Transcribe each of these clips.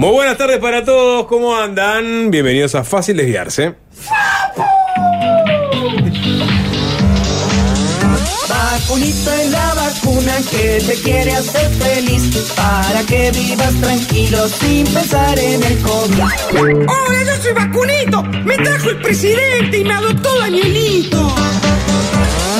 Muy buenas tardes para todos, ¿cómo andan? Bienvenidos a Fácil Desviarse. Vacunito es la vacuna que te quiere hacer feliz para que vivas tranquilo sin pensar en el COVID. Hola, yo soy vacunito. Me trajo el presidente y me adoptó Danielito.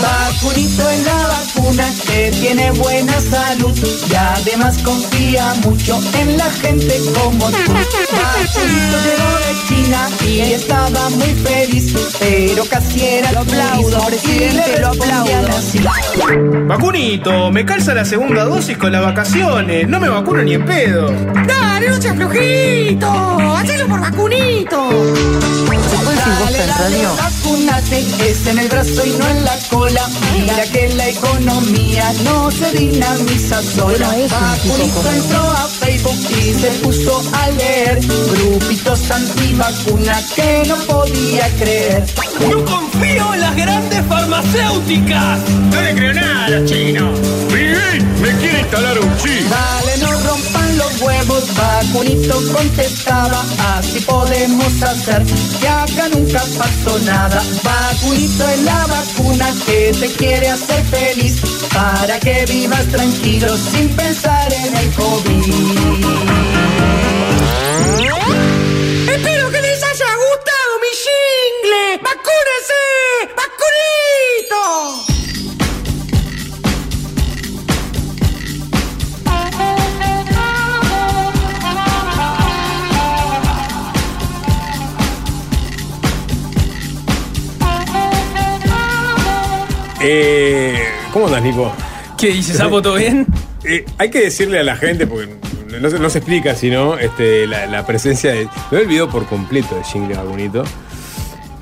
Vacunito es la vacuna que tiene buena salud y además confía mucho en la gente como tú. Vacunito llegó de China y estaba muy feliz, pero casi era lo aplaudo, presidente, lo aplaudo. Vacunito, me calza la segunda dosis con las vacaciones. No me vacuno ni en pedo. Dale, no seas flojito. Hacelo por vacunito. Dale, dale, vacunate, es en el brazo y no en la cola. Mira que la economía no se dinamiza sola. Vacunito entró a Facebook y se puso a leer grupitos antivacuna que no podía creer. No confío en las grandes farmacéuticas. No le creo nada a los chinos. Miguel me quiere instalar un chip. Dale, no rompan los huevos, vacunito contestaba. Así podemos hacer que acá nunca pasó nada. Vacunito es la vacuna que te quiere hacer feliz para que vivas tranquilo sin pensar en el COVID. Espero que les haya gustado mi jingle. ¡Vacúnese! ¡Vacunito! Eh, ¿Cómo andas, Nico? ¿Qué dice, Sapo? ¿Todo bien? Eh, hay que decirle a la gente, porque no, se- no se explica, sino este, la, la presencia de. Me he olvidado por completo de Jingle Vacunito.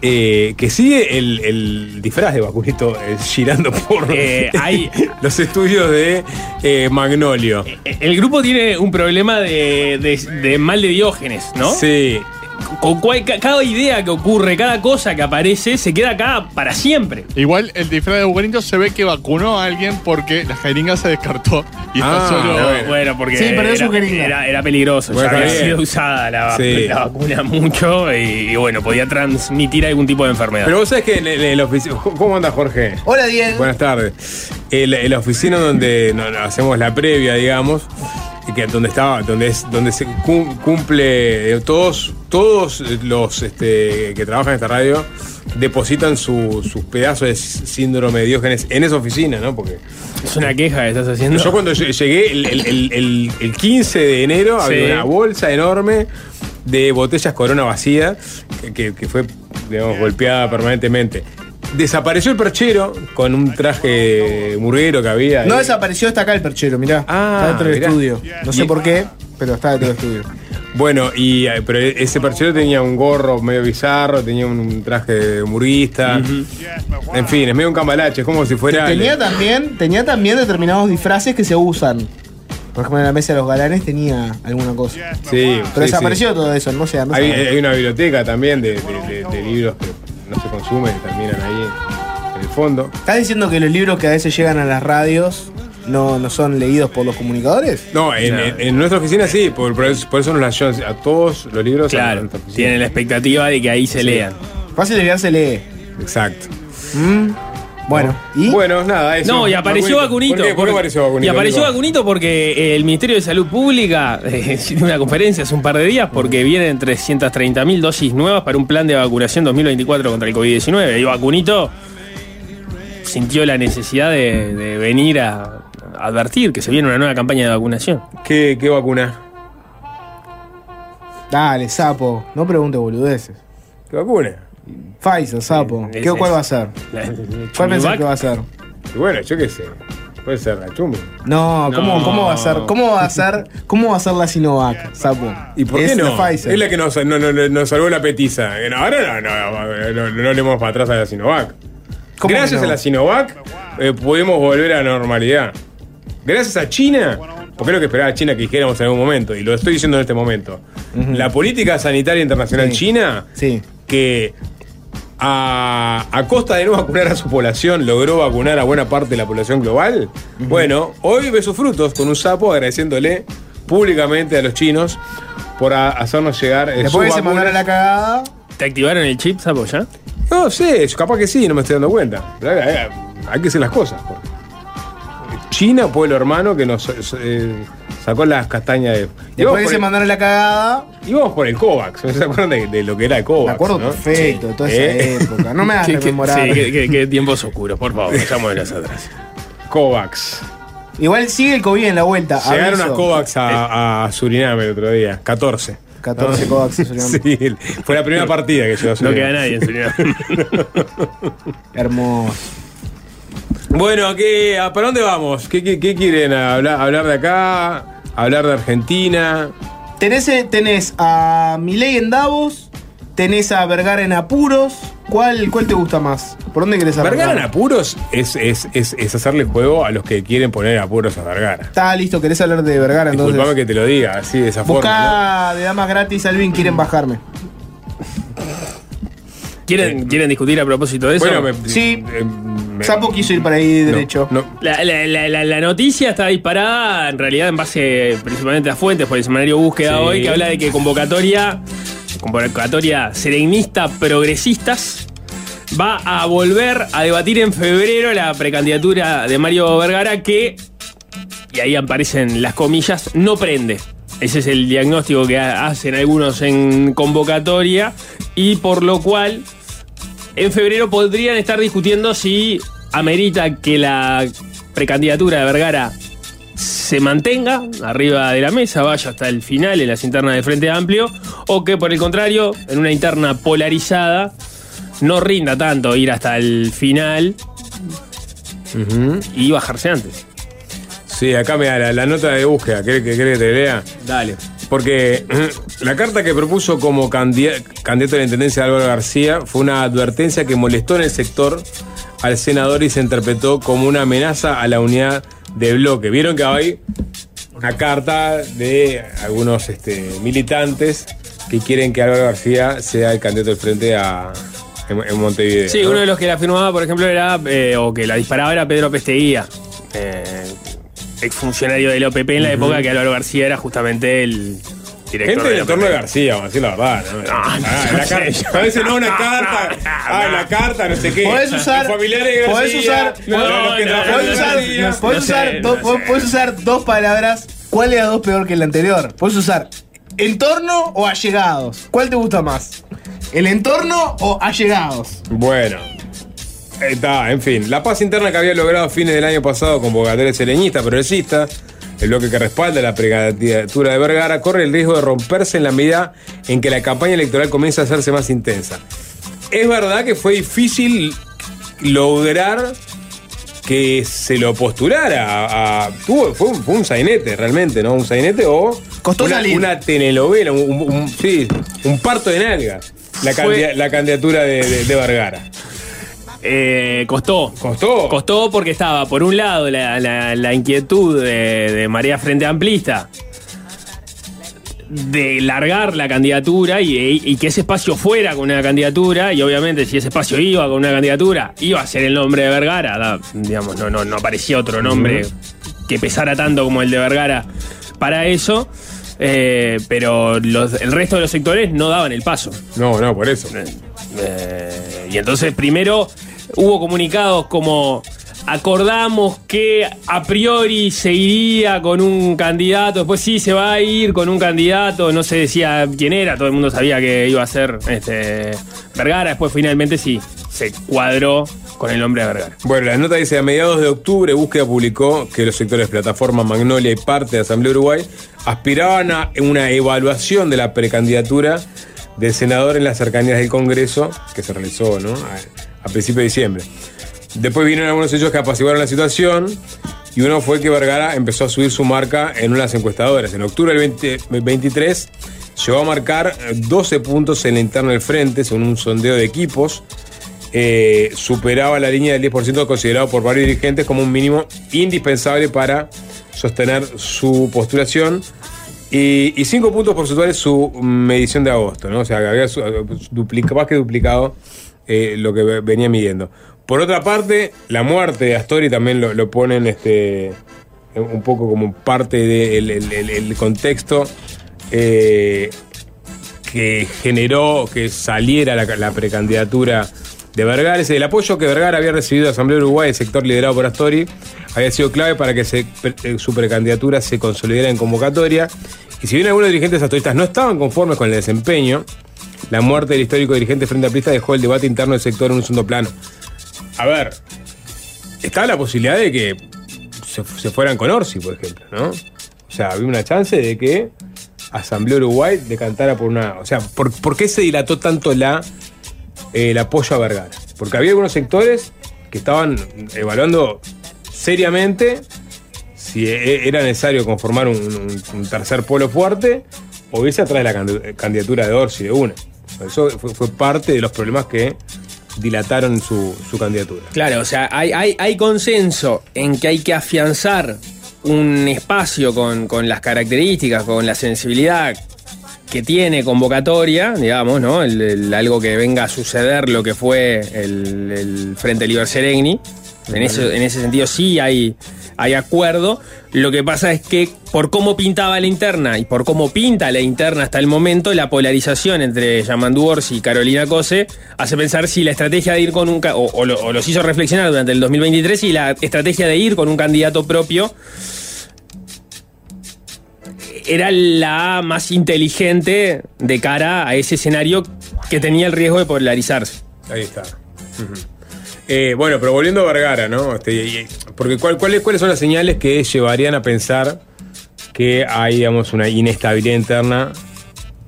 eh, que sigue el, el disfraz de Vacunito eh, girando por hay- los estudios de Magnolio. El grupo tiene un problema de, de- de mal de Diógenes, ¿no? Sí. Con cual- cada idea que ocurre, cada cosa que aparece, se queda acá para siempre. Igual el disfraz de Bucanito se ve que vacunó a alguien porque la jeringa se descartó y Ah, está solo. bueno. Bueno, porque Sí, perdió era, su jeringa. era- era peligroso. Bueno, ya había bien. sido usada la, Sí. la vacuna mucho y, y bueno, podía transmitir algún tipo de enfermedad. Pero vos sabés que en, en- en la oficina. ¿Cómo anda, Jorge? Hola, Diego. Buenas tardes. En la, en la oficina donde no, no, hacemos la previa, digamos, que donde estaba, donde es, donde se cum- cumple eh, todos, todos los este, que trabajan en esta radio depositan su- sus pedazos de síndrome de Diógenes en esa oficina, ¿no? Porque es una queja que estás haciendo. yo cuando lle- llegué el, el- el- el- el 15 de enero Sí. había una bolsa enorme de botellas Corona vacías que, que- que fue, digamos, golpeada permanentemente. Desapareció el perchero con un traje murguero que había. No ahí. desapareció, está acá el perchero, mirá. Ah, está dentro del mirá. estudio. No sé por qué, pero está dentro del estudio. Bueno, y, eh, pero ese perchero tenía un gorro medio bizarro, tenía un traje de murguista. En fin, es medio un cambalache, es como si fuera. Tenía también, tenía también determinados disfraces que se usan. Por ejemplo, en la mesa de los galanes tenía alguna cosa. Sí, Pero sí, desapareció todo eso, no sé. No Hay, sé. hay una biblioteca también de, de- de- de libros que no se consumen y terminan ahí en el fondo. ¿Estás diciendo que los libros que a veces llegan a las radios no, no son leídos por los comunicadores? No, en, en- en nuestra oficina sí, por, por eso, por eso nos las llevan a todos los libros. Claro, tienen la expectativa de que ahí se lean. Fácil de leer se lee. Exacto. Mm, Bueno, ¿y? Bueno, nada, eso. No, y apareció Vacunito. ¿Por qué, ¿Por qué porque- apareció Vacunito? Y apareció Nico? Vacunito porque eh, el Ministerio de Salud Pública eh, tiene una conferencia hace un par de días porque vienen 330.000 dosis nuevas para un plan de vacunación 2024 contra el COVID-19. Y Vacunito sintió la necesidad de, de venir a advertir que se viene una nueva campaña de vacunación. ¿Qué, qué vacuna? Dale, sapo. No pregunte boludeces. ¿Qué vacuna? Pfizer, sapo. ¿Qué. ¿Cuál va a ser? ¿Cuál pensás que va a ser? Y bueno, yo qué sé. Puede ser la chumba. No, ¿cómo, No. ¿cómo va a ser? ¿Cómo va a ser? ¿Cómo va a ser la Sinovac, sapo? ¿Y por es qué no? la Pfizer. Es la que nos, no- no- nos salvó la petiza. Ahora no, no, no, le vamos para atrás a la Sinovac. ¿Cómo Gracias a la Sinovac eh, pudimos volver a la normalidad. Gracias a China, porque es lo que esperaba China que dijéramos en algún momento, y lo estoy diciendo en este momento. La política sanitaria internacional Sí. china, Sí. que a, a costa de no vacunar a su población, logró vacunar a buena parte de la población global. Bueno, hoy ve sus frutos con un sapo agradeciéndole públicamente a los chinos por a- hacernos llegar. eh, Después se mandaron vacunas. la cagada. ¿Te activaron el chip, Sapo, ya? No sé, capaz que sí, no me estoy dando cuenta. Pero hay, hay- hay que hacer las cosas. pues. China, pueblo hermano, que nos eh, sacó las castañas de. Después que se el- mandaron la cagada. íbamos por el COVAX. ¿Se acuerdan de, de lo que era el COVAX? Me acuerdo ¿no? perfecto de toda Eh, esa época. No me hagas rememorar. sí, qué, qué- qué tiempos oscuros, por favor, vayamos de las atrás. COVAX. Igual sigue el COVID en la vuelta. Llegaron aviso. unas COVAX a, a Suriname el otro día. 14. 14 COVAX en Suriname. Sí, fue la primera partida que llegó a No Suriname. queda nadie en Surinam. Hermoso. Bueno, ¿qué, ¿para dónde vamos? ¿Qué, qué- qué quieren? ¿Hablar, ¿Hablar de acá? ¿Hablar de Argentina? Tenés, eh, tenés a Milei en Davos. Tenés a Vergara en apuros. ¿Cuál, cuál te gusta más? ¿Por dónde querés arrancar? Vergara en apuros es, es, es, es hacerle juego a los que quieren poner apuros a Vergara. Está listo, querés hablar de Vergara entonces. Disculpame que te lo diga así de esa forma. Busca de damas gratis, Alvin, quieren bajarme. ¿Quieren, ¿Quieren discutir a propósito de ¿no? eso? Bueno, me, Sí. eh, me- Sapo quiso ir para ahí no, derecho. no. La, la- la- la- la noticia está disparada en realidad en base principalmente a fuentes por el semanario Búsqueda Sí. hoy que habla de que convocatoria, convocatoria serenista progresistas va a volver a debatir en febrero la precandidatura de Mario Vergara que, y ahí aparecen las comillas, no prende. Ese es el diagnóstico que ha- hacen algunos en convocatoria y por lo cual en febrero podrían estar discutiendo si amerita que la precandidatura de Vergara se mantenga arriba de la mesa, vaya hasta el final en las internas del Frente Amplio, o que por el contrario, en una interna polarizada, no rinda tanto ir hasta el final y bajarse antes. Sí, acá me da la, la nota de búsqueda. ¿Querés que, que te lea? Dale. Porque la carta que propuso como candida- candidato a la intendencia de Álvaro García fue una advertencia que molestó en el sector al senador y se interpretó como una amenaza a la unidad de bloque. Vieron que hay una carta de algunos este, militantes que quieren que Álvaro García sea el candidato del frente a, en, en Montevideo. Sí, ¿no? uno de los que la firmaba, por ejemplo, era, eh, o que la disparaba era Pedro Pesteguía, eh, exfuncionario del OPP en la época que Álvaro García era justamente el director Gente del entorno de García, vamos a decir la verdad. ¿no? Ah, no la carta- a veces no, una carta. Ah, la carta, no sé qué. Podés usar- familiares de podés usar- podés usar dos palabras. ¿Cuál era dos peor que el anterior? Podés usar entorno o allegados. ¿Cuál te gusta más? ¿El entorno o allegados? Bueno. Está, en fin. La paz interna que había logrado a fines del año pasado con convocatoria sereñista, progresista, el bloque que respalda la precandidatura de Vergara, corre el riesgo de romperse en la medida en que la campaña electoral comienza a hacerse más intensa. Es verdad que fue difícil lograr que se lo postulara a, a- tuvo, fue, un, fue un sainete realmente, ¿no? Un sainete o Costó una, salir. una telenovela, un, sí, un parto de nalga. La, Fue- candida- la candidatura de, de- de Vergara. Eh, costó. ¿Costó? Costó porque estaba, por un lado, la, la- la inquietud de, de María Frente Amplista de largar la candidatura y, y que ese espacio fuera con una candidatura y obviamente si ese espacio iba con una candidatura iba a ser el nombre de Vergara da- digamos no, no, no aparecía otro nombre que pesara tanto como el de Vergara para eso eh, pero los- el resto de los sectores no daban el paso No, no, por eso. eh, y entonces primero hubo comunicados como acordamos que a priori se iría con un candidato, después sí se va a ir con un candidato, no se decía quién era, todo el mundo sabía que iba a ser este, Vergara, después finalmente sí se cuadró con el nombre de Vergara. Bueno, la nota dice, a mediados de octubre, Búsqueda publicó que los sectores Plataforma Magnolia y parte de Asamblea Uruguay aspiraban a una evaluación de la precandidatura del senador en las cercanías del Congreso, que se realizó ¿no? A principios de diciembre. Después vinieron algunos hechos que apaciguaron la situación y uno fue que Vergara empezó a subir su marca en unas encuestadoras. En octubre del 20 23 llegó a marcar 12 puntos en la interna del frente, según un sondeo de equipos. Eh, superaba la línea del 10% considerado por varios dirigentes como un mínimo indispensable para sostener su postulación. Y, y cinco puntos porcentuales su medición de agosto, ¿no? O sea, había más que duplicado eh, lo que ve- venía midiendo. Por otra parte, la muerte de Astori también lo, ponen este, un poco como parte del el- el- el contexto eh, que generó que saliera la, precandidatura de Vergara. El apoyo que Vergara había recibido de Asamblea Uruguay, el sector liderado por Astori, había sido clave para que eh, su precandidatura se consolidara en convocatoria. Y si bien algunos dirigentes astoristas no estaban conformes con el desempeño, la muerte del histórico dirigente Frente Amplista dejó el debate interno del sector en un segundo plano. A ver, estaba la posibilidad de que se, fueran con Orsi, por ejemplo, ¿no? O sea, había una chance de que Asamblea Uruguay decantara por una. O sea, ¿por, qué se dilató tanto la, eh, el apoyo a Vergara? Porque había algunos sectores que estaban evaluando seriamente si e- era necesario conformar un, tercer polo fuerte o irse atrás de la candi- candidatura de Orsi de una. Eso fue, fue parte de los problemas que dilataron su, su candidatura. Claro, o sea, hay, hay, hay consenso en que hay que afianzar un espacio con, con las características, con la sensibilidad que tiene convocatoria, digamos, ¿no? El- el- algo que venga a suceder lo que fue el, el Frente Liber Seregni. En, eso, en ese sentido sí hay, hay acuerdo. Lo que pasa es que por cómo pintaba la interna y por cómo pinta la interna hasta el momento, la polarización entre Yamandu Orsi y Carolina Cose hace pensar si la estrategia de ir con un... O, o lo- o los hizo reflexionar durante el 2023 y la estrategia de ir con un candidato propio era la más inteligente de cara a ese escenario que tenía el riesgo de polarizarse. Ahí está. Ujú. Eh, bueno, pero volviendo a Vergara, ¿no? Este, porque ¿cuál- cuáles, ¿cuáles son las señales que llevarían a pensar que hay, digamos, una inestabilidad interna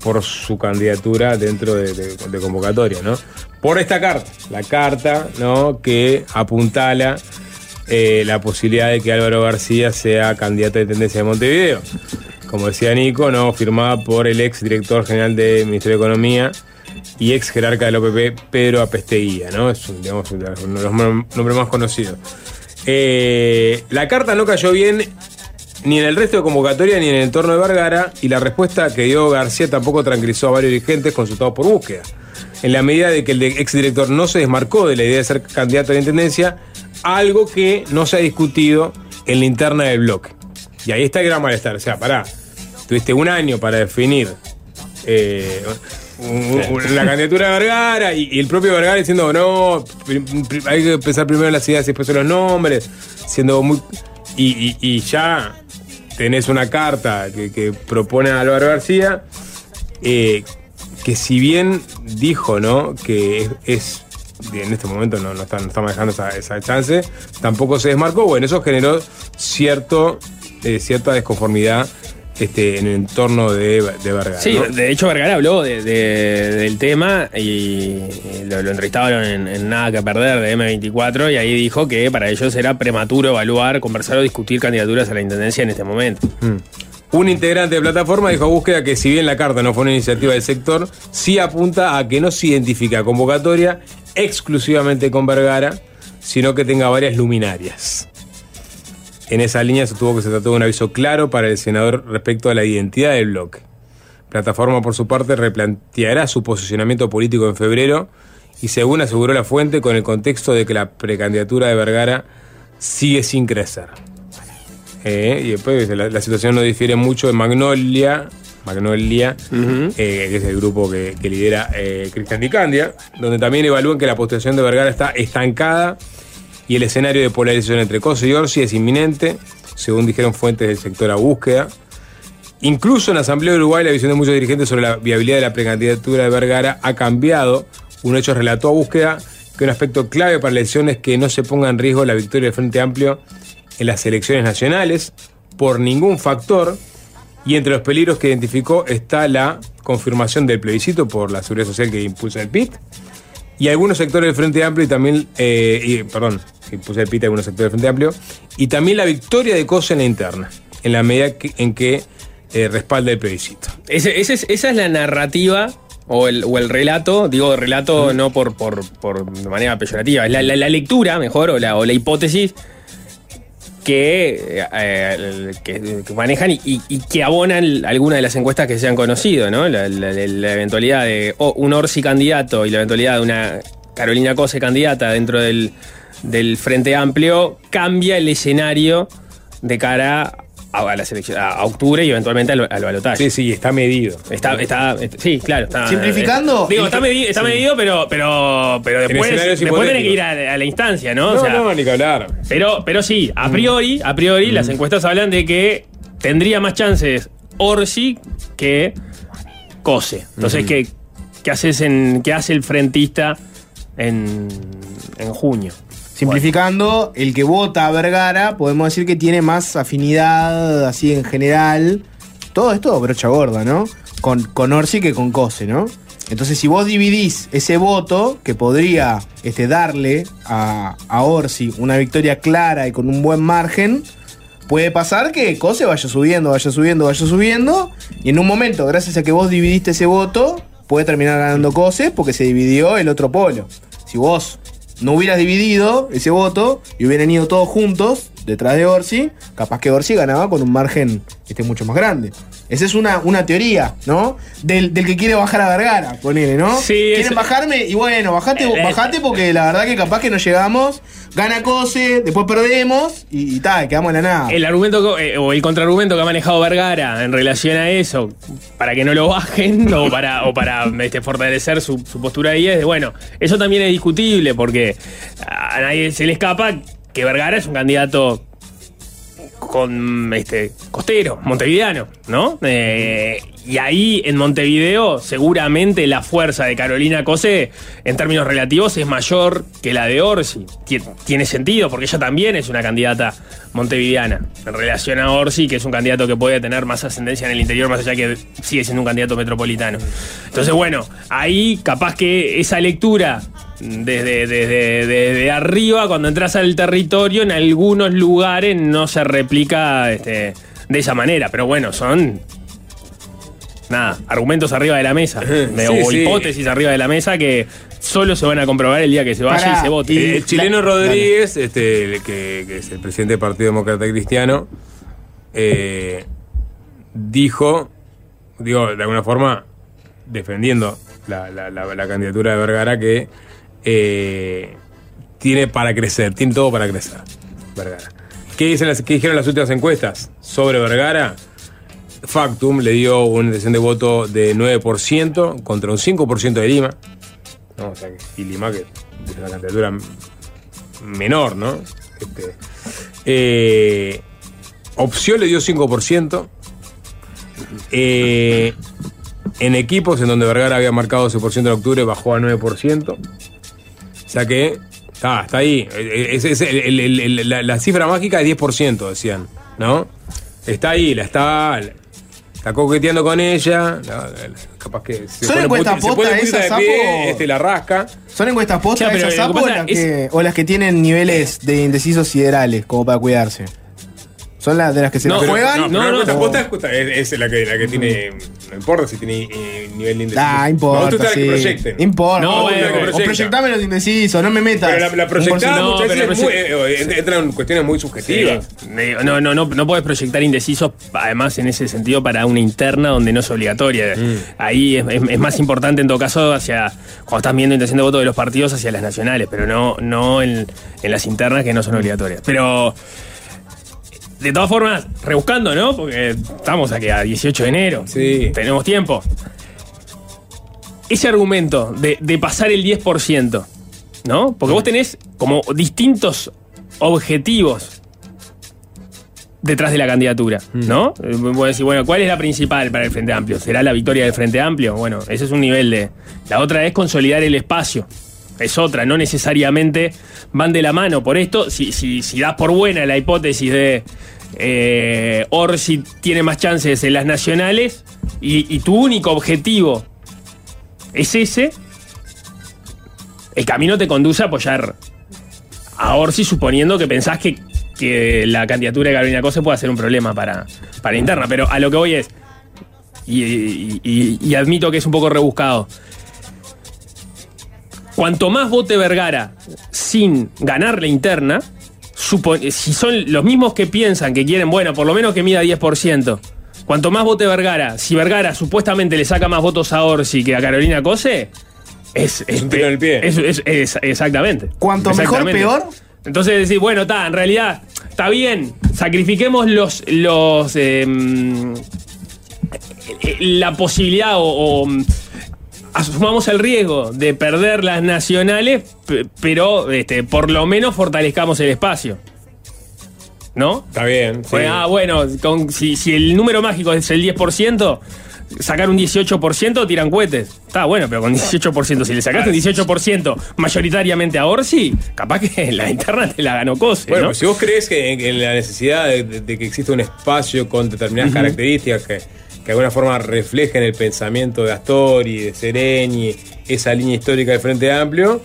por su candidatura dentro de, de- de convocatoria, ¿no? Por esta carta, la carta, ¿no? Que apuntala eh, la posibilidad de que Álvaro García sea candidato de tendencia de Montevideo. Como decía Nico, ¿no? Firmada por el ex director general del Ministerio de Economía y ex jerarca del OPP, Pedro Apesteguía, ¿no? Es digamos, uno de los nom- nombres más conocidos. Eh, la carta no cayó bien ni en el resto de convocatoria ni en el entorno de Vergara y la respuesta que dio García tampoco tranquilizó a varios dirigentes consultados por búsqueda. En la medida de que el ex director no se desmarcó de la idea de ser candidato a la intendencia, algo que no se ha discutido en la interna del bloque. Y ahí está el gran malestar. O sea, pará, tuviste un año para definir eh, la candidatura de Vergara y, el propio Vergara diciendo, no, hay que pensar primero en las ideas y después en los nombres, siendo muy... Y, ya tenés una carta que, propone a Álvaro García, eh, que si bien dijo, ¿no? Que es... en este momento no, no está, no esa, esa chance, tampoco se desmarcó. Bueno, eso generó cierto, eh, cierta desconformidad este, en el entorno de, de Vergara. Sí, ¿no? de hecho Vergara habló de- de- del tema y, lo, lo entrevistaron en, en Nada que Perder de M24 y ahí dijo que para ellos era prematuro evaluar, conversar o discutir candidaturas a la intendencia en este momento. Un integrante de plataforma dijo a búsqueda que si bien la carta no fue una iniciativa del sector, sí apunta a que no se identifica convocatoria exclusivamente con Vergara, sino que tenga varias luminarias. En esa línea sostuvo que se trató de un aviso claro para el senador respecto a la identidad del bloque. Plataforma, por su parte, replanteará su posicionamiento político en febrero y, según aseguró la fuente, con el contexto de que la precandidatura de Vergara sigue sin crecer. Eh, y después la, la situación no difiere mucho en Magnolia, Magnolia, eh, que es el grupo que, que lidera eh, Cristian Di Candia, donde también evalúan que la postulación de Vergara está estancada y el escenario de polarización entre Cosa y Orsi es inminente, según dijeron fuentes del sector a búsqueda. Incluso en la Asamblea de Uruguay la visión de muchos dirigentes sobre la viabilidad de la precandidatura de Vergara ha cambiado. Un hecho relató a búsqueda que un aspecto clave para la elección es que no se ponga en riesgo la victoria del Frente Amplio en las elecciones nacionales por ningún factor y entre los peligros que identificó está la confirmación del plebiscito por la seguridad social que impulsa el PIT y algunos sectores del Frente Amplio y también, eh, perdón, que impulsa el PIT algunos sectores del Frente Amplio y también la victoria de Cosa en la interna en la medida que- en que eh, respalda el plebiscito. Ese- ese es- esa es la narrativa o el, o el relato, digo relato no por, por, por de manera peyorativa, es la, la- la lectura mejor o la, o la hipótesis que, eh, que, que manejan y, y- y que abonan algunas de las encuestas que se han conocido, ¿no? La eventualidad de oh, un Orsi candidato y la eventualidad de una Carolina Cose candidata dentro del, del Frente Amplio cambia el escenario de cara a, la selección, a, a octubre y eventualmente al, al balotaje. Sí, sí, está medido. Está, está, est- sí, claro. Está, Simplificando, eh, digo, está, que- medi- está medido, pero, pero, pero después, después tiene que ir a, a la instancia, ¿no? No, O sea, no, ni que hablar. Pero, pero sí, a priori, a priori, las encuestas hablan de que tendría más chances Orsi que Cose. Entonces, ¿qué, qué haces en, qué hace el frentista en, en junio? Simplificando, el que vota a Vergara, podemos decir que tiene más afinidad, así en general. Todo esto brocha gorda, ¿no? Con, con Orsi que con Cose, ¿no? Entonces, si vos dividís ese voto que podría este, darle a, a Orsi una victoria clara y con un buen margen, puede pasar que Cose vaya subiendo, vaya subiendo, vaya subiendo. Y en un momento, gracias a que vos dividiste ese voto, puede terminar ganando Cose porque se dividió el otro polo. Si vos no hubieras dividido ese voto y hubieran ido todos juntos detrás de Orsi, capaz que Orsi ganaba con un margen este, mucho más grande. Esa es una, una teoría, ¿no? Del, del que quiere bajar a Vergara, ponele, ¿no? Sí, Quieren es- bajarme y bueno, bajate, Eh, eh. bajate porque la verdad que capaz que no llegamos, gana Cose, después perdemos y, y tal, quedamos en la nada. El argumento que- eh, o el contraargumento que ha manejado Vergara en relación a eso, para que no lo bajen o para, o para este, fortalecer su, su postura ahí, es de, bueno, eso también es discutible porque a nadie se le escapa que Vergara es un candidato con este costero, montevideano, ¿no? Eh, y ahí en Montevideo seguramente la fuerza de Carolina Cose en términos relativos es mayor que la de Orsi. Tie- Tiene sentido porque ella también es una candidata montevideana en relación a Orsi, que es un candidato que puede tener más ascendencia en el interior más allá que sigue siendo un candidato metropolitano. Entonces, bueno, ahí capaz que esa lectura desde, desde, desde arriba, cuando entras al territorio, en algunos lugares no se replica este, de esa manera. Pero bueno, son. Nada, argumentos arriba de la mesa. Sí, o sí. hipótesis arriba de la mesa que solo se van a comprobar el día que se vaya Pará, y se vote. y- el chileno la- Rodríguez, este, el que, que es el presidente del Partido Demócrata Cristiano, eh, dijo, digo, de alguna forma, defendiendo la, la- la- la candidatura de Vergara, que eh, tiene para crecer, tiene todo para crecer. Vergara. ¿Qué, dicen las, qué dijeron las últimas encuestas sobre Vergara? Factum le dio una intención de voto de 9% contra un 5% de Lima. y Lima, que es una candidatura menor, ¿no? Este, eh, opción le dio 5%. Eh, en equipos en donde Vergara había marcado 12% en octubre, bajó a 9%. O sea que está, está ahí. Es, es el- el- el- el- la, la cifra mágica es 10%, decían, ¿no? Está ahí, la está. Está coqueteando con ella. la- la- capaz que se ¿Son encuestas puti- se posta pone esas, Sapo? este, la rasca. ¿Son encuestas postas esas sapo o es- o las que tienen niveles de indecisos siderales como para cuidarse? ¿Son las de las que se No, la juegan? no, No, no, no, no. posta, posta, es, es la que, la que tiene. No importa si tiene eh, nivel de indeciso. Ah, importa, usted sí. que proyecten. Importa. No, o, bueno, o proyecta. proyectame los indecisos, no me metas. Pero la, la un proyectada No, muchas pero veces la es muy- eh, entran cuestiones muy subjetivas. Digo, No, no, no, no puedes proyectar indecisos, además en ese sentido, para una interna donde no es obligatoria. Ahí es, es- es más importante en todo caso hacia, cuando estás viendo intención de voto de los partidos hacia las nacionales, pero no, no en, en las internas que no son obligatorias. Pero de todas formas, rebuscando, ¿no? Porque estamos aquí a 18 de enero. Sí. Tenemos tiempo. Ese argumento de, de pasar el 10%, ¿no? Porque vos tenés como distintos objetivos detrás de la candidatura, ¿no? Eh, Voy a decir, bueno, ¿cuál es la principal para el Frente Amplio? ¿Será la victoria del Frente Amplio? Bueno, ese es un nivel de... La otra es consolidar el espacio. Es otra, no necesariamente van de la mano. Por esto, si, si, si das por buena la hipótesis de eh, Orsi tiene más chances en las nacionales y, tu único objetivo es ese, el camino te conduce a apoyar a Orsi suponiendo que pensás que, que la candidatura de Carolina Cose puede ser un problema para, para interna. Pero a lo que voy es, y- y admito que es un poco rebuscado, cuanto más vote Vergara sin ganar la interna, supo- si son los mismos que piensan que quieren, bueno, por lo menos que mida 10%, cuanto más vote Vergara, si Vergara supuestamente le saca más votos a Orsi que a Carolina Cose, es, Es un tiro en el pie. es- es- es- exactamente. Cuanto mejor, peor. Entonces decir, bueno, está, en realidad, está bien, sacrifiquemos los, los em, eh, la posibilidad o, o, asumamos el riesgo de perder las nacionales, pero este, por lo menos fortalezcamos el espacio. ¿No? Está bien. sí. Pues, ah, bueno, con- si, si el número mágico es el 10%, sacar un 18% tiran cohetes. Está bueno, pero con 18%, si le sacaste un 18% mayoritariamente a Orsi, capaz que la interna te la ganó Cose, Bueno, ¿no? pues si vos crees que en, en la necesidad de, de- de que exista un espacio con determinadas características que, que de alguna forma reflejen el pensamiento de Astori, de Sereni, esa línea histórica del Frente Amplio,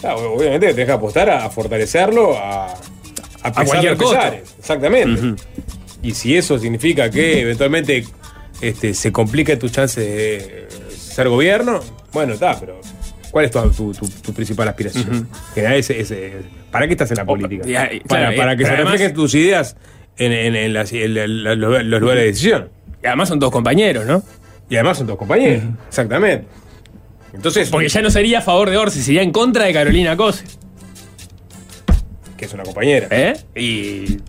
claro, obviamente te deja apostar a, fortalecerlo a, a, pesar cualquier de pesares. Exactamente. Y si eso significa que eventualmente este, se complica tu chance de ser gobierno, bueno, está, pero ¿cuál es tu, tu- tu- tu principal aspiración? Generar ese- ese- ¿Para qué estás en la política? y, ah, y, para, que se reflejen tus ideas en, en- en las- en los lugares de decisión. Y además son dos compañeros, ¿no? Y además son tus compañeros. Exactamente. Entonces, Porque ya no sería a favor de Orsi, sería en contra de Carolina Cose. que es una compañera. ¿Eh? Y. y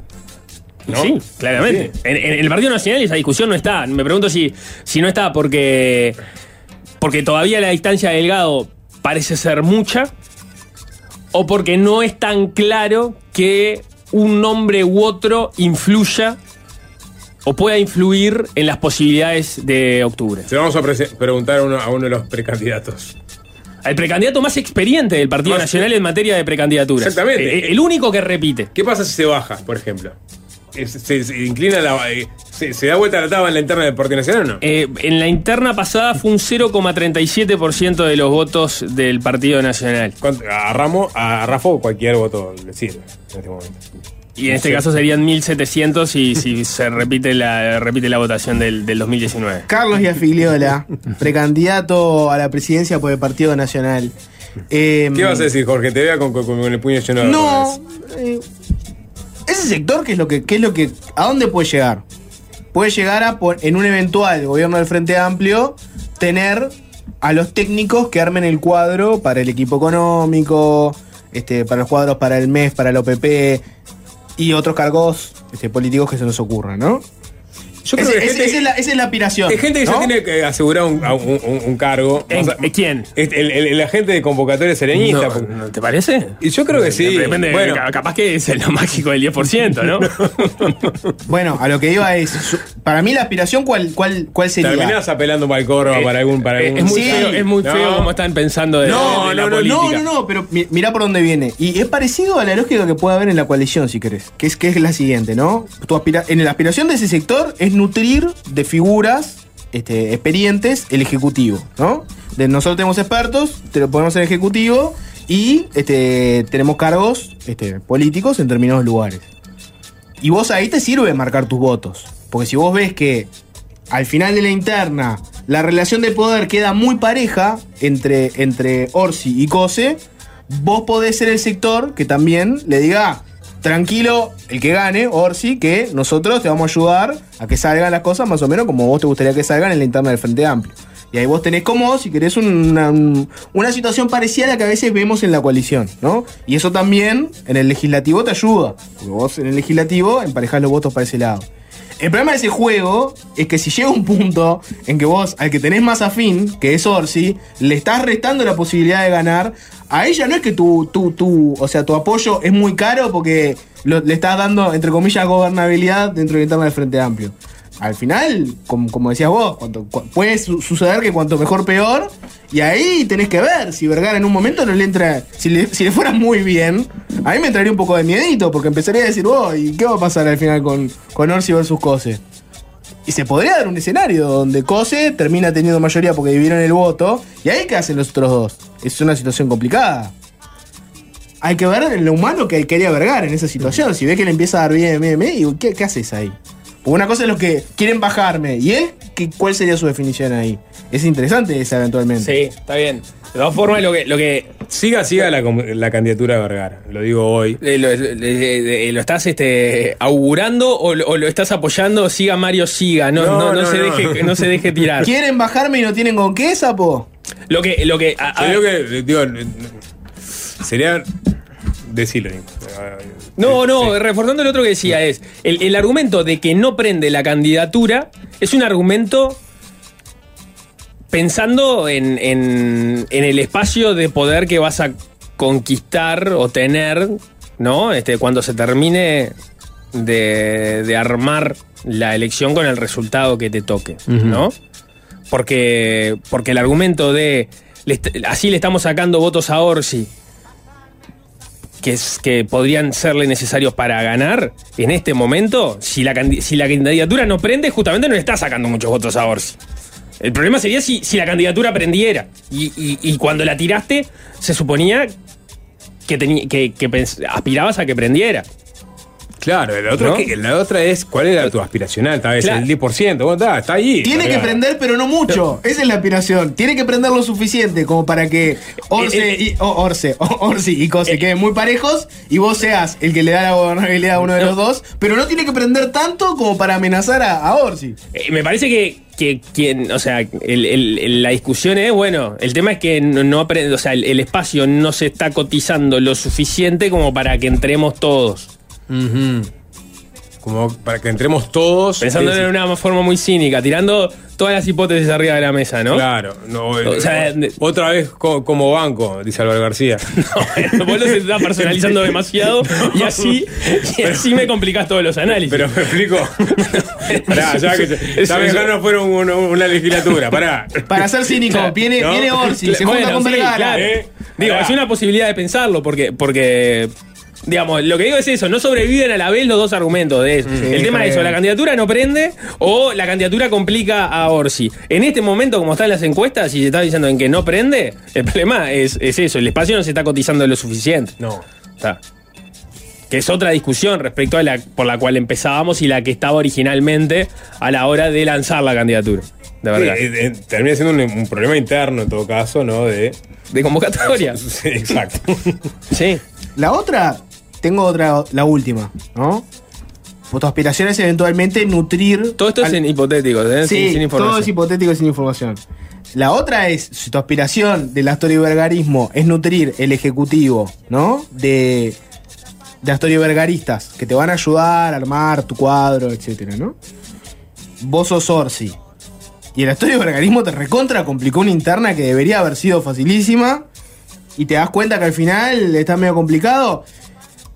¿No? Sí, claramente. Sí. En, en el Partido Nacional esa discusión no está. Me pregunto si, si no está porque. Porque todavía la distancia de Delgado parece ser mucha. O porque no es tan claro que un nombre u otro influya o pueda influir en las posibilidades de octubre. Se vamos a preguntar a uno, a uno de los precandidatos. El precandidato más experiente del Partido Más- Nacional en materia de precandidaturas. Exactamente. Eh, El único que repite. ¿Qué pasa si se baja, por ejemplo? Se, se inclina la. eh, Se, se da vuelta la taba en la interna del Partido Nacional o no? Eh, en la interna pasada fue un 0,37% de los votos del Partido Nacional. A Ramo, a Rafo cualquier voto le sirve en este momento. Y en este Sí. caso serían 1.700 si, si se repite la, repite la votación del, del 2019. Carlos Iafigliola, precandidato a la presidencia por el Partido Nacional. Eh, ¿Qué vas a decir, Jorge? Te vea con, con- con el puño lleno de No. eh, ese sector, ¿qué es lo que, qué es lo que. ¿A dónde puede llegar? Puede llegar a, en un eventual gobierno del Frente Amplio, tener a los técnicos que armen el cuadro para el equipo económico, este, para los cuadros para el MES, para el OPP y otros cargos este, políticos que se nos ocurran, ¿no? Yo creo Ese- que ese- gente- esa, es la, esa es la aspiración. hay gente que ya tiene que asegurar un, un- un- un cargo. ¿En- O sea, ¿Quién? este, El, el- el agente de convocatoria serenista. No, ¿no ¿Te parece? Y yo creo que sí. Depende, Bueno. ca- capaz que es lo mágico del 10%, ¿no? Bueno, a lo que iba es. para mí la aspiración, ¿cuál, cuál, cuál sería? Terminás apelando para el Córdoba, para algún. Para Eh, algún es muy Sí. feo, es muy No. feo como están pensando de, No, de la no, no, política. no, no, no, pero mi- mirá por dónde viene. Y es parecido a la lógica que puede haber en la coalición, si querés. Que es, que es la siguiente, ¿no? Tu aspira- en la aspiración de ese sector es nutrir de figuras este, experientes el ejecutivo, ¿no? Nosotros tenemos expertos, te lo ponemos en ejecutivo y este, tenemos cargos este, políticos en determinados lugares. Y vos ahí te sirve marcar tus votos. Porque si vos ves que al final de la interna la relación de poder queda muy pareja entre, entre Orsi y Cose, vos podés ser el sector que también le diga, tranquilo, el que gane, Orsi, que nosotros te vamos a ayudar a que salgan las cosas más o menos como vos te gustaría que salgan en la interna del Frente Amplio. Y ahí vos tenés como, si querés, una, un- una situación parecida a la que a veces vemos en la coalición, ¿no? Y eso también en el legislativo te ayuda. Porque vos en el legislativo emparejás los votos para ese lado. El problema de ese juego es que si llega un punto en que vos, al que tenés más afín, que es Orsi, le estás restando la posibilidad de ganar, a ella no es que tu, tu, tu, o sea, tu apoyo es muy caro porque le estás dando, entre comillas, gobernabilidad dentro de la interna del Frente Amplio. Al final, como, como decías vos, cuanto- cu- puede su- suceder que cuanto mejor peor, y ahí tenés que ver si Vergara en un momento no le entra, si le, si le fuera muy bien, a mí me entraría un poco de miedito, porque empezaría a decir, oh, ¿y qué va a pasar al final con, con Orsi versus Cose? Y se podría dar un escenario donde Cose termina teniendo mayoría porque dividieron el voto, y ahí qué hacen los otros dos. Es una situación complicada. Hay que ver en lo humano que quería Vergara en esa situación. Si ve que le empieza a dar bien, bien, bien, ¿qué, qué haces ahí? Una cosa es los que quieren bajarme, y él, ¿qué- ¿cuál sería su definición ahí? Es interesante esa eventualmente. Sí, está bien. De todas formas, lo que, lo que Siga, siga la, la candidatura de Vergara. Lo digo hoy. eh, lo, eh, eh, lo estás este, augurando o, lo- o lo estás apoyando, siga Mario, siga. No, No, no, no no, se, no. Deje, no se deje tirar. ¿Quieren bajarme y no tienen con qué, sapo? Lo que, lo que, a- a Yo que, digo, sería. Decirlo. No, no, reforzando el otro que decía es, el, el argumento de que no prende la candidatura es un argumento pensando en, en- en el espacio de poder que vas a conquistar o tener, ¿no? Este, cuando se termine de, de armar la elección con el resultado que te toque, ¿no? Porque, porque el argumento de le así le estamos sacando votos a Orsi, que, es, que podrían serle necesarios para ganar, en este momento, si la, si la candidatura no prende, justamente no le está sacando muchos votos a Orsi. El problema sería si, si la candidatura prendiera. Y, y- cuando la tiraste, se suponía que, que, que aspirabas a que prendiera. Claro, la otra, ¿No? es que- la otra es cuál era tu aspiracional, tal vez Claro. el 10%. Bueno, está, está ahí. Tiene que prender, pero no mucho. Esa es la aspiración. Tiene que prender lo suficiente como para que Orce y, o- Orce, o- Orsi y Cose queden muy parejos y vos seas el que le da la gobernabilidad a uno de los dos. Pero no tiene que prender tanto como para amenazar a, a Orsi. Eh, me parece que, que quien, o sea, el- el- el- la discusión es, bueno, el tema es que no, no apre- o sea, el, el espacio no se está cotizando lo suficiente como para que entremos todos. Como para que entremos todos. Pensando es- en una forma muy cínica, tirando todas las hipótesis arriba de la mesa, ¿no? Claro, no, O sea, eh, de- otra vez co- como banco, dice Álvaro García. No, vos lo estás personalizando demasiado y así, y así me complicás todos los análisis. Pero me explico. Pará, ya que ya mejor no fueron una, una legislatura, pará. Para ser cínico, Claro, viene, ¿no? viene Orsi, se Bueno, junta con sí, Vergara. claro. ¿eh? Digo, Pará. es una posibilidad de pensarlo, porque, porque digamos, lo que digo es eso, no sobreviven a la vez los dos argumentos de eso. el tema es eso, la candidatura no prende o la candidatura complica a Orsi. En este momento, como están las encuestas, y se está diciendo en que no prende, el problema es, es eso, el espacio no se está cotizando lo suficiente. No. Está. Que es otra discusión respecto a la por la cual empezábamos y la que estaba originalmente a la hora de lanzar la candidatura. De verdad. Sí, eh, eh, termina siendo un, un problema interno en todo caso, ¿no? De. de convocatoria. Sí, exacto. Sí. La otra, tengo otra, la última, ¿no? Tu aspiración es eventualmente nutrir. Todo esto es en hipotético, ¿eh? Sí, sin, sin información. todo es hipotético y sin información. La otra es, si tu aspiración del astorivergarismo es nutrir el ejecutivo, ¿no? De, de astorivergaristas que te van a ayudar a armar tu cuadro, etcétera, ¿no? Vos sos Orsi. Y el astorivergarismo te recontra complicó una interna que debería haber sido facilísima. Y te das cuenta que al final está medio complicado.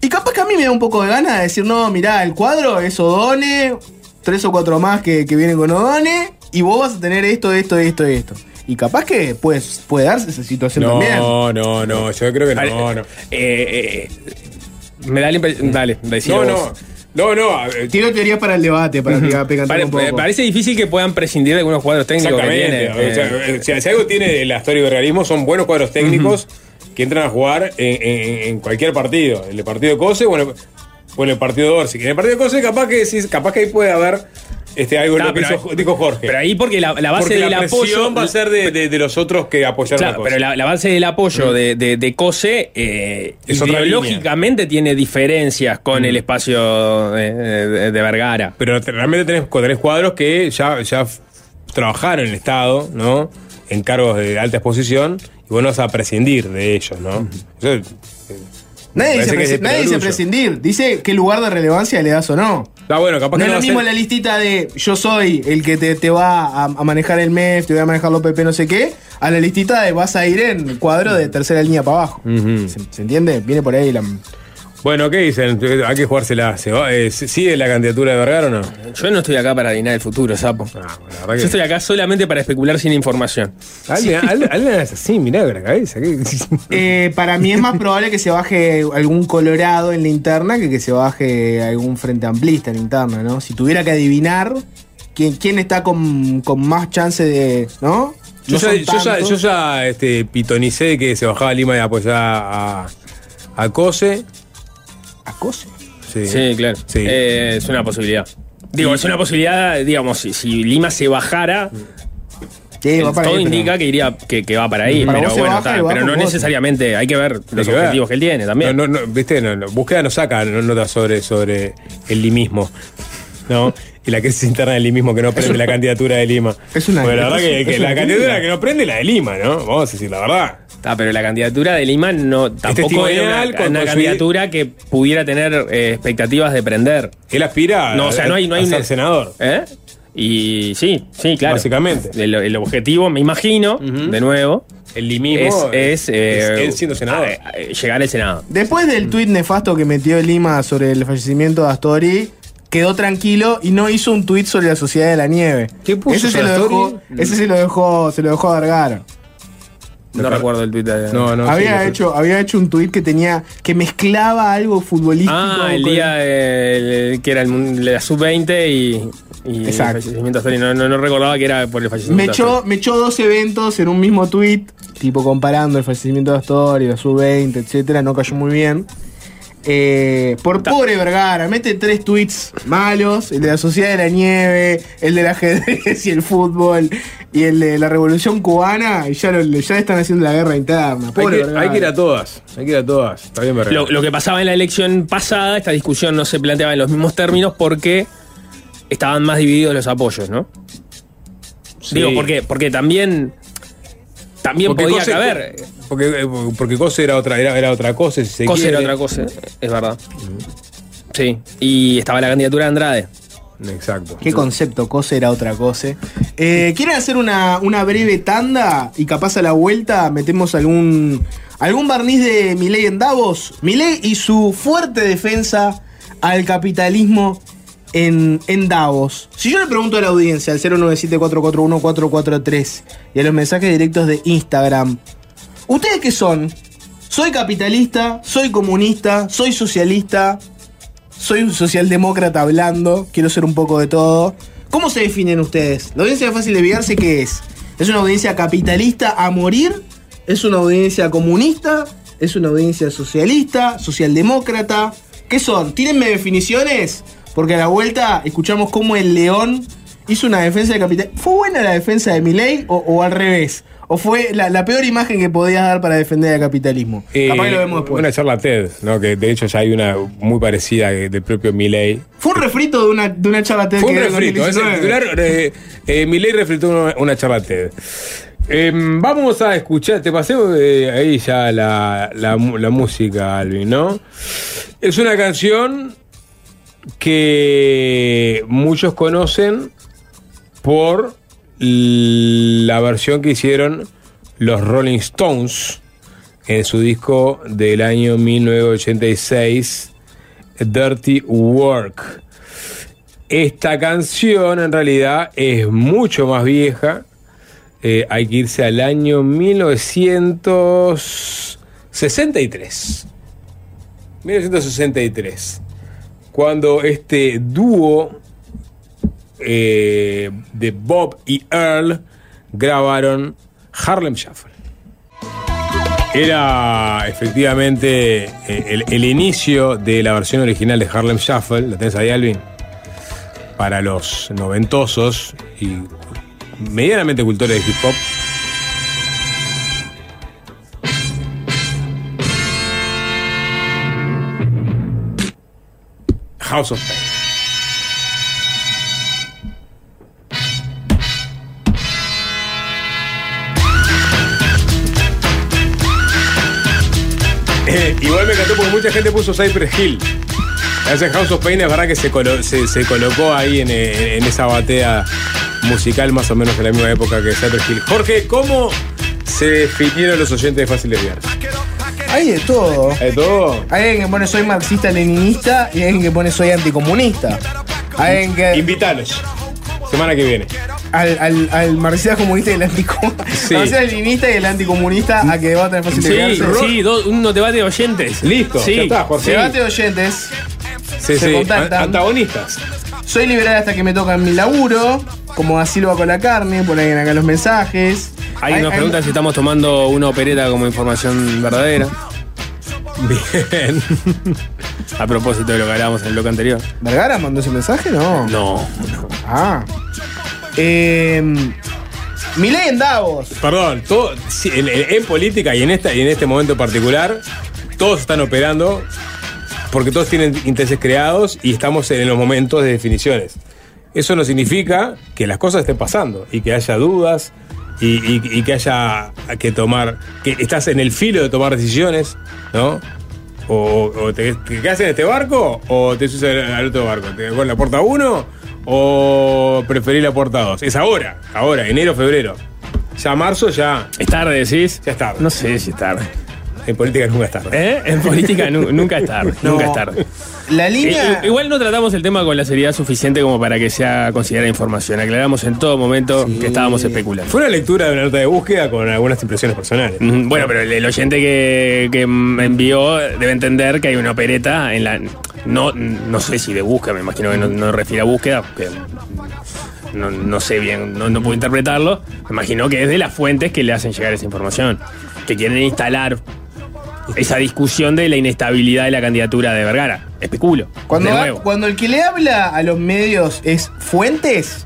Y capaz que a mí me da un poco de ganas de decir, no, mirá, el cuadro es Odone, tres o cuatro más que, que vienen con Odone, y vos vas a tener esto, esto, esto y esto. Y capaz que pues, puede darse esa situación también. No, no, no, yo creo que Vale, no, no. eh, eh, me da la impresión. Dale, No, vos. no, no, no. Tiro teorías para el debate, para que pecantar Pare- un poco. parece difícil que puedan prescindir de algunos cuadros técnicos que Exactamente. tiene. o sea, eh, si, si algo tiene el astorivergarismo son buenos cuadros técnicos que entran a jugar en, en- en cualquier partido. El de partido de Cose, bueno, bueno, el partido de Orsi. En el partido de Cose capaz que capaz que ahí puede haber este, algo Está, lo que pero hizo- ahí- dijo Jorge. pero ahí porque la, la base Porque la del presión apoyo. va a ser de, de- de los otros que apoyaron Claro, la cosa. pero la, la base del apoyo de, de, de COSE eh, Es otra ideológicamente tiene diferencias con el espacio de, Vergara. Pero te- realmente tenés, tenés cuadros que ya, ya trabajaron en el Estado, ¿no? En cargos de alta exposición, y vos no vas a prescindir de ellos, ¿no? Eso, eh, nadie dice, presi- nadie dice prescindir, dice qué lugar de relevancia le das o no. Está bueno, capaz No que es no lo mismo la listita de yo soy el que te, te va a, a manejar el MEF, te voy a manejar los PP, no sé qué, a la listita de vas a ir en cuadro de tercera línea para abajo. ¿Se, se entiende? Viene por ahí la. Bueno, ¿qué dicen? Hay que jugársela. ¿Se va- eh, ¿Sigue la candidatura de Vergara o no? Yo no estoy acá para adivinar el futuro, sapo. Ah, bueno, la verdad que- Yo estoy acá solamente para especular sin información. Alguien es así, mirá de la cabeza. ¿qué? Eh, para mí es más probable que se baje algún colorado en la interna que que se baje algún frente amplista en la interna, ¿no? Si tuviera que adivinar quién, quién está con, con más chance de. ¿No? Yo, No ya, yo ya, yo ya, este, pitonicé que se bajaba Lima y apoyaba a, a Cose. Acose. Sí, Sí, claro. Sí. Eh, es una posibilidad. Digo, es una posibilidad, digamos, si, si Lima se bajara, Sí, va para todo ahí, pero- indica que iría que, que va para ahí. Para pero bueno, va pero no vos. necesariamente. Hay que ver los que ver. objetivos que él tiene también. No, no, no, viste, no, no, búsqueda no saca no- notas sobre, sobre el limismo. ¿No? y la crisis interna del limismo que no prende la candidatura de Lima. Es una- Bueno, la verdad es- que, es la candidatura crítica. que no prende es la de Lima, ¿no? Vamos a decir la verdad. Ah, pero la candidatura de Lima no tampoco era testimonial una, candidatura que pudiera tener eh, expectativas de prender. Él aspira No, o sea, no hay, no hay a ser un- senador. ¿Eh? Y sí, sí, claro. Básicamente. El, el objetivo, me imagino, de nuevo, El limismo es, es, eh, es él siendo senador. llegar al Senado. Después del tuit nefasto que metió Lima sobre el fallecimiento de Astori, quedó tranquilo y no hizo un tuit sobre la sociedad de la nieve. ¿Qué puso ese se lo dejó, ese se lo dejó, se lo dejó a Vergara. No recuerdo el Twitter. No, no. había, sí, hecho, había hecho un tuit que tenía, que mezclaba algo futbolístico. Ah, el con- día del- que era el, la sub-20 y, y el Exacto. fallecimiento. No, no, no recordaba que era por el Me fallecimiento. de echó, me echó dos eventos en un mismo tuit, tipo comparando el fallecimiento de Astori, la sub-20, etcétera, no cayó muy bien. Eh, por pobre Vergara, mete tres tweets malos, el de la Sociedad de la Nieve, el del ajedrez y el fútbol, y el de la Revolución Cubana, y ya, lo- ya están haciendo la guerra interna. Hay que, Vergara. hay que ir a todas. Hay que ir a todas. Está bien, Vergara. Lo, lo que pasaba en la elección pasada, esta discusión no se planteaba en los mismos términos porque estaban más divididos los apoyos, ¿no? Sí. Digo, porque, porque también. También Porque podía Cose- caber. Porque, eh, porque Cose era otra, era, era otra cosa, si se Cosa quiere. era otra cosa, es verdad. Sí. Y estaba la candidatura de Andrade. Exacto. Qué concepto, cosa era otra cosa. Eh, ¿Quieren hacer una, una breve tanda y capaz a la vuelta metemos algún, algún barniz de Milei en Davos? Milei y su fuerte defensa al capitalismo en, Davos. Si yo le pregunto a la audiencia al 097441443 y a los mensajes directos de Instagram, ¿ustedes qué son? ¿Soy capitalista? ¿Soy comunista? ¿Soy socialista? soy un socialdemócrata hablando, quiero ser un poco de todo. ¿Cómo se definen ustedes? La audiencia de Fácil Desviarse, ¿qué es? ¿Es una audiencia capitalista a morir? ¿Es una audiencia comunista? ¿Es una audiencia socialista? ¿Socialdemócrata? ¿Qué son? Tírenme definiciones, porque a la vuelta escuchamos cómo el león hizo una defensa del capital. ¿Fue buena la defensa de Milei o, o al revés? ¿O fue la, la peor imagen que podías dar para defender el capitalismo? Eh, Capaz que lo vemos después. Una charla TED, ¿no? Que de hecho ya hay una muy parecida del propio Milley. Fue un refrito de una, de una charla TED Fue un refrito. Es el 2019. titular. Eh, eh, Milei refritó una, una charla TED. Em, vamos a escuchar, te pasé eh, ahí ya la, la música, Alvin, ¿no? Es una canción que muchos conocen por la versión que hicieron los Rolling Stones en su disco del año 1986, Dirty Work. Esta canción en realidad es mucho más vieja. Eh, hay que irse al año 1963. 1963. Cuando este dúo eh, de Bob y Earl grabaron Harlem Shuffle. Era efectivamente eh, el, el inicio de la versión original de Harlem Shuffle. ¿La tenés ahí, Alvin? Para los noventosos y medianamente cultores de hip hop. House of Pain. Eh, igual me encantó porque mucha gente puso Cypress Hill. Ese House of Pain es verdad que se, colo- se colocó ahí en, en esa batea musical más o menos en la misma época que Cypress Hill. Jorge, ¿cómo se definieron los oyentes de Fácil Desviarse? Hay de todo. ¿De todo? Hay alguien que pone soy marxista-leninista y hay alguien que pone soy anticomunista. Hay alguien que. Invitalos. Semana que viene. Al, al, al marxista comunista y el anticomunista. Sí. Al marxista-leninista y el anticomunista a que debatan fácil de Sí, sí, do- unos debates de oyentes. Listo, Sí. ya está, Jorge. Debate de oyentes. Sí, se sí. contactan. An- Antagonistas. Soy liberal hasta que me toca en mi laburo. Como a Silva con la carne, por ahí en acá los mensajes. Alguien nos pregunta si estamos tomando una opereta como información verdadera. Bien. A propósito de lo que hablábamos en el bloque anterior. ¿Vergara mandó ese mensaje? No. No. Ah. Eh, Milei en Davos. Perdón, todo, en- en política y en, esta, y en este momento particular, todos están operando porque todos tienen intereses creados y estamos en los momentos de definiciones. eso no significa que las cosas estén pasando y que haya dudas y, y- y que haya que tomar, que estás en el filo de tomar decisiones, ¿no? O, o te, te quedas en este barco o te subes al, al otro barco. ¿Te con la puerta 1 o preferís la puerta 2? Es ahora, ahora, enero, febrero. Ya marzo ya, ¿Es tarde, decís? ya es tarde. No sé si es tarde. En política nunca es tarde. ¿Eh? En política nu- nunca es tarde. No. Nunca es tarde. La línea. I- Igual no tratamos el tema con la seriedad suficiente como para que sea considerada información. Aclaramos en todo momento que estábamos especulando. Fue una lectura de una nota de búsqueda con algunas impresiones personales. Mm, Bueno, pero el, el oyente que, que me envió debe entender que hay una opereta en la. No, no sé si de búsqueda, me imagino que no, no refiere a búsqueda, porque no, no sé bien, no, no puedo interpretarlo. Me imagino que es de las fuentes que le hacen llegar esa información, que quieren instalar esa discusión de la inestabilidad de la candidatura de Vergara. Especulo. Cuando, de va- nuevo. cuando el que le habla a los medios es fuentes,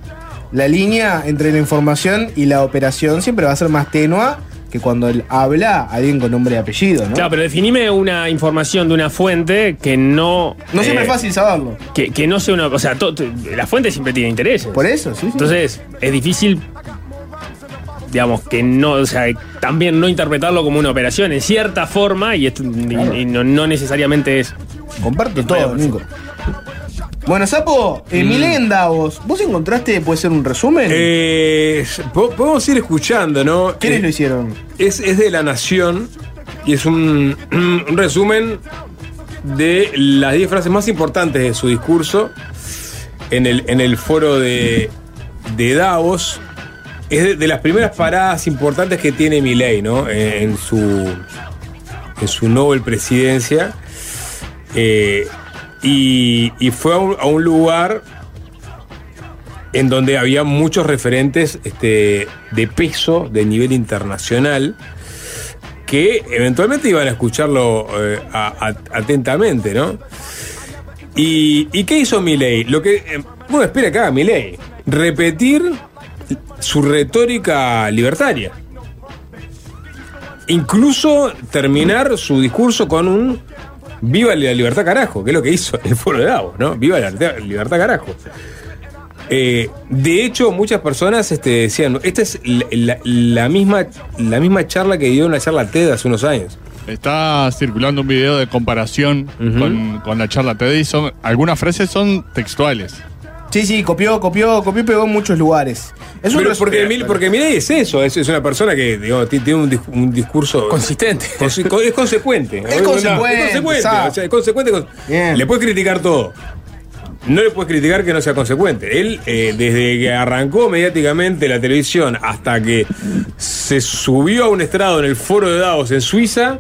la línea entre la información y la operación siempre va a ser más tenua que cuando él habla a alguien con nombre y apellido, ¿no? Claro, pero definime una información de una fuente que no. no siempre eh, es fácil saberlo. Que, que no sea una. O sea, to- to- la fuente siempre tiene intereses. Por eso, sí. sí. Entonces, es difícil, digamos, que no, o sea, también no interpretarlo como una operación en cierta forma y, esto- y- y no, no necesariamente es. Comparto todo, Bueno, Nico. Bueno, Sapo, eh, Milei en Davos, ¿vos encontraste, puede ser un resumen? Eh, po- podemos ir escuchando, ¿no? ¿Quiénes Eh, lo hicieron? Es, es de La Nación y es un, un resumen de las 10 frases más importantes de su discurso en el, en el foro de, de Davos. Es de, las primeras paradas importantes que tiene Milei, ¿no? Eh, En su, en su Nobel presidencia. Eh, y, fue a un, lugar en donde había muchos referentes este, de peso, de nivel internacional, que eventualmente iban a escucharlo eh, atentamente, ¿no? ¿Y, qué hizo Milei? Lo que eh, uno espera haga Milei, repetir su retórica libertaria. Incluso terminar su discurso con un viva la libertad carajo, que es lo que hizo el foro de Davos, ¿no? Viva la libertad, carajo. Eh, de hecho, muchas personas este, decían, esta es la, la- la misma, la misma charla que dio en la charla TED hace unos años. Está circulando un video de comparación con la charla TED y son, algunas frases son textuales. Sí, sí, copió, copió, copió y pegó en muchos lugares. Es un porque, Mil- porque Milei es eso, es, es una persona que digo, tiene un, dis- un discurso Consistente. consi- con- es consecuente. Es consecuente, Es consecuente. exacto. o sea, es consecuente con- Bien. Le puedes criticar todo. No le puedes criticar que no sea consecuente. Él, eh, desde que arrancó mediáticamente la televisión hasta que se subió a un estrado en el foro de Davos en Suiza,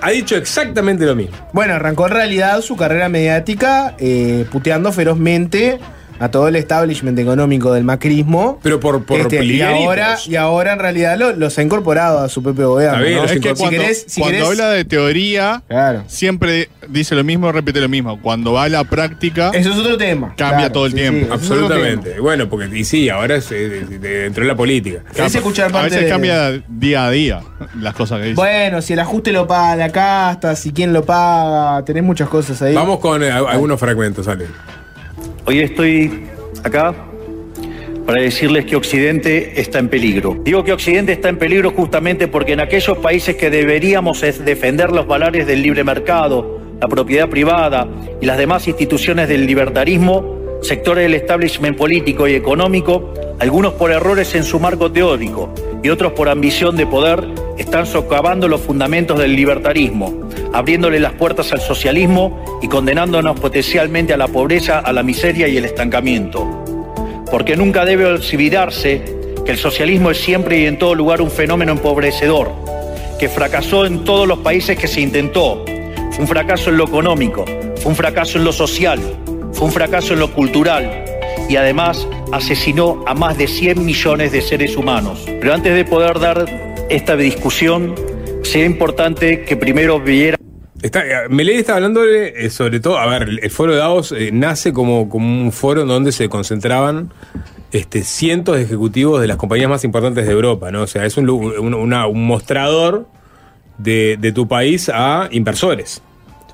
ha dicho exactamente lo mismo. Bueno, arrancó en realidad su carrera mediática eh, puteando ferozmente a todo el establishment económico del macrismo. Pero por, por Este, y, ahora, y ahora en realidad lo- los ha incorporado a su propio gobierno. Está bien, es que si cuando, querés, si cuando querés- habla de teoría, Claro. siempre dice lo mismo, repite lo mismo. Cuando va a la práctica, Eso es otro tema. Cambia todo el tiempo. Absolutamente. Bueno, porque y sí, ahora es, eh, dentro de la política. ¿Querés escuchar a veces de- cambia día a día las cosas que dice. Bueno, si el ajuste lo paga la casta, si quién lo paga, tenés muchas cosas ahí. Vamos con eh, algunos fragmentos, Ale. Hoy estoy acá para decirles que Occidente está en peligro. Digo que Occidente está en peligro justamente porque en aquellos países que deberíamos defender los valores del libre mercado, la propiedad privada y las demás instituciones del libertarismo, sectores del establishment político y económico, algunos por errores en su marco teórico y otros por ambición de poder, están socavando los fundamentos del libertarismo, abriéndole las puertas al socialismo y condenándonos potencialmente a la pobreza, a la miseria y el estancamiento porque nunca debe olvidarse que el socialismo es siempre y en todo lugar un fenómeno empobrecedor, que fracasó en todos los países que se intentó. Fue un fracaso en lo económico, fue un fracaso en lo social, fue un fracaso en lo cultural y además asesinó a más de 100 millones de seres humanos. Pero antes de poder dar esta discusión, sería importante que primero viera Está, eh, Milei está hablándole eh, sobre todo, a ver, el, foro de Davos eh, nace como, como un foro en donde se concentraban este, cientos de ejecutivos de las compañías más importantes de Europa, ¿no? O sea, es un, lu- un- una- un mostrador de, de tu país a inversores,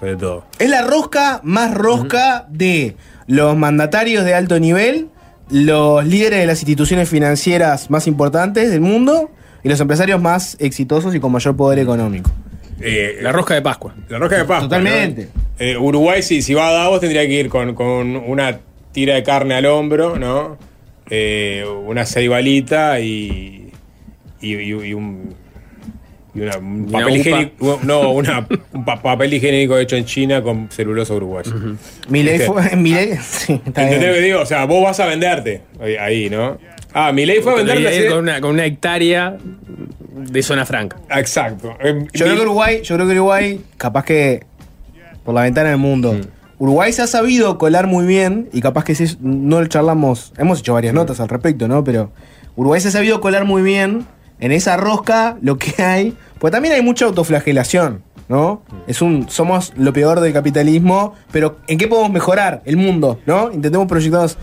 sobre todo. Es la rosca más rosca de los mandatarios de alto nivel los líderes de las instituciones financieras más importantes del mundo y los empresarios más exitosos y con mayor poder económico. Eh, La rosca de Pascua. La rosca de Pascua. Totalmente. ¿no? Eh, Uruguay, si, si va a Davos, tendría que ir con, con una tira de carne al hombro, ¿no? Eh, una ceibalita y, y, y- y un. Y una, un una papel higiénico. No, una, un pa- papel higiénico hecho en China con celulosa uruguaya. Milei ¿Viste? fue. Milei, sí, está ¿Entendés lo que bien. digo? O sea, vos vas a venderte ahí, ahí, ¿no? Ah, mi ley fue a ir así- con una, con una hectárea de zona franca. Exacto. Eh, Yo creo que Uruguay, yo creo que Uruguay, capaz que por la ventana del mundo. Uruguay se ha sabido colar muy bien y capaz que si no lo charlamos, hemos hecho varias notas al respecto, ¿no? Pero Uruguay se ha sabido colar muy bien en esa rosca lo que hay, pues también hay mucha autoflagelación, ¿no? Es un somos lo peor del capitalismo, pero ¿en qué podemos mejorar el mundo, ¿no? Intentemos proyectarnos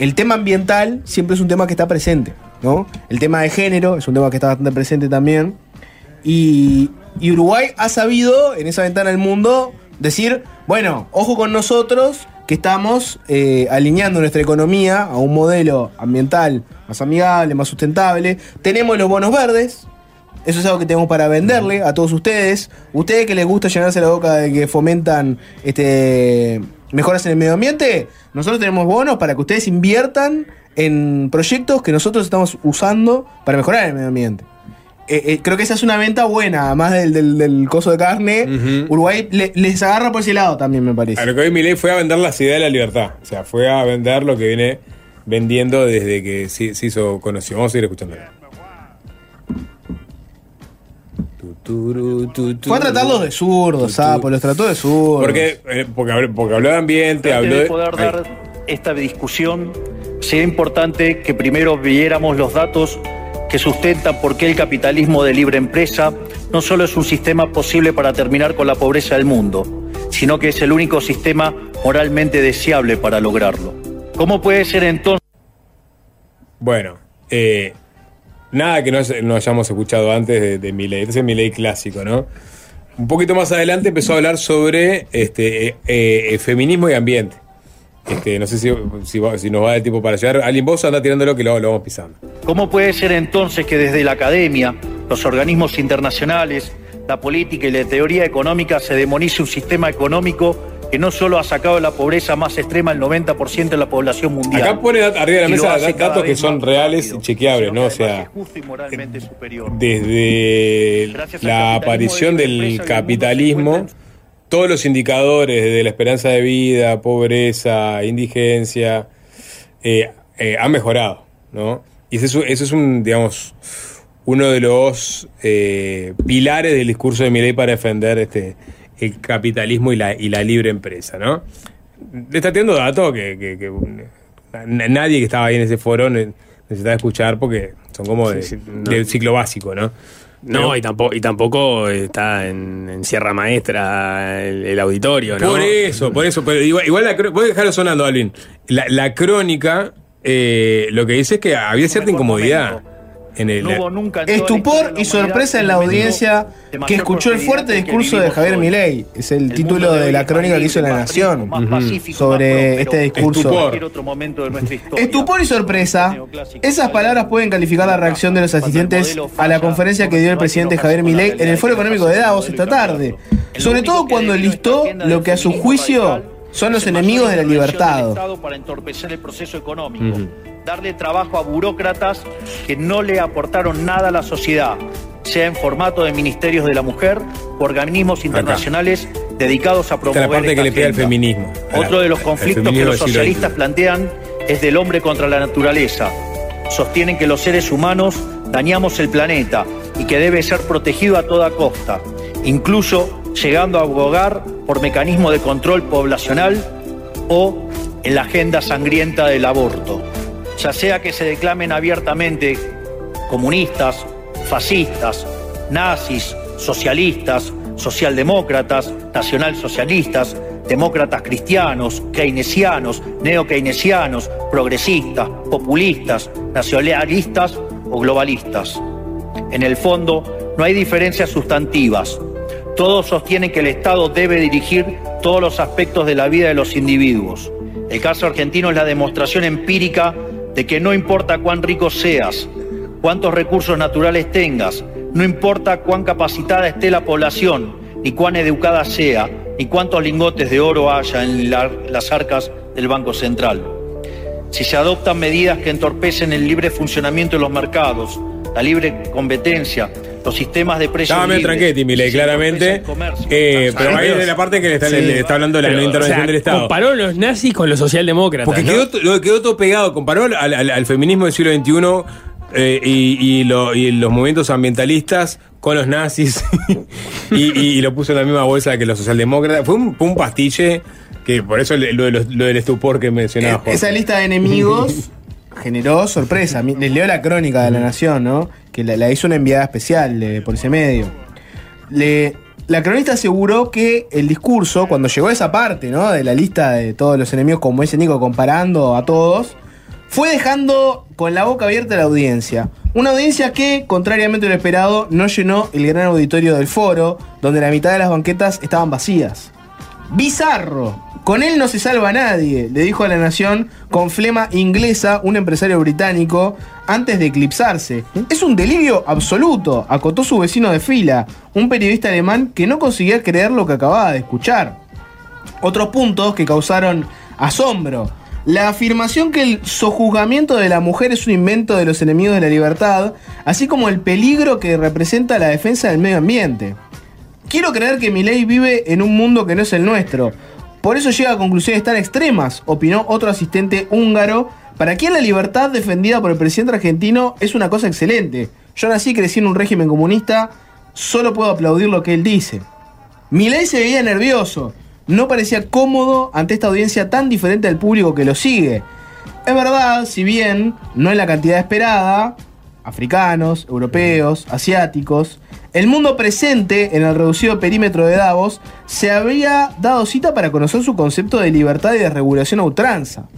el tema ambiental siempre es un tema que está presente, ¿no? El tema de género es un tema que está bastante presente también. Y, Uruguay ha sabido, en esa ventana del mundo, decir, bueno, ojo con nosotros, que estamos eh, alineando nuestra economía a un modelo ambiental más amigable, más sustentable. Tenemos los bonos verdes. Eso es algo que tenemos para venderle a todos ustedes. Ustedes que les gusta llenarse la boca de que fomentan este, mejoras en el medio ambiente, nosotros tenemos bonos para que ustedes inviertan en proyectos que nosotros estamos usando para mejorar el medio ambiente. Eh, eh, creo que esa es una venta buena, además del, del, del coso de carne. Uruguay le- les agarra por ese lado también, me parece. A lo que hoy Milei fue a vender las ideas de la libertad. O sea, fue a vender lo que viene vendiendo desde que se, se hizo conocido. Vamos a ir escuchando. Fue a tratarlos de zurdos, sapo, los trató de zurdos. Porque, eh, porque, habló, porque habló de ambiente, habló de de. poder Ay. dar esta discusión, sería importante que primero viéramos los datos que sustentan por qué el capitalismo de libre empresa no solo es un sistema posible para terminar con la pobreza del mundo, sino que es el único sistema moralmente deseable para lograrlo. ¿Cómo puede ser entonces? Bueno, eh, nada que no, hayamos escuchado antes de, de Milei. Este es mi ley clásico, ¿no? Un poquito más adelante empezó a hablar sobre este, eh, eh, feminismo y ambiente. Este, no sé si, si nos va el tiempo para llegar. Alguien vos anda tirándolo que lo, lo vamos pisando. ¿Cómo puede ser entonces que desde la academia, los organismos internacionales, la política y la teoría económica se demonice un sistema económico que no solo ha sacado de la pobreza más extrema al 90% de la población mundial? Acá pone arriba de la mesa datos que son reales rápido, y chequeables, ¿no? O sea, además es justo y moralmente superior. desde la aparición de del el capitalismo, todos los indicadores desde la esperanza de vida, pobreza, indigencia, eh, eh, han mejorado, ¿no? Y ese es, un- ese es un, digamos, uno de los eh, pilares del discurso de Milei para defender este el capitalismo y la, y la libre empresa, ¿no? Le está tirando datos que, que- que, na- nadie que estaba ahí en ese foro ne- necesitaba escuchar porque son como de, Sí, sí, no. de ciclo básico, ¿no? No, y tampoco, y tampoco está en, en Sierra Maestra el, el auditorio, ¿no? Por eso, por eso. Pero igual, igual la, voy a dejarlo sonando, Alvin. La, la crónica eh, lo que dice es que había cierta incomodidad momento. En el. No hubo nunca en toda la Estupor y sorpresa en la audiencia que escuchó el fuerte discurso de Javier hoy. Milei. Es el El título de la crónica que hizo La Nación más pacífico, sobre más este discurso. Estupor y sorpresa. Esas palabras pueden calificar la reacción de los asistentes a la conferencia que dio el presidente Javier Milei en el Foro Económico de Davos esta tarde. Sobre todo cuando listó lo que a su juicio son los enemigos de la libertad. Para entorpecer el proceso económico, darle trabajo a burócratas que no le aportaron nada a la sociedad, sea en formato de ministerios de la mujer o organismos internacionales dedicados a Esta promover la parte que esta le pega al agenda. feminismo. la- Otro de los conflictos que los socialistas plantean es del hombre contra la naturaleza. Sostienen que los seres humanos dañamos el planeta y que debe ser protegido a toda costa, incluso llegando a abogar por mecanismos de control poblacional o en la agenda sangrienta del aborto. Ya sea que se declamen abiertamente comunistas, fascistas, nazis, socialistas, socialdemócratas, nacionalsocialistas, demócratas cristianos, keynesianos, neokeynesianos, progresistas, populistas, nacionalistas o globalistas. En el fondo, no hay diferencias sustantivas. Todos sostienen que el Estado debe dirigir todos los aspectos de la vida de los individuos. El caso argentino es la demostración empírica de que no importa cuán rico seas, cuántos recursos naturales tengas, no importa cuán capacitada esté la población, ni cuán educada sea, ni cuántos lingotes de oro haya en la- las arcas del Banco Central. Si se adoptan medidas que entorpecen el libre funcionamiento de los mercados, la libre competencia, los sistemas de precios Estaba medio tranquetti, Milei, claramente. comercio, Eh, pero ahí es la parte que le está, Sí. le está hablando de la Pero, no intervención o sea, del Estado. Comparó los nazis con los socialdemócratas. Porque ¿no? quedó, quedó todo pegado, comparó al, al- al feminismo del siglo XXI eh, y, y lo- y los movimientos ambientalistas con los nazis y, y- y lo puso en la misma bolsa que los socialdemócratas. Fue un, fue un pastille que por eso lo, de del estupor que mencionaba Jorge. Eh, Esa lista de enemigos generó sorpresa. Les leo la crónica de la Nación, ¿no? Que la, hizo una enviada especial por ese medio. Le- la cronista aseguró que el discurso, cuando llegó a esa parte, ¿no? De la lista de todos los enemigos, como dice Nico, comparando a todos, fue dejando con la boca abierta la audiencia. Una audiencia que, contrariamente a lo esperado, no llenó el gran auditorio del foro, donde la mitad de las banquetas estaban vacías. Bizarro. Con él no se salva nadie, le dijo a la Nación con flema inglesa un empresario británico antes de eclipsarse. Es un delirio absoluto, acotó su vecino de fila, un periodista alemán que no conseguía creer lo que acababa de escuchar. Otros puntos que causaron asombro. La afirmación que el sojuzgamiento de la mujer es un invento de los enemigos de la libertad, así como el peligro que representa la defensa del medio ambiente. Quiero creer que Milei vive en un mundo que no es el nuestro. Por eso llega a conclusiones tan extremas, opinó otro asistente húngaro, para quien la libertad defendida por el presidente argentino es una cosa excelente. Yo nací y crecí en un régimen comunista, solo puedo aplaudir lo que él dice. Milei se veía nervioso, no parecía cómodo ante esta audiencia tan diferente al público que lo sigue. Es verdad, si bien no en la cantidad esperada, africanos, europeos, asiáticos, el mundo presente en el reducido perímetro de Davos se había dado cita para conocer su concepto de libertad y de regulación a ultranza.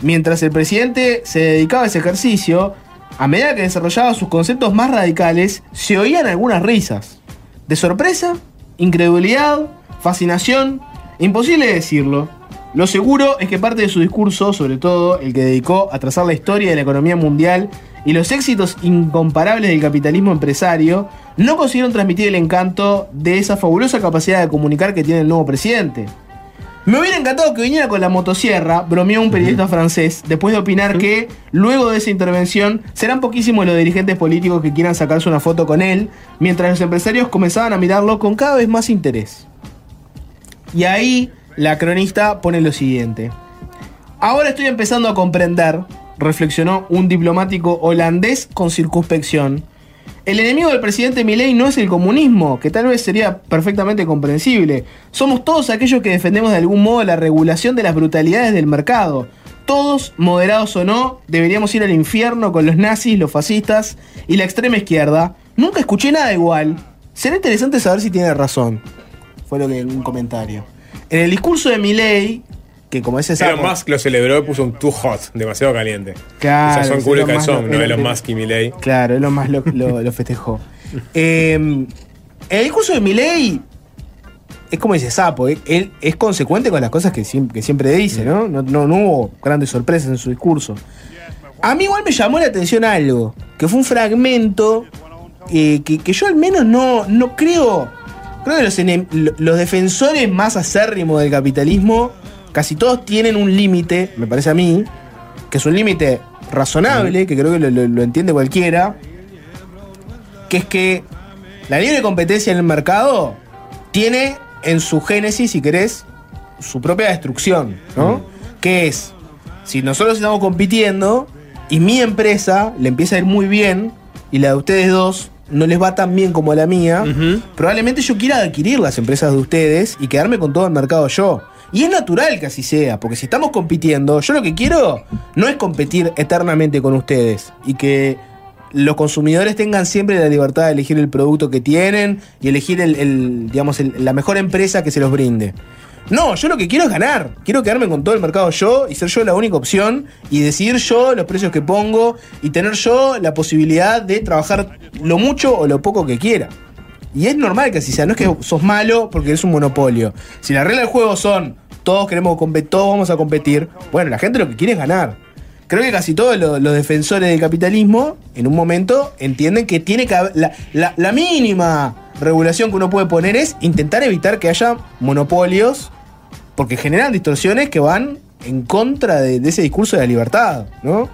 Mientras el presidente se dedicaba a ese ejercicio, a medida que desarrollaba sus conceptos más radicales, se oían algunas risas. De sorpresa, incredulidad, fascinación, imposible decirlo. Lo seguro es que parte de su discurso, sobre todo el que dedicó a trazar la historia de la economía mundial y los éxitos incomparables del capitalismo empresario, no consiguieron transmitir el encanto de esa fabulosa capacidad de comunicar que tiene el nuevo presidente. Me hubiera encantado que viniera con la motosierra, bromeó un periodista francés, después de opinar que, luego de esa intervención, serán poquísimos los dirigentes políticos que quieran sacarse una foto con él, mientras los empresarios comenzaban a mirarlo con cada vez más interés. Y ahí la cronista pone lo siguiente. Ahora estoy empezando a comprender, reflexionó un diplomático holandés con circunspección. El enemigo del presidente Milei no es el comunismo, que tal vez sería perfectamente comprensible. Somos todos aquellos que defendemos de algún modo la regulación de las brutalidades del mercado. Todos, moderados o no, deberíamos ir al infierno con los nazis, los fascistas y la extrema izquierda. Nunca escuché nada igual. Será interesante saber si tiene razón. Fue lo que un comentario. En el discurso de Milei, que como ese Elon Musk lo celebró y puso un too hot, demasiado caliente. Claro, o sea, son culo y calzón, lo- no Elon- Elon Musk y Milei. Claro, Elon Musk lo, lo- lo festejó. Eh, el discurso de Milei es como dice Sapo, eh, él es consecuente con las cosas que, siem- que siempre dice, ¿no? No, no, no hubo grandes sorpresas en su discurso. A mí igual me llamó la atención algo, que fue un fragmento eh, que, que yo al menos no, no creo. Creo que los, los defensores más acérrimos del capitalismo, casi todos tienen un límite, me parece a mí, que es un límite razonable, que creo que lo, lo- lo entiende cualquiera, que es que la libre competencia en el mercado tiene en su génesis, si querés, su propia destrucción, ¿no? Que es, si nosotros estamos compitiendo y mi empresa le empieza a ir muy bien y la de ustedes dos no les va tan bien como la mía, probablemente yo quiera adquirir las empresas de ustedes y quedarme con todo el mercado yo. Y es natural que así sea, porque si estamos compitiendo, yo lo que quiero no es competir eternamente con ustedes y que los consumidores tengan siempre la libertad de elegir el producto que tienen y elegir el, digamos, el- la mejor empresa que se los brinde. No, yo lo que quiero es ganar. Quiero quedarme con todo el mercado yo y ser yo la única opción y decidir yo los precios que pongo y tener yo la posibilidad de trabajar lo mucho o lo poco que quiera. Y es normal que así sea, no es que sos malo porque es un monopolio. Si la regla del juego son todos queremos competir, todos vamos a competir, bueno, la gente lo que quiere es ganar. creo que casi todos los, defensores del capitalismo, en un momento, entienden que tiene que haber. La, mínima regulación que uno puede poner es intentar evitar que haya monopolios, porque generan distorsiones que van en contra de ese discurso de la libertad, ¿no?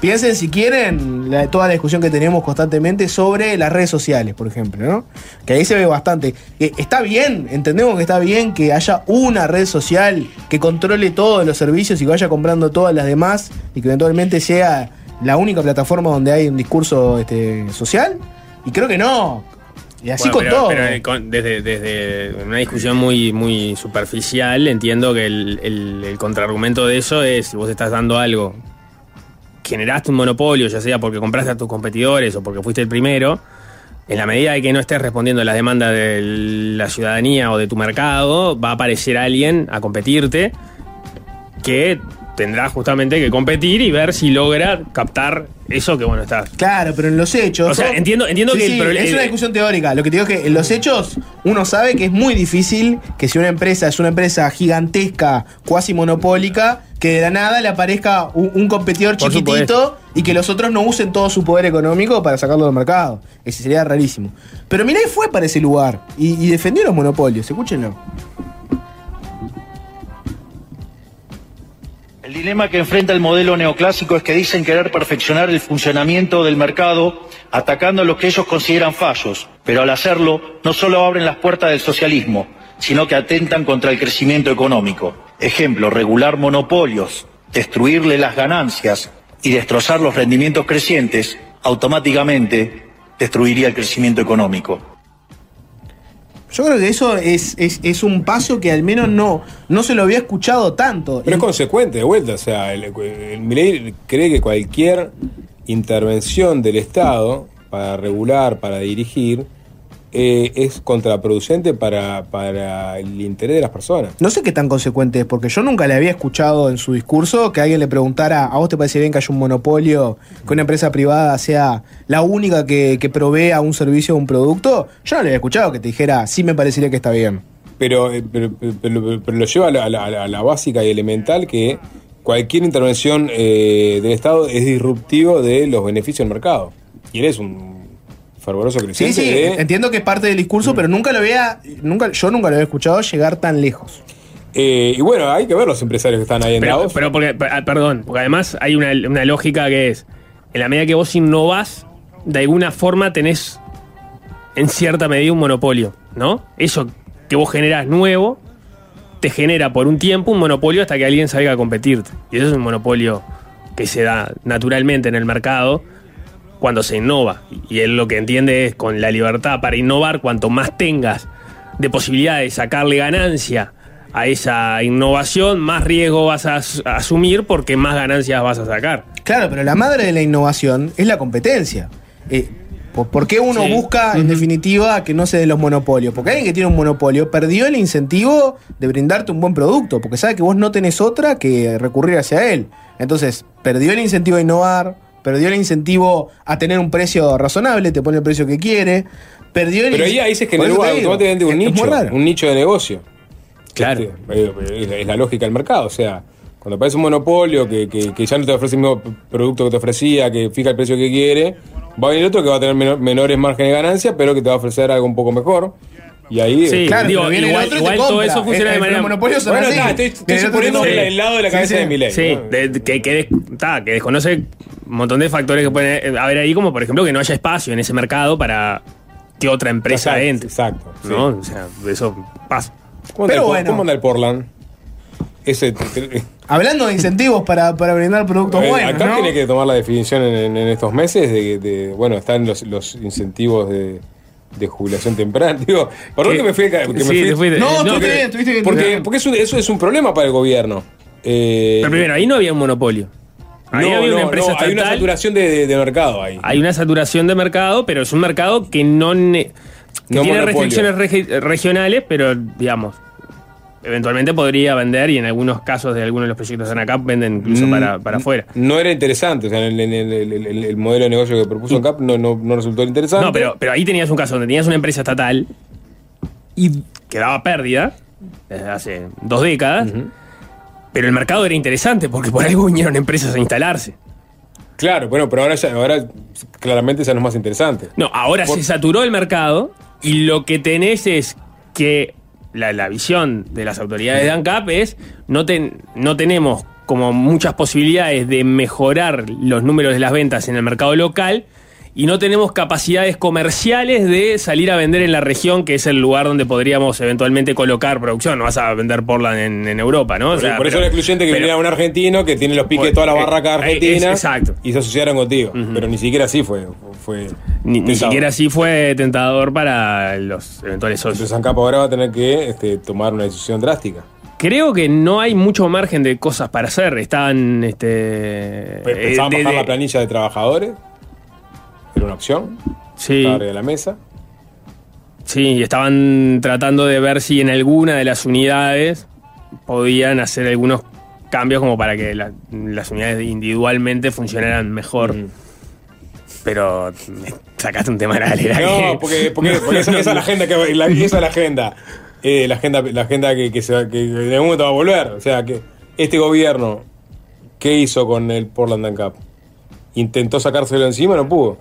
Piensen si quieren la- toda la discusión que tenemos constantemente sobre las redes sociales, por ejemplo, ¿no? Que ahí se ve bastante. Eh, está bien, entendemos que está bien que haya una red social que controle todos los servicios y que vaya comprando todas las demás y que eventualmente sea la única plataforma donde hay un discurso este, social. Y creo que no. Y así Bueno, con pero- todo. pero, eh, con- desde, desde una discusión muy, muy superficial, entiendo que el, el- el contraargumento de eso es si vos estás dando algo, generaste un monopolio, ya sea porque compraste a tus competidores o porque fuiste el primero, en la medida de que no estés respondiendo a las demandas de la ciudadanía o de tu mercado, va a aparecer alguien a competirte que tendrá justamente que competir y ver si logra captar eso que bueno está. Claro, pero en los hechos. O sea, entiendo- entiendo Sí, que el sí, problema- Es una discusión teórica. Lo que te digo es que en los hechos uno sabe que es muy difícil que si una empresa es una empresa gigantesca, cuasi monopólica, que de la nada le aparezca un, un competidor Por chiquitito y que los otros no usen todo su poder económico para sacarlo del mercado. Ese sería rarísimo. Pero Milei fue para ese lugar y, y defendió los monopolios. Escúchenlo. El dilema que enfrenta el modelo neoclásico es que dicen querer perfeccionar el funcionamiento del mercado atacando lo que ellos consideran fallos, pero al hacerlo no solo abren las puertas del socialismo, sino que atentan contra el crecimiento económico. Ejemplo, regular monopolios, destruirle las ganancias y destrozar los rendimientos crecientes, automáticamente destruiría el crecimiento económico. Yo creo que eso es, es, es un paso que al menos no, no se lo había escuchado tanto. Pero es consecuente, de vuelta. O sea, el, el Milei cree que cualquier intervención del Estado para regular, para dirigir, eh, es contraproducente para, para el interés de las personas. No sé qué tan consecuente es, porque yo nunca le había escuchado en su discurso que alguien le preguntara, ¿a vos te parece bien que haya un monopolio, que una empresa privada sea la única que, que provea un servicio o un producto? Yo no le había escuchado que te dijera, sí me parecería que está bien. Pero, eh, pero, pero- lo lleva la- a la- a la básica y elemental que cualquier intervención eh, del Estado es disruptivo de los beneficios del mercado. Y eres un fervoroso Sí, creciente sí, de... entiendo que es parte del discurso, pero nunca lo había, nunca, yo nunca lo había escuchado llegar tan lejos. Eh, y bueno, hay que ver los empresarios que están ahí en Pero, Davos. pero porque, per- perdón, porque además hay una, una lógica que es, en la medida que vos innovás, de alguna forma tenés en cierta medida un monopolio, ¿no? Eso que vos generás nuevo, te genera por un tiempo un monopolio hasta que alguien salga a competirte. Y eso es un monopolio que se da naturalmente en el mercado cuando se innova. Y él lo que entiende es con la libertad para innovar, cuanto más tengas de posibilidad de sacarle ganancia a esa innovación, más riesgo vas a as- a asumir porque más ganancias vas a sacar. Claro, pero la madre de la innovación es la competencia. Eh, ¿por, qué uno Sí. busca, en definitiva, que no se den los monopolios? Porque alguien que tiene un monopolio perdió el incentivo de brindarte un buen producto, porque sabe que vos no tenés otra que recurrir hacia él. Entonces, perdió el incentivo a innovar, perdió el incentivo a tener un precio razonable, te pone el precio que quiere, perdió el Pero ahí, ahí se generó automáticamente un es- es muy nicho, raro. un nicho de negocio. Claro. Este, eh, es, la- lógica del mercado. O sea, cuando aparece un monopolio que, que- que ya no te ofrece el mismo producto que te ofrecía, que fija el precio que quiere, va a venir otro que va a tener menor- menores márgenes de ganancia, pero que te va a ofrecer algo un poco mejor. Y ahí. Sí, eh, Claro, Digo, viene igual- el igual todo eso funciona Eh, de eh, manera- son Bueno, así. está, estoy, estoy el suponiendo el lado de la cabeza sí. de mi ley. Sí, de- que, que, des- ta, que desconoce un montón de factores que pueden haber ahí, como por ejemplo que no haya espacio en ese mercado para que otra empresa Exacto, entre. Exacto. sí. ¿no? O sea, eso pasa. ¿Cómo, anda Pero el, bueno. ¿Cómo anda el Portland? Ese, Hablando de incentivos para, para brindar productos Eh, buenos, acá ¿no? tiene que tomar la definición en, en- en estos meses de, de- bueno, están los, los incentivos de, de jubilación temprana. Digo, perdón ¿Qué? que me fui, que me Sí, fui- te fuiste. No, No, estuviste porque- bien, estuviste bien. porque, porque eso, eso es un problema para el gobierno. Eh, Pero primero, ahí no había un monopolio. Ahí no, había una no, empresa no, hay una saturación de, de- de mercado ahí. Hay una saturación de mercado, pero es un mercado que no ne- que tiene monopolio. restricciones regi- regionales, pero digamos, eventualmente podría vender y en algunos casos de algunos de los proyectos de ANACAP venden incluso Mm, para, para afuera. No era interesante, o sea, el, el- el- el- el modelo de negocio que propuso CAP no, no, no resultó interesante. No, pero, pero ahí tenías un caso donde tenías una empresa estatal y que daba pérdida desde hace dos décadas, pero el mercado era interesante porque por algo vinieron empresas a instalarse. Claro, bueno, pero ahora, ya- ahora claramente ya no es más interesante. No, ahora Por- se saturó el mercado y lo que tenés es que la, la visión de las autoridades de ANCAP es no, ten- no tenemos como muchas posibilidades de mejorar los números de las ventas en el mercado local y no tenemos capacidades comerciales de salir a vender en la región, que es el lugar donde podríamos eventualmente colocar producción. No vas a vender Portland en, en Europa, ¿no? O sea, por eso pero- era excluyente que pero- viniera un argentino que tiene los piques de toda la Eh, barraca eh, argentina es- exacto. y se asociaron contigo. Pero ni siquiera así fue. fue Ni, ni siquiera así fue tentador para los eventuales socios. Entonces ANCAP ahora va a tener que este, tomar una decisión drástica. Creo que no hay mucho margen de cosas para hacer. Están. Este, Pensaban eh, de- bajar de- la planilla de trabajadores. Era una opción. Sí, Estaba de la mesa. sí, estaban tratando de ver si en alguna de las unidades podían hacer algunos cambios como para que la- las unidades individualmente funcionaran mejor. Mm. Pero sacaste un tema grande. No, porque, porque, porque esa, esa es la agenda que la, esa es la agenda. Eh, la agenda, la agenda que, que, se va- que en algún momento va a volver. O sea que este gobierno, ¿qué hizo con el Portland and Cup? Intentó sacárselo encima, no pudo.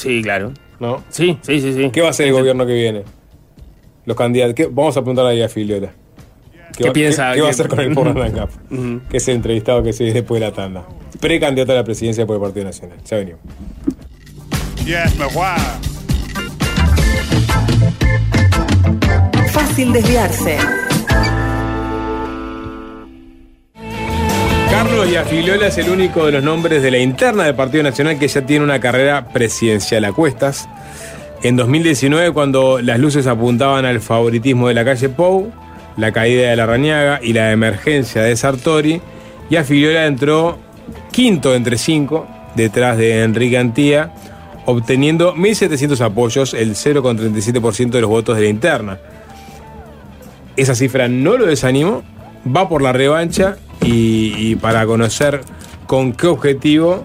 Sí, claro. ¿No? Sí, sí, sí, sí. ¿Qué va a hacer el gobierno que viene? Los candidatos. ¿qué- Vamos a preguntarle ahí a Filiola. ¿Qué va, piensa? ¿Qué, va a ¿Qué- hacer con el Portland and Cup? Ujú. Que es el entrevistado que se después de la tanda. Precandidato a la presidencia por el Partido Nacional. Ya venimos. Yes. Fácil desviarse. Carlos Yafiliola es el único de los nombres de la interna del Partido Nacional que ya tiene una carrera presidencial a cuestas. En 2019, cuando las luces apuntaban al favoritismo de la calle Pou, la caída de la Rañaga y la emergencia de Sartori, Yafiliola entró quinto entre cinco, detrás de Enrique Antía, obteniendo 1.700 apoyos, el 0,37% de los votos de la interna. Esa cifra no lo desanimó, va por la revancha y, y para conocer con qué objetivo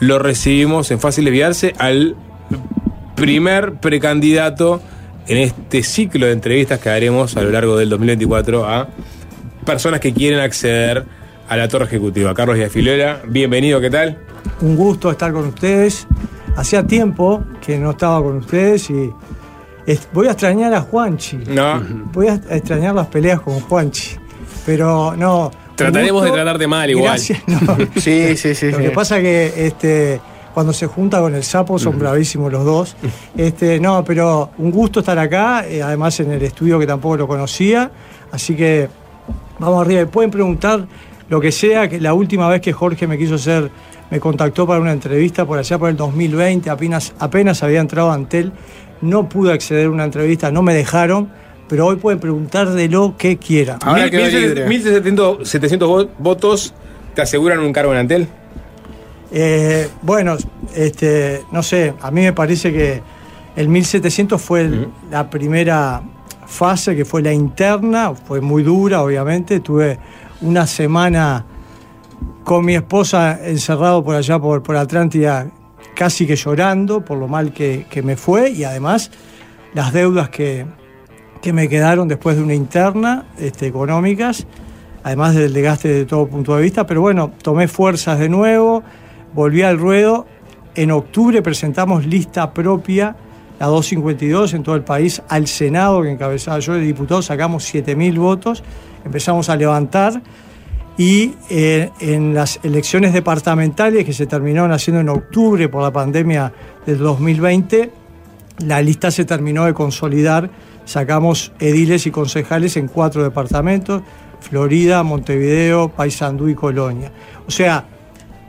lo recibimos en Fácil Desviarse al primer precandidato en este ciclo de entrevistas que haremos a lo largo del 2024 a personas que quieren acceder a la torre ejecutiva. Carlos Yafilera, bienvenido, ¿qué tal? un gusto estar con ustedes. Hacía tiempo que no estaba con ustedes y voy a extrañar a Juanchi. No, Voy a extrañar las peleas con Juanchi. Pero no. Trataremos de gusto. tratarte mal igual. Gracias. no. Sí, sí, sí. Lo sí. que pasa que este, cuando se junta con el sapo son bravísimos los dos. Este, no, pero un gusto estar acá, eh, además en el estudio que tampoco lo conocía. Así que vamos arriba. Y pueden preguntar lo que sea, que la última vez que Jorge me quiso hacer, me contactó para una entrevista por allá por el 2020, apenas, apenas había entrado a Antel, no pude acceder a una entrevista, no me dejaron, pero hoy pueden preguntar de lo que quieran. Ahora Mil- quedó mil- libre. 1.700 700 vo- votos te aseguran un cargo en Antel. Eh, bueno, este, no sé, a mí me parece que el 1700 fue el- la primera fase, que fue la interna, fue muy dura, obviamente. Tuve una semana con mi esposa encerrado por allá por, por Atlántida, casi que llorando por lo mal que, que me fue y además las deudas que, que me quedaron después de una interna este, económicas, además del desgaste de todo punto de vista. Pero bueno, tomé fuerzas de nuevo, volví al ruedo. En octubre presentamos lista propia, la 252 en todo el país, al Senado que encabezaba yo de diputado, sacamos 7.000 votos, empezamos a levantar y eh, en las elecciones departamentales que se terminaron haciendo en octubre por la pandemia del 2020, la lista se terminó de consolidar, sacamos ediles y concejales en cuatro departamentos, Florida, Montevideo, Paysandú y Colonia. O sea,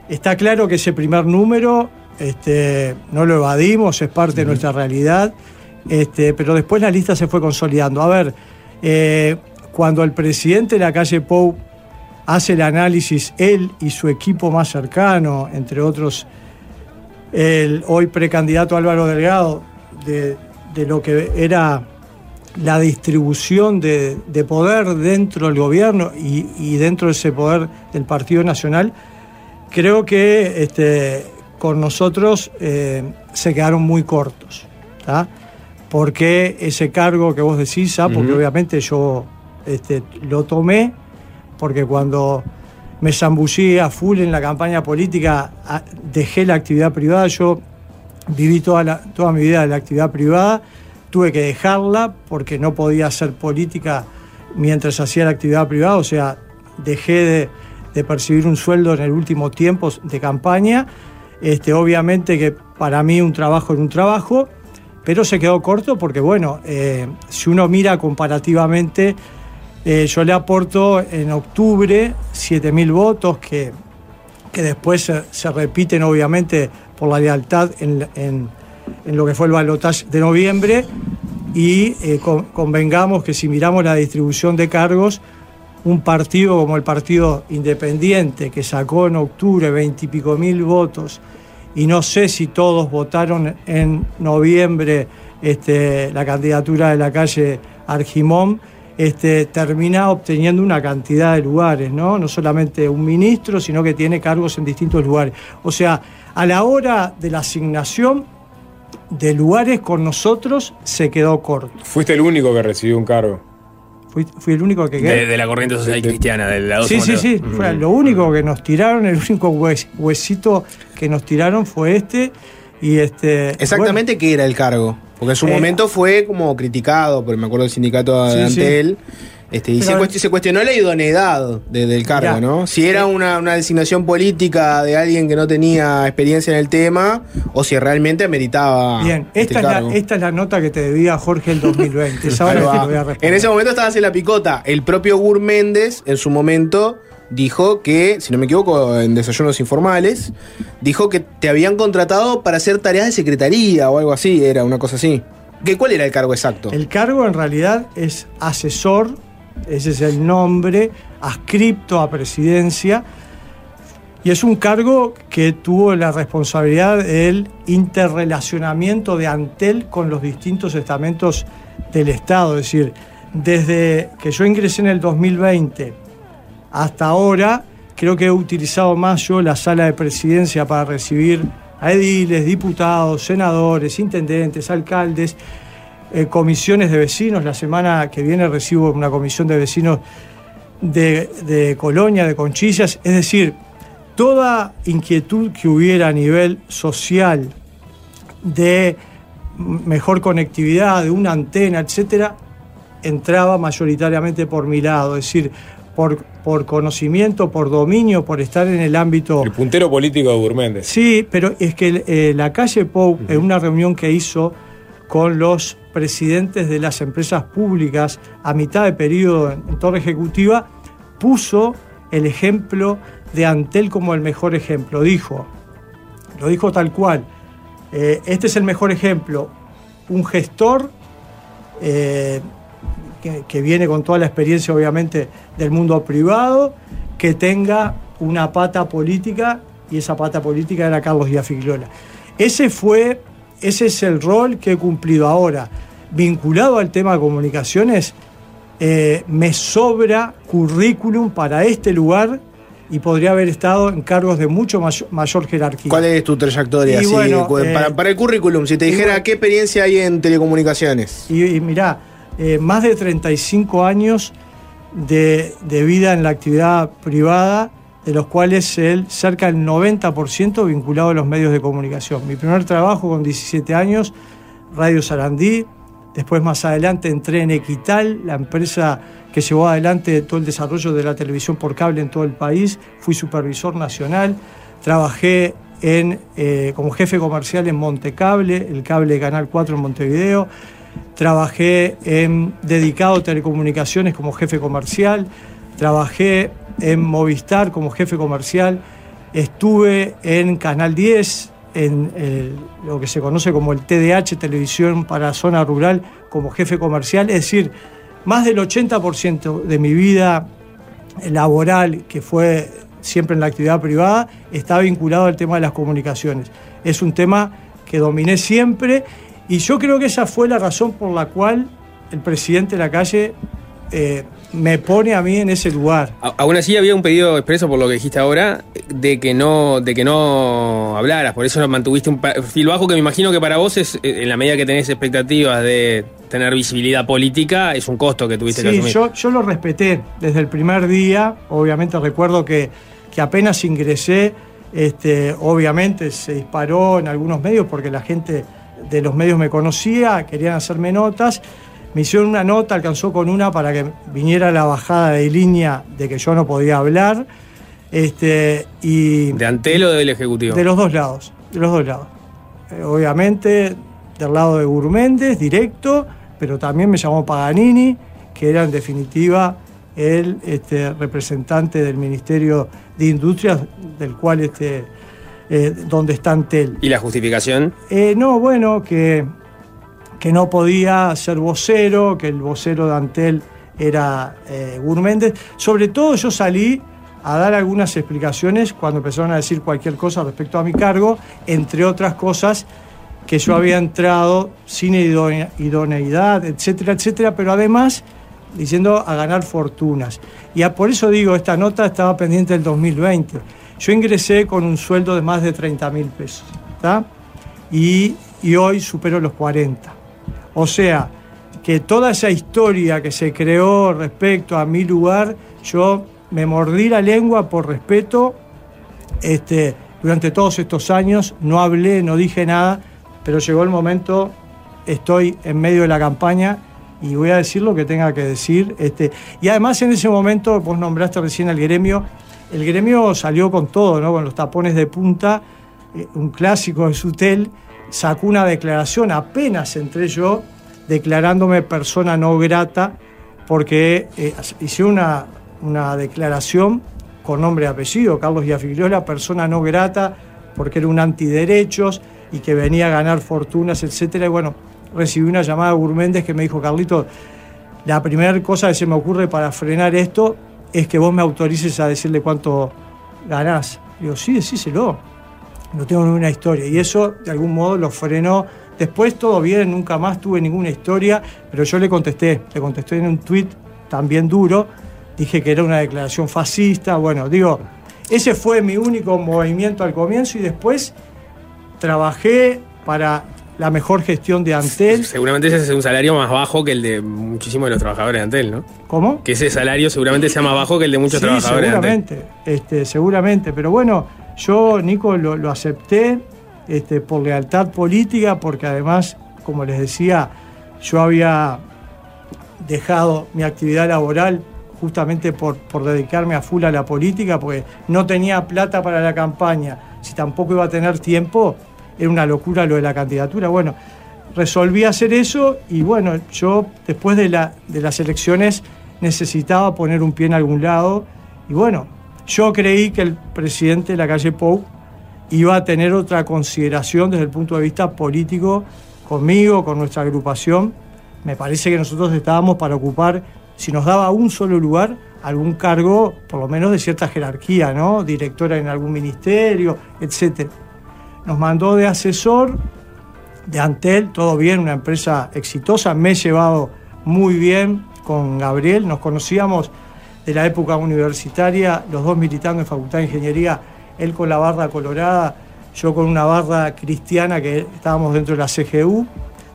está claro que ese primer número este, no lo evadimos, es parte de nuestra realidad, este, pero después la lista se fue consolidando. A ver, eh, cuando el presidente de la calle Pou hace el análisis, él y su equipo más cercano, entre otros el hoy precandidato Álvaro Delgado, de, de lo que era la distribución de, de poder dentro del gobierno y, y dentro de ese poder del Partido Nacional, creo que este, con nosotros eh, se quedaron muy cortos. ¿tá? Porque ese cargo que vos decís, ¿ah? porque obviamente yo este, lo tomé, porque cuando me zambullí a full en la campaña política, dejé la actividad privada, yo viví toda, la- toda mi vida de la actividad privada, tuve que dejarla porque no podía hacer política mientras hacía la actividad privada, o sea, dejé de, de percibir un sueldo en el último tiempo de campaña. Este, obviamente que para mí un trabajo era un trabajo, pero se quedó corto porque, bueno, eh, si uno mira comparativamente, eh, yo le aporto en octubre 7.000 votos que, que después se, se repiten, obviamente, por la lealtad en, en- en lo que fue el balotaje de noviembre. Y eh, con- convengamos que si miramos la distribución de cargos, un partido como el Partido Independiente, que sacó en octubre veintipico mil votos, y no sé si todos votaron en noviembre este, la candidatura de la calle Argimón, este, termina obteniendo una cantidad de lugares, ¿no? No solamente un ministro, sino que tiene cargos en distintos lugares. O sea, a la hora de la asignación de lugares con nosotros se quedó corto. Fuiste el único que recibió un cargo. Fui, fui el único que quedé. De, de la corriente social cristiana, de la Sí, sí, sí. Fue lo único que nos tiraron, el único hues- huesito que nos tiraron fue este. Y este. Exactamente qué era el cargo. Porque en su Eh, momento fue como criticado, porque me acuerdo del sindicato de Sí, sí. Este, y se, Pero- cuest- se cuestionó la idoneidad de- del cargo, Ya. ¿no? Si era una, una designación política de alguien que no tenía experiencia en el tema, o si realmente ameritaba Bien, este esta, es la, esta es la nota que te debía Jorge el 2020. Esa Ahí hora va. te lo voy a responder. en ese momento estabas en la picota. El propio Gur Méndez, en su momento, dijo que, si no me equivoco, en desayunos informales, dijo que te habían contratado para hacer tareas de secretaría o algo así, era una cosa así. ¿Qué, ¿Cuál era el cargo exacto? El cargo en realidad es asesor, ese es el nombre, adscripto a presidencia, y es un cargo que tuvo la responsabilidad del interrelacionamiento de Antel con los distintos estamentos del Estado. Es decir, desde que yo ingresé en el 2020 hasta ahora, creo que he utilizado más yo la sala de presidencia para recibir a ediles, diputados, senadores, intendentes, alcaldes, eh, comisiones de vecinos. La semana que viene recibo una comisión de vecinos de, de Colonia, de Conchillas. Es decir, toda inquietud que hubiera a nivel social de mejor conectividad, de una antena, etcétera, entraba mayoritariamente por mi lado. Es decir, por, por conocimiento, por dominio, por estar en el ámbito El puntero político de Gurméndez. Sí, pero es que eh, la calle Pou, en una reunión que hizo con los presidentes de las empresas públicas a mitad de periodo en, Torre Ejecutiva, puso el ejemplo de Antel como el mejor ejemplo. Dijo, lo dijo tal cual, eh, este es el mejor ejemplo, un gestor eh, que, viene con toda la experiencia obviamente del mundo privado, que tenga una pata política y esa pata política era Carlos Díaz Figueroa. Ese fue, ese es el rol que he cumplido ahora. Vinculado al tema de comunicaciones, eh, me sobra currículum para este lugar y podría haber estado en cargos de mucho mayor, mayor jerarquía. ¿Cuál es tu trayectoria? Y así, bueno, eh, para, el currículum, si te dijera bueno- qué experiencia hay en telecomunicaciones. Y, y mirá, eh, más de 35 años de, de vida en la actividad privada, de los cuales el, cerca del 90% vinculado a los medios de comunicación. Mi primer trabajo con 17 años, Radio Sarandí, después más adelante entré en Equital, la empresa que llevó adelante todo el desarrollo de la televisión por cable en todo el país, fui supervisor nacional, trabajé en, eh, como jefe comercial en Montecable, el cable Canal 4 en Montevideo, trabajé en dedicado a telecomunicaciones como jefe comercial, trabajé en Movistar como jefe comercial, estuve en Canal 10, en lo que se conoce como el TDH, Televisión para Zona Rural, como jefe comercial, es decir, más del 80% de mi vida laboral, que fue siempre en la actividad privada, está vinculado al tema de las comunicaciones. Es un tema que dominé siempre y yo creo que esa fue la razón por la cual el presidente de la calle eh, me pone a mí en ese lugar. A- Aún así había un pedido expreso por lo que dijiste ahora de que no de que no hablaras, por eso mantuviste un perfil bajo que me imagino que para vos es eh, en la medida que tenés expectativas de tener visibilidad política es un costo que tuviste que Sí, asumir. yo, yo lo respeté desde el primer día. Obviamente recuerdo que, que apenas ingresé, este, obviamente se disparó en algunos medios porque la gente de los medios me conocía, querían hacerme notas. Me hicieron una nota, alcanzó con una para que viniera la bajada de línea de que yo no podía hablar. Este, y ¿De Antel o del Ejecutivo? de los dos lados, de los dos lados. Eh, obviamente del lado de Gurméndez, directo, pero también me llamó Paganini, que era en definitiva el este, representante del Ministerio de Industrias, del cual este, eh, donde está Antel. ¿Y la justificación? Eh, no, bueno, que, que no podía ser vocero, que el vocero de Antel era eh, Gurméndez. Sobre todo yo salí a dar algunas explicaciones cuando empezaron a decir cualquier cosa respecto a mi cargo, entre otras cosas que yo había entrado sin idone- idoneidad, etcétera, etcétera, pero además diciendo a ganar fortunas. Y por eso digo, esta nota estaba pendiente del 2020. Yo ingresé con un sueldo de más de 30 mil pesos, ¿está? Y, y hoy supero los 40. O sea, que toda esa historia que se creó respecto a mi lugar, yo me mordí la lengua por respeto. Este, durante todos estos años no hablé, no dije nada, pero llegó el momento, estoy en medio de la campaña y voy a decir lo que tenga que decir. Este, y además en ese momento, vos nombraste recién al gremio, el gremio salió con todo, ¿no? con los tapones de punta, eh, un clásico de Sutel, sacó una declaración, apenas entré yo, declarándome persona no grata, porque eh, hice una, una declaración con nombre y apellido, Carlos Giafiliola, persona no grata, porque era un antiderechos y que venía a ganar fortunas, etcétera. Y bueno, recibí una llamada de Gurméndez que me dijo, Carlito, la primera cosa que se me ocurre para frenar esto es que vos me autorices a decirle cuánto ganás. Digo, sí, decíselo. No tengo ninguna historia. Y eso, de algún modo, lo frenó. Después todo bien, nunca más tuve ninguna historia, pero yo le contesté, le contesté en un tuit también duro, dije que era una declaración fascista, bueno, digo, ese fue mi único movimiento al comienzo y después trabajé para la mejor gestión de Antel. Seguramente ese es un salario más bajo que el de muchísimos de los trabajadores de Antel, ¿no? ¿Cómo? Que ese salario seguramente sea más bajo que el de muchos Sí, trabajadores de Antel. seguramente, este, seguramente. Pero bueno, yo, Nico, lo, acepté este, por lealtad política, porque además, como les decía, yo había dejado mi actividad laboral justamente por, por dedicarme a full a la política, porque no tenía plata para la campaña, si tampoco iba a tener tiempo, era una locura lo de la candidatura. Bueno, resolví hacer eso y bueno, yo después de, la, de las elecciones necesitaba poner un pie en algún lado y bueno, yo creí que el presidente de la calle Pou iba a tener otra consideración desde el punto de vista político conmigo, con nuestra agrupación. Me parece que nosotros estábamos para ocupar, si nos daba un solo lugar, algún cargo, por lo menos de cierta jerarquía, ¿no? Directora en algún ministerio, etc. Nos mandó de asesor de Antel, todo bien, una empresa exitosa. Me he llevado muy bien con Gabriel, nos conocíamos de la época universitaria, los dos militando en Facultad de Ingeniería, él con la barra colorada, yo con una barra cristiana que estábamos dentro de la CGU.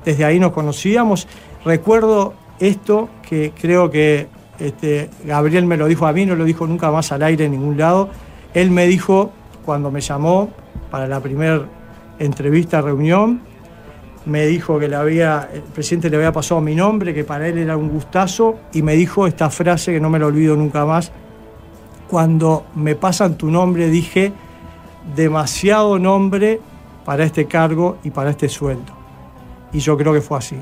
Desde ahí nos conocíamos. Recuerdo esto que creo que este, Gabriel me lo dijo a mí, no lo dijo nunca más al aire en ningún lado. Él me dijo, cuando me llamó para la primera entrevista, reunión, me dijo que le había, el presidente le había pasado mi nombre, que para él era un gustazo, y me dijo esta frase que no me la olvido nunca más. Cuando me pasan tu nombre, dije, demasiado nombre para este cargo y para este sueldo. Y yo creo que fue así.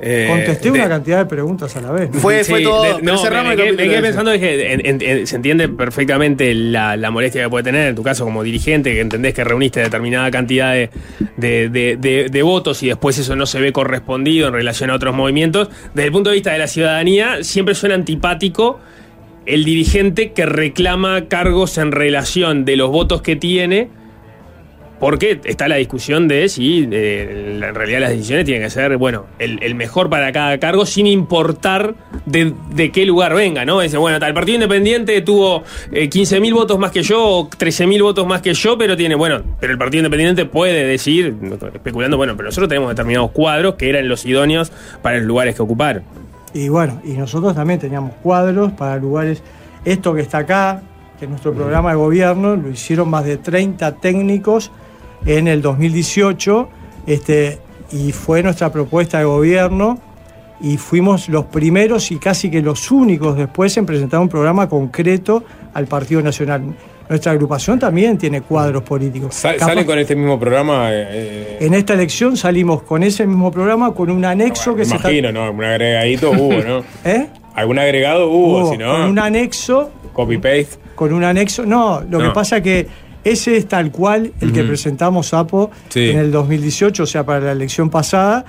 Eh, Contesté de- una cantidad de preguntas a la vez. Sí, de- no, me, me quedé, me quedé pensando que en- en- en- se entiende perfectamente la, la molestia que puede tener en tu caso como dirigente, que entendés que reuniste determinada cantidad de, de- de- de- de votos y después eso no se ve correspondido en relación a otros movimientos. Desde el punto de vista de la ciudadanía, siempre suena antipático el dirigente que reclama cargos en relación de los votos que tiene Porque está la discusión de si eh, en realidad las decisiones tienen que ser, bueno, el, el mejor para cada cargo sin importar de, de qué lugar venga, ¿no? Dice, bueno, el Partido Independiente tuvo eh, 15.000 votos más que yo o 13.000 votos más que yo, pero tiene, bueno, pero el Partido Independiente puede decir, especulando, bueno, pero nosotros tenemos determinados cuadros que eran los idóneos para los lugares que ocuparon. Y bueno, y nosotros también teníamos cuadros para lugares. Esto que está acá, que es nuestro programa de gobierno, lo hicieron más de 30 técnicos en el 2018, este, y fue nuestra propuesta de gobierno, y fuimos los primeros y casi que los únicos después en presentar un programa concreto al Partido Nacional. Nuestra agrupación también tiene cuadros políticos. Sa- Capaz- ¿Salen con este mismo programa? eh, eh, En esta elección salimos con ese mismo programa, con un anexo que me se está- imagino, ¿no? Un agregadito hubo, ¿no? ¿Eh? ¿Algún agregado hubo? Hubo si no, con un anexo copy-paste. con un anexo. No, lo No. que pasa que ese es tal cual el que presentamos APO Sí. en el 2018, o sea, para la elección pasada,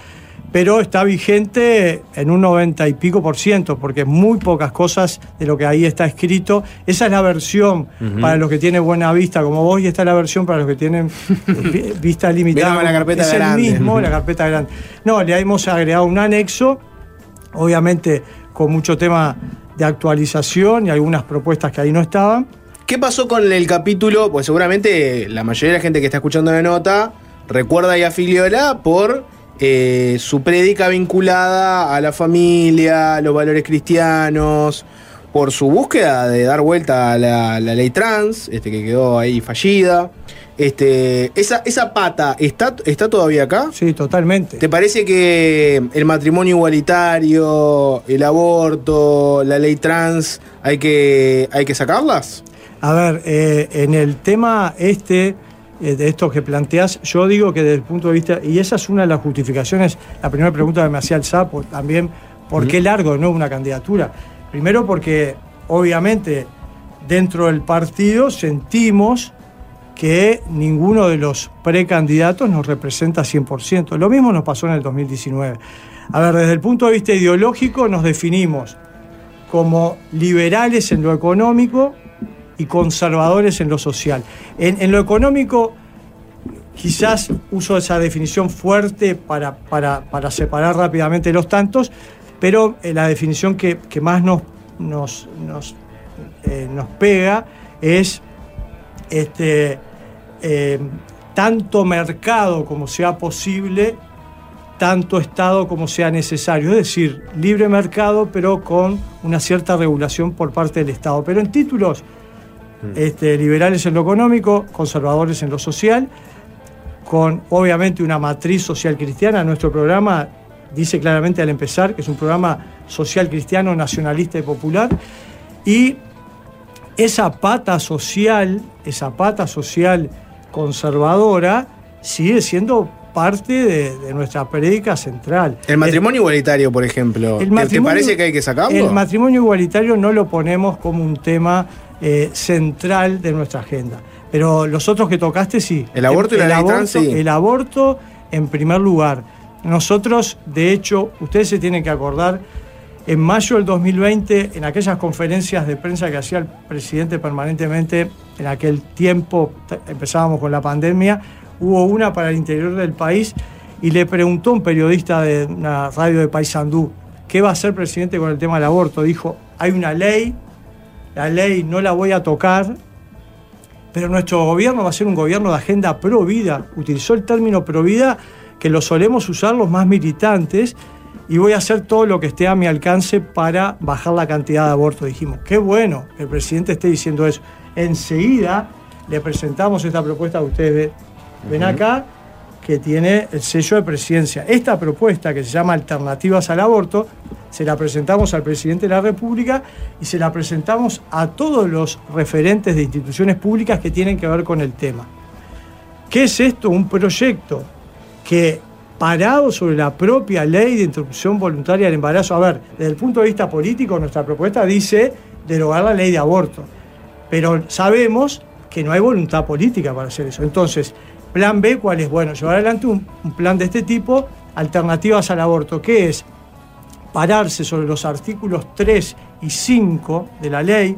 pero está vigente en un 90 y pico por ciento, porque muy pocas cosas de lo que ahí está escrito. Esa es la versión para los que tienen buena vista como vos, y esta es la versión para los que tienen vi- vista limitada. La carpeta es grande. el mismo, la carpeta grande. No, le hemos agregado un anexo obviamente con mucho tema de actualización y algunas propuestas que ahí no estaban. ¿Qué pasó con el capítulo? Pues seguramente la mayoría de la gente que está escuchando la nota recuerda a Filiola por eh, su prédica vinculada a la familia, a los valores cristianos, por su búsqueda de dar vuelta a la, la ley trans, este, que quedó ahí fallida. Este, esa, esa pata, ¿está, ¿está todavía acá? Sí, totalmente. ¿Te parece que el matrimonio igualitario, el aborto, la ley trans, hay que, hay que sacarlas? A ver, eh, en el tema este, eh, de esto que planteas, yo digo que desde el punto de vista, y esa es una de las justificaciones, la primera pregunta que me hacía el Sapo también, ¿por qué largo no una candidatura? Primero porque obviamente dentro del partido sentimos que ninguno de los precandidatos nos representa 100%. Lo mismo nos pasó en el 2019. A ver, desde el punto de vista ideológico nos definimos como liberales en lo económico y conservadores en lo social. En, en lo económico, quizás uso esa definición fuerte para, para- para separar rápidamente los tantos, pero eh, la definición que, que más nos, nos, nos, eh, nos pega es este, eh, tanto mercado como sea posible, tanto Estado como sea necesario. Es decir, libre mercado, pero con una cierta regulación por parte del Estado. Pero en títulos este, liberales en lo económico, conservadores en lo social, con obviamente una matriz social cristiana. Nuestro programa dice claramente al empezar que es un programa social cristiano, nacionalista y popular. Y esa pata social, esa pata social conservadora, sigue siendo parte de, de nuestra prédica central. El matrimonio igualitario, por ejemplo. El ¿Te- ¿Te matrimonio- parece que hay que sacarlo? El matrimonio igualitario no lo ponemos como un tema eh, central de nuestra agenda. Pero los otros que tocaste sí. El aborto y la trans, sí. El aborto en primer lugar. Nosotros, de hecho, ustedes se tienen que acordar, en mayo del 2020, en aquellas conferencias de prensa que hacía el presidente permanentemente, en aquel tiempo empezábamos con la pandemia, hubo una para el interior del país y le preguntó un periodista de una radio de Paysandú, ¿qué va a hacer presidente con el tema del aborto? Dijo, hay una ley, la ley no la voy a tocar, pero nuestro gobierno va a ser un gobierno de agenda pro vida. Utilizó el término pro vida que lo solemos usar los más militantes y voy a hacer todo lo que esté a mi alcance para bajar la cantidad de abortos. Dijimos, qué bueno que el presidente esté diciendo eso. Enseguida le presentamos esta propuesta que ustedes ven, acá, que tiene el sello de presidencia. Esta propuesta, que se llama Alternativas al Aborto, se la presentamos al presidente de la República y se la presentamos a todos los referentes de instituciones públicas que tienen que ver con el tema. ¿Qué es esto? Un proyecto que, parado sobre la propia ley de interrupción voluntaria del embarazo, a ver, desde el punto de vista político, nuestra propuesta dice derogar la ley de aborto. Pero sabemos que no hay voluntad política para hacer eso. Entonces, plan B, ¿cuál es? Bueno, llevar adelante un, plan de este tipo, alternativas al aborto, que es pararse sobre los artículos 3 y 5 de la ley.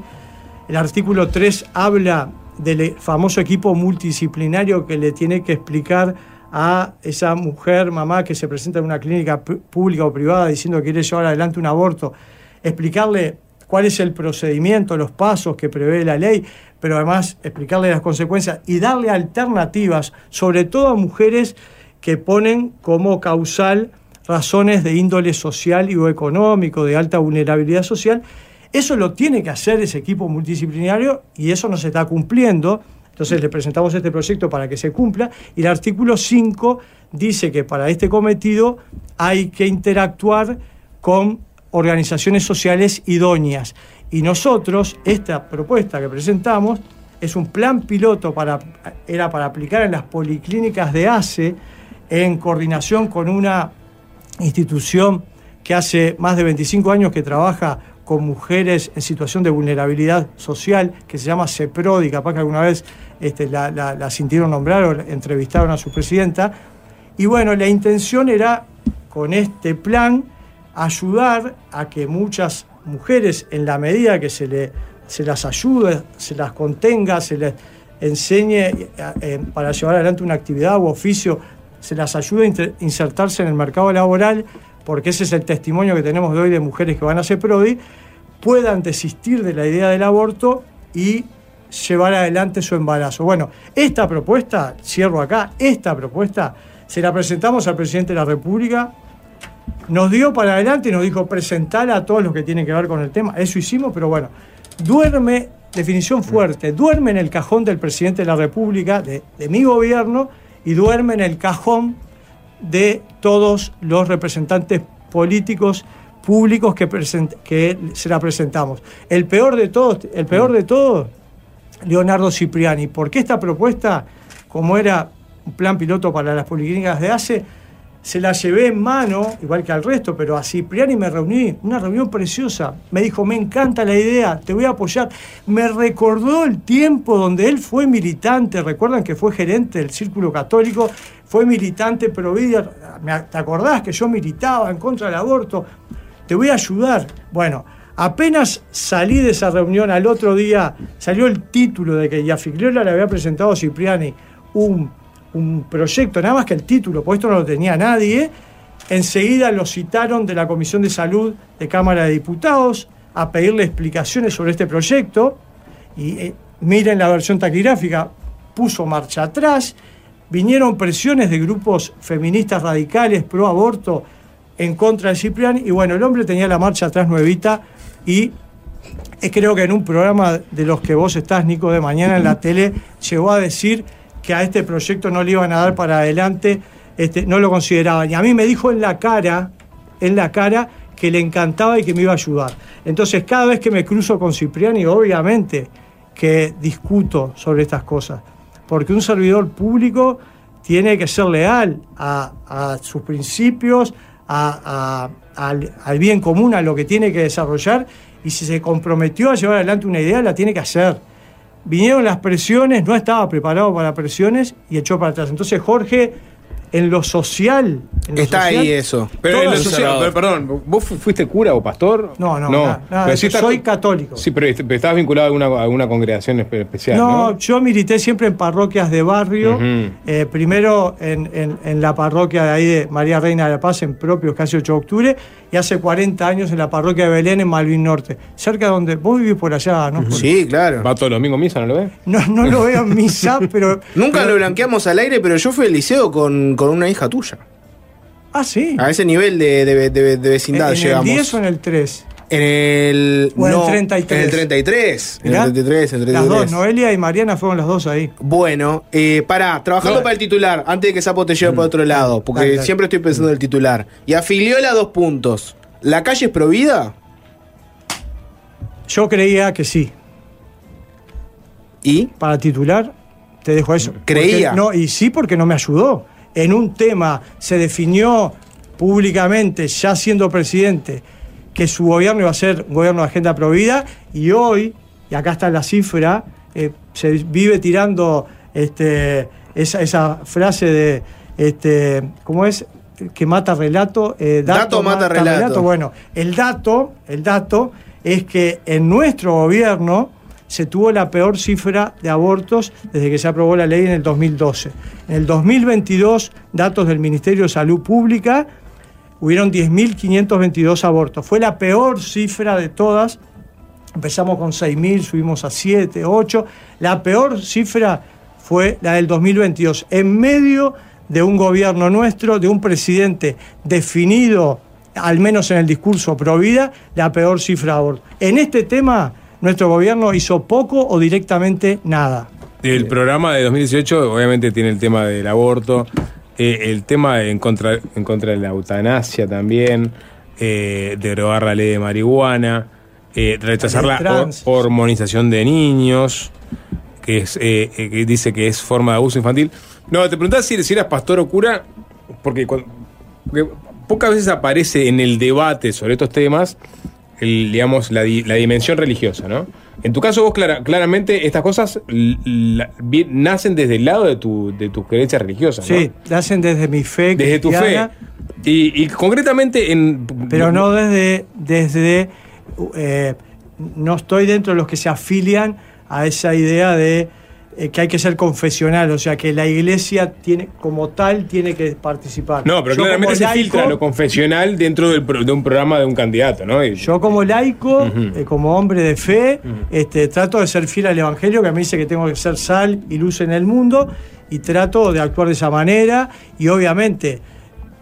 El artículo 3 habla del famoso equipo multidisciplinario que le tiene que explicar a esa mujer, mamá, que se presenta en una clínica pública o privada diciendo que quiere llevar adelante un aborto, explicarle cuál es el procedimiento, los pasos que prevé la ley, pero además explicarle las consecuencias y darle alternativas, sobre todo a mujeres que ponen como causal razones de índole social y o económico, de alta vulnerabilidad social. Eso lo tiene que hacer ese equipo multidisciplinario y eso no se está cumpliendo. Entonces le presentamos este proyecto para que se cumpla y el artículo 5 dice que para este cometido hay que interactuar con organizaciones sociales idóneas. Y nosotros, esta propuesta que presentamos, es un plan piloto para, era para aplicar en las policlínicas de ACE en coordinación con una institución que hace más de 25 años que trabaja con mujeres en situación de vulnerabilidad social, que se llama CEPRODI, capaz que alguna vez este, la, sintieron nombrar o entrevistaron a su presidenta. Y bueno, la intención era, con este plan, ayudar a que muchas mujeres, en la medida que se, le, se las ayude, se las contenga, se les enseñe eh, eh, para llevar adelante una actividad u oficio, se las ayude a insertarse en el mercado laboral, porque ese es el testimonio que tenemos de hoy de mujeres que van a ser PRODI, puedan desistir de la idea del aborto y llevar adelante su embarazo. Bueno, esta propuesta, cierro acá, esta propuesta se la presentamos al presidente de la República, nos dio para adelante y nos dijo presentar a todos los que tienen que ver con el tema. Eso hicimos, pero bueno, duerme, definición fuerte, duerme en el cajón del presidente de la República, de, mi gobierno, y duerme en el cajón de todos los representantes políticos públicos que se la presentamos. El peor de todos, el peor de todos, Leonardo Cipriani, porque esta propuesta, como era un plan piloto para las policlínicas de ACE, se la llevé en mano, igual que al resto, pero a Cipriani me reuní, una reunión preciosa. Me dijo, me encanta la idea, te voy a apoyar. Me recordó el tiempo donde él fue militante, recuerdan que fue gerente del Círculo Católico, fue militante pro vida. ¿Te acordás que yo militaba en contra del aborto? Te voy a ayudar. Bueno, apenas salí de esa reunión al otro día, salió el título de que Yafigliola le había presentado a Cipriani un, un proyecto, nada más que el título, porque esto no lo tenía nadie. Enseguida lo citaron de la Comisión de Salud de Cámara de Diputados a pedirle explicaciones sobre este proyecto. Y eh, miren la versión taquigráfica, puso marcha atrás. Vinieron presiones de grupos feministas radicales pro aborto en contra de Cipriani. Y bueno, el hombre tenía la marcha atrás nuevita y eh, creo que en un programa de los que vos estás, Nico, de mañana en la tele, llegó a decir que a este proyecto no le iban a dar para adelante, este, no lo consideraban. Y a mí me dijo en la cara, en la cara, que le encantaba y que me iba a ayudar. Entonces, cada vez que me cruzo con Cipriani, obviamente que discuto sobre estas cosas. Porque un servidor público tiene que ser leal a, sus principios, al bien común, a lo que tiene que desarrollar. Y si se comprometió a llevar adelante una idea, la tiene que hacer. Vinieron las presiones, no estaba preparado para presiones y echó para atrás. Entonces, Jorge, en lo social. en lo Está social, ahí eso. Pero, en lo social- pero, perdón, ¿vos fu- fuiste cura o pastor? No, no, nada, nada, estás- soy católico. Sí, pero, est- pero estabas vinculado a alguna, a alguna congregación espe- especial, ¿no? No, yo milité siempre en parroquias de barrio. Eh, primero en, en- en la parroquia de ahí de María Reina de la Paz, en propios casi 8 de octubre, y hace 40 años en la parroquia de Belén, en Malvin Norte, cerca de donde vos vivís por allá, ¿no? Por- Sí, claro. ¿Va todos los domingos a misa, no lo ves? No, no lo veo en misa, pero. Nunca pero- lo blanqueamos al aire, pero yo fui al liceo con, con una hija tuya. Ah, sí. A ese nivel de, de- de- de vecindad ¿En llegamos. el 10 o en el 3? En el. O en el no, 33. En el 33. En el 33, en el Las 33. dos, Noelia y Mariana fueron las dos ahí. Bueno, eh, pará, trabajando No. para el titular, antes de que Sapo te lleve para otro lado, porque Dale, dale. siempre estoy pensando en el titular. Y afilió dos puntos. ¿La calle es provida? Yo creía que sí. ¿Y? Para titular, te dejo eso. Creía. Porque- no, y sí porque no me ayudó. En un tema se definió públicamente, ya siendo presidente, que su gobierno iba a ser un gobierno de agenda provida, y hoy, y acá está la cifra, eh, se vive tirando este, esa, esa frase de, este, ¿cómo es? Que mata relato. eh, Dato mata relato. Bueno, el dato, el dato es que en nuestro gobierno se tuvo la peor cifra de abortos desde que se aprobó la ley en el 2012. En el 2022, datos del Ministerio de Salud Pública, hubieron 10.522 abortos. Fue la peor cifra de todas. Empezamos con 6.000, subimos a 7, 8. La peor cifra fue la del 2022. En medio de un gobierno nuestro, de un presidente definido, al menos en el discurso pro vida, la peor cifra de abortos. En este tema, nuestro gobierno hizo poco o directamente nada. El programa de 2018 obviamente tiene el tema del aborto, eh, el tema en contra, en contra de la eutanasia también, eh, derogar la ley de marihuana, eh, rechazar La hormonización de niños, que, es, eh, eh, que dice que es forma de abuso infantil. No, te preguntaba si, si eras pastor o cura, porque, cuan- porque pocas veces aparece en el debate sobre estos temas el, digamos, la, di- la dimensión religiosa, ¿no? En tu caso, vos clara- claramente estas cosas la- nacen desde el lado de, tu, de tus creencias religiosas. Sí, la hacen desde mi fe. Desde tu fe. Y, y concretamente en... Pero no desde, desde eh, no estoy dentro de los que se afilian a esa idea de que hay que ser confesional, o sea que la iglesia tiene como tal tiene que participar. No, pero Yo claramente se laico- filtra lo confesional dentro del pro- de un programa de un candidato, ¿no? Y- Yo como laico, eh, como hombre de fe, este, trato de ser fiel al Evangelio, que me dice que tengo que ser sal y luz en el mundo, y trato de actuar de esa manera, y obviamente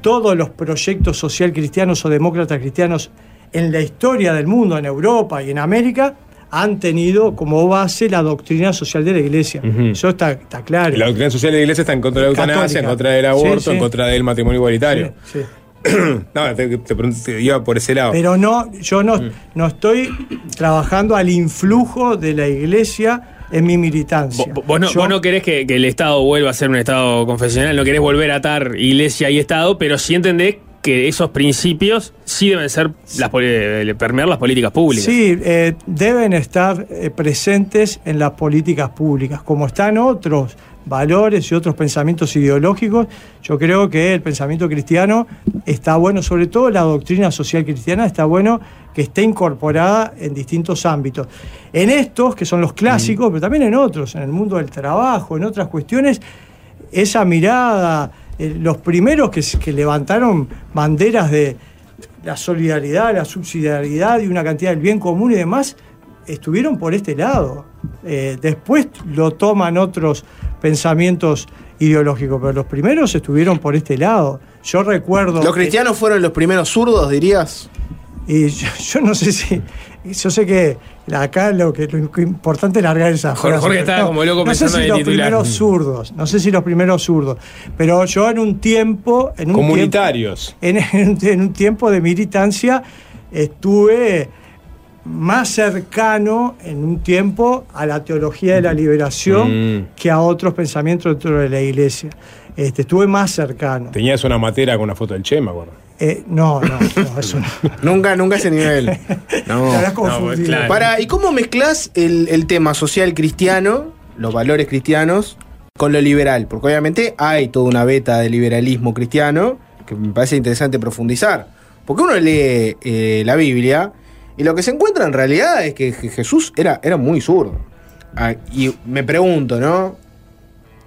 todos los proyectos social cristianos o demócratas cristianos en la historia del mundo, en Europa y en América, han tenido como base la doctrina social de la iglesia. Ujú. Eso está, está claro. La doctrina social de la iglesia está en contra de la eutanasia, Católica. en contra del aborto, Sí, sí. en contra del matrimonio igualitario. Sí, sí. no, te, te pregunto, te iba por ese lado. Pero no, yo no, no estoy trabajando al influjo de la iglesia en mi militancia. Vos, vos no, Yo- vos no querés que, que el Estado vuelva a ser un Estado confesional, no querés volver a atar iglesia y Estado, pero sí entendés que esos principios sí deben ser las, eh, permear las políticas públicas. Sí, eh, deben estar eh, presentes en las políticas públicas, como están otros valores y otros pensamientos ideológicos. Yo creo que el pensamiento cristiano está bueno, sobre todo la doctrina social cristiana, está bueno que esté incorporada en distintos ámbitos. En estos, que son los clásicos, pero también en otros, en el mundo del trabajo, en otras cuestiones, esa mirada, eh, los primeros que, levantaron banderas de la solidaridad, la subsidiariedad y una cantidad del bien común y demás, estuvieron por este lado. Eh, después lo toman otros pensamientos ideológicos, pero los primeros estuvieron por este lado. Yo recuerdo... ¿Los cristianos fueron los primeros zurdos, dirías? Y yo, yo no sé si. Yo sé que acá lo que lo importante es largar esa Jorge- estaba como loco no sé si los titular. primeros zurdos, no sé si los primeros zurdos, pero yo en un tiempo, en un Comunitarios. tiempo, en, en- un tiempo de militancia estuve más cercano en un tiempo a la teología de la liberación Mm. que a otros pensamientos dentro de la iglesia. Este, estuve más cercano. Tenías una matera con una foto del Che, me acuerdo. Eh, no, no, no, eso no. Nunca, nunca ese nivel. No. Habrás confundido. claro. Para, ¿y cómo mezclas el, el tema social cristiano, los valores cristianos, con lo liberal? Porque obviamente hay toda una beta de liberalismo cristiano que me parece interesante profundizar. Porque uno lee eh, la Biblia y lo que se encuentra en realidad es que Je- Jesús era, era muy zurdo. Ah, y me pregunto, ¿no?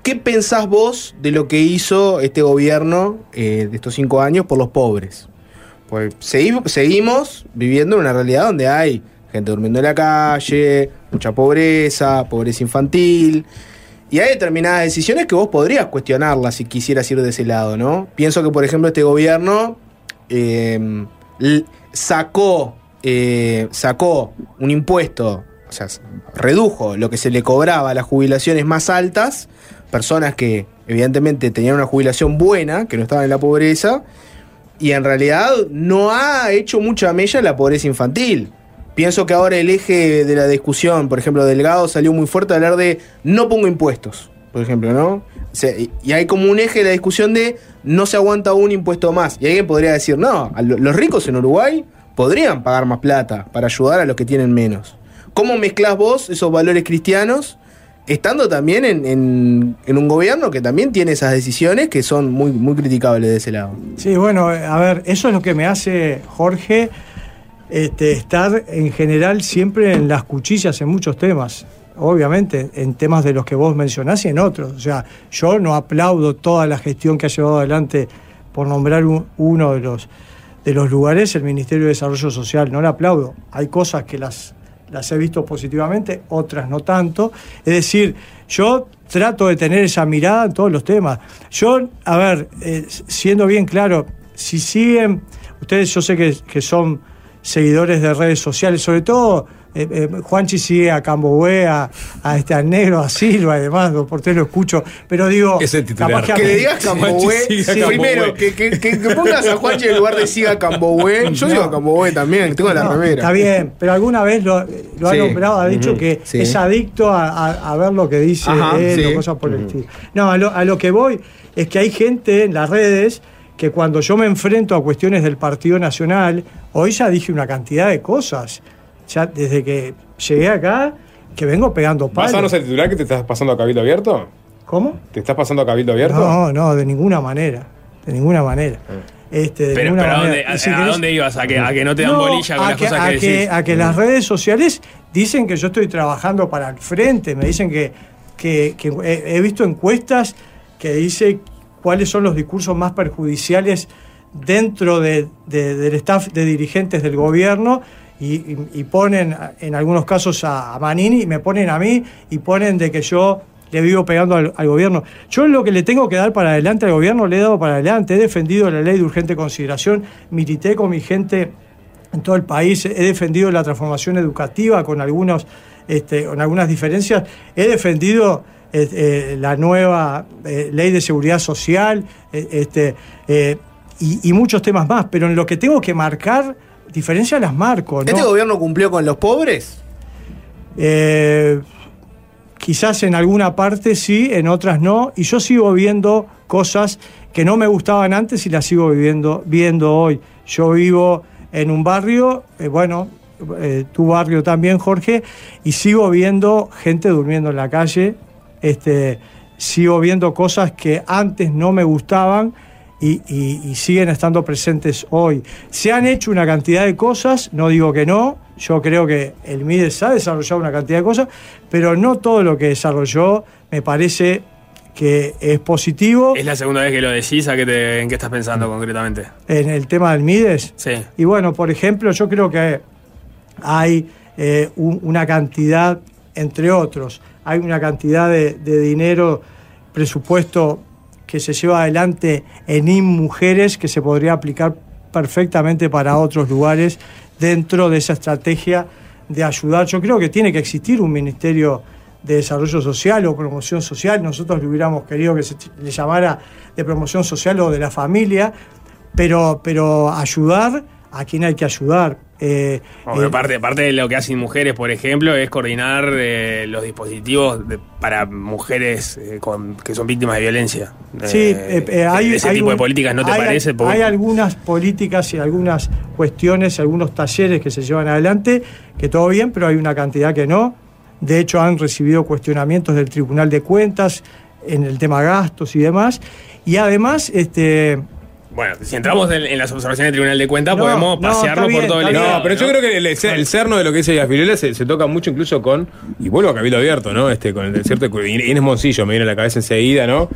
¿Qué pensás vos de lo que hizo este gobierno eh, de estos cinco años por los pobres? Pues segui- seguimos viviendo en una realidad donde hay gente durmiendo en la calle, mucha pobreza, pobreza infantil. Y hay determinadas decisiones que vos podrías cuestionarlas si quisieras ir de ese lado, ¿no? Pienso que, por ejemplo, este gobierno l- sacó, eh, sacó un impuesto, o sea, redujo lo que se le cobraba a las jubilaciones más altas, personas que evidentemente tenían una jubilación buena, que no estaban en la pobreza, y en realidad no ha hecho mucha mella la pobreza infantil. Pienso que ahora el eje de la discusión, por ejemplo, Delgado salió muy fuerte a hablar de no pongo impuestos, por ejemplo, ¿no? Y, hay como un eje de la discusión de no se aguanta un impuesto más. Y alguien podría decir, no, los ricos en Uruguay podrían pagar más plata para ayudar a los que tienen menos. ¿Cómo mezclas vos esos valores cristianos estando también en, en- un gobierno que también tiene esas decisiones que son muy, muy criticables de ese lado? Sí, bueno, a ver, eso es lo que me hace, Jorge, este, estar en general siempre en las cuchillas en muchos temas. Obviamente, en temas de los que vos mencionás y en otros. O sea, yo no aplaudo toda la gestión que ha llevado adelante, por nombrar un- uno de los, de los lugares, el Ministerio de Desarrollo Social. No la aplaudo. Hay cosas que las, las he visto positivamente, otras no tanto. Es decir, yo trato de tener esa mirada en todos los temas. Yo, a ver, eh, siendo bien claro, si siguen, ustedes yo sé que, que son seguidores de redes sociales, sobre todo eh, eh, Juanchi sigue a Cambohue, a, a este, negro, a Silva y demás, por usted lo escucho, pero digo, titular. capaz que, a le digas siga primero, que, que, que- que pongas a Juanchi en lugar de siga Cambohue. Yo digo Cambohue también, tengo la No, remera. Está bien, pero alguna vez lo, lo ha nombrado, ha dicho que Sí. es adicto a, a- a ver lo que dice Ajá, él sí. o cosas por el estilo. No, a lo, a lo que voy es que hay gente en las redes que cuando yo me enfrento a cuestiones del Partido Nacional, hoy ya dije una cantidad de cosas. Ya desde que llegué acá, que vengo pegando palos. ¿Pásanos el titular que te estás pasando a Cabildo Abierto? ¿Cómo? ¿Te estás pasando a Cabildo Abierto? No, no, de ninguna manera. De ninguna manera. Este, de Pero, ninguna pero ¿a, dónde, Y si a- a querés- dónde ibas? ¿A que, a que no te dan No, bolilla con a las que, cosas a que que- decís? a que las redes sociales dicen que yo estoy trabajando para el frente, me dicen que, que- que he, he visto encuestas que dice cuáles son los discursos más perjudiciales dentro de- de- del staff de dirigentes del gobierno y, ponen en algunos casos a, Manini y me ponen a mí y ponen de que yo le vivo pegando al, gobierno. Yo lo que le tengo que dar para adelante al gobierno le he dado para adelante. He defendido la ley de urgente consideración, milité con mi gente en todo el país, he defendido la transformación educativa con, algunos, este, con algunas diferencias, he defendido eh, eh, la nueva eh, ley de seguridad social este, y muchos temas más, pero en lo que tengo que marcar, diferencias las marco. ¿no? ¿Este gobierno cumplió con los pobres? Eh, quizás en alguna parte sí, en otras no, y yo sigo viendo cosas que no me gustaban antes y las sigo viviendo, viendo hoy. Yo vivo en un barrio, eh, bueno, eh, tu barrio también, Jorge, y sigo viendo gente durmiendo en la calle, este, sigo viendo cosas que antes no me gustaban y, y- y siguen estando presentes hoy. Se han hecho una cantidad de cosas, no digo que no, yo creo que el MIDES ha desarrollado una cantidad de cosas, pero no todo lo que desarrolló me parece que es positivo Es la segunda vez que lo decís, ¿a qué te- ¿en qué estás pensando concretamente? en el tema del MIDES. Sí. Y bueno, por ejemplo, yo creo que hay eh, un- una cantidad, entre otros, hay una cantidad de, de dinero, presupuesto que se lleva adelante en IN Mujeres que se podría aplicar perfectamente para otros lugares dentro de esa estrategia de ayudar. Yo creo que tiene que existir un ministerio de desarrollo social o promoción social. Nosotros le hubiéramos querido que se le llamara de promoción social o de la familia, pero, pero ayudar a quien hay que ayudar. Eh, eh, parte, parte de lo que hacen mujeres, por ejemplo, es coordinar eh, los dispositivos de- para mujeres eh, con- que son víctimas de violencia. Sí, hay, ese hay tipo de políticas, ¿no te hay- parece? Porque- Hay algunas políticas y algunas cuestiones, algunos talleres que se llevan adelante, que todo bien, pero hay una cantidad que no. De hecho, han recibido cuestionamientos del Tribunal de Cuentas en el tema gastos y demás. Y además, este, Bueno, si entramos en, en las observaciones del Tribunal de Cuentas, No, podemos no, pasearlo está bien, por todo el No, pero yo creo que el, el cerno de lo que dice Gaspirela se, se toca mucho incluso con, y vuelvo a Cabildo Abierto, ¿no? Este, con el cierto Inés Moncillo me viene a la cabeza enseguida, ¿no?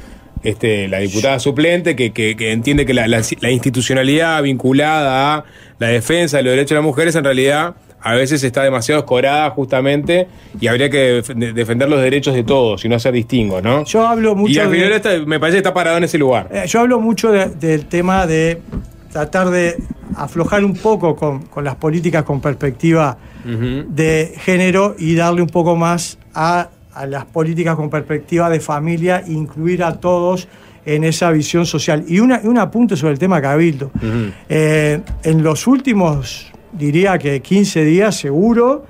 Este, la diputada suplente que, que- que entiende que la, la- la institucionalidad vinculada a la defensa de los derechos de las mujeres en realidad a veces está demasiado escorada justamente y habría que def- defender los derechos de todos y no hacer distingos, ¿no? yo hablo mucho y de- Gaspirela está- me parece que está parado en ese lugar. Eh, yo hablo mucho de- del tema de tratar de aflojar un poco con, con las políticas con perspectiva de género y darle un poco más a, a las políticas con perspectiva de familia incluir a todos en esa visión social. Y una, un apunte sobre el tema Cabildo. Eh, en los últimos, diría que 15 días seguro,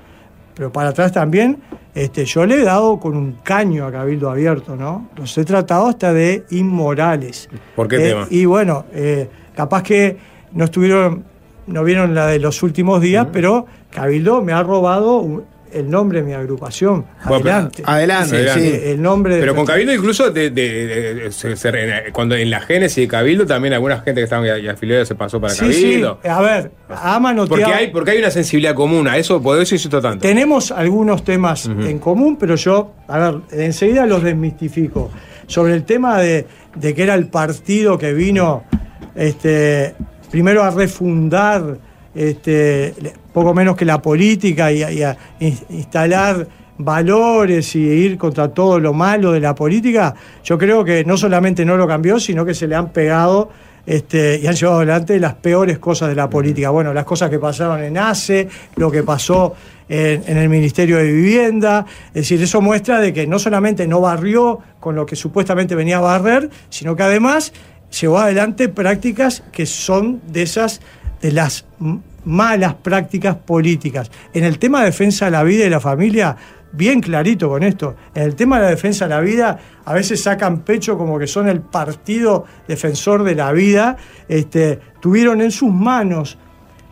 pero para atrás también, este, yo le he dado con un caño a Cabildo Abierto, ¿no? Los he tratado hasta de inmorales. ¿Por qué Eh, tema? Y bueno, eh, capaz que no estuvieron, no vieron la de los últimos días, pero Cabildo me ha robado el nombre de mi agrupación. Bueno, adelante. Adelante, Sí, El nombre de Pero con Cabildo incluso de, de- de- se- se- cuando en la génesis de Cabildo también alguna gente que estaba afiliada se pasó para Sí, sí. Cabildo. A ver, ha manoteado. Porque hay, porque hay una sensibilidad común, a eso, por eso insisto tanto. Tenemos algunos temas en común, pero yo, a ver, enseguida los desmistifico. Sobre el tema de, de que era el partido que vino este, primero a refundar este, poco menos que la política y, a- instalar valores y ir contra todo lo malo de la política, yo creo que no solamente no lo cambió, sino que se le han pegado este, y han llevado adelante las peores cosas de la política. Bueno, las cosas que pasaron en ACE, lo que pasó en, en el Ministerio de Vivienda, es decir, eso muestra de que no solamente no barrió con lo que supuestamente venía a barrer, sino que además llevó adelante prácticas que son de esas, de las malas prácticas políticas. En el tema de defensa de la vida y la familia, bien clarito con esto. En el tema de la defensa de la vida, a veces sacan pecho como que son el partido defensor de la vida. Este, tuvieron en sus manos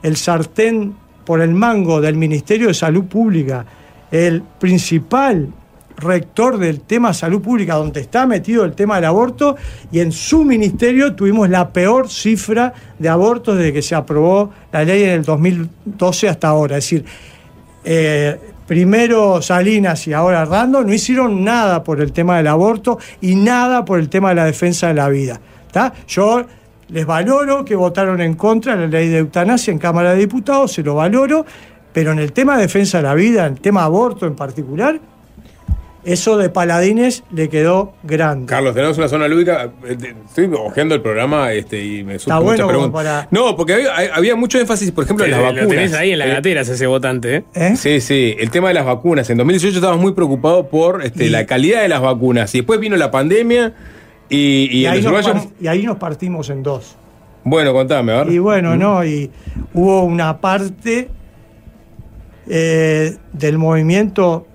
el sartén por el mango del Ministerio de Salud Pública, el principal rector del tema salud pública, donde está metido el tema del aborto, y en su ministerio tuvimos la peor cifra de abortos desde que se aprobó la ley en el 2012 hasta ahora. Es decir, eh, primero Salinas y ahora Rando no hicieron nada por el tema del aborto y nada por el tema de la defensa de la vida. ¿tá? Yo les valoro que votaron en contra de la ley de eutanasia en Cámara de Diputados, se lo valoro, pero en el tema de defensa de la vida, en el tema aborto en particular, eso de paladines le quedó grande. Carlos, tenemos una zona lúdica. eh, Estoy ojeando el programa este, y me surgen bueno muchas como preguntas. para- No, porque había, mucho énfasis, por ejemplo, en las Lo vacunas. tenés ahí en la Eh, gatera ese votante, ¿eh? ¿Eh? Sí, sí, el tema de las vacunas. En 2018 estábamos muy preocupados por este, Y- la calidad de las vacunas. Y después vino la pandemia y, y, Y, en ahí los nos par- y ahí nos partimos en dos. Bueno, contame, a ver. Y bueno, no, y hubo una parte eh, del movimiento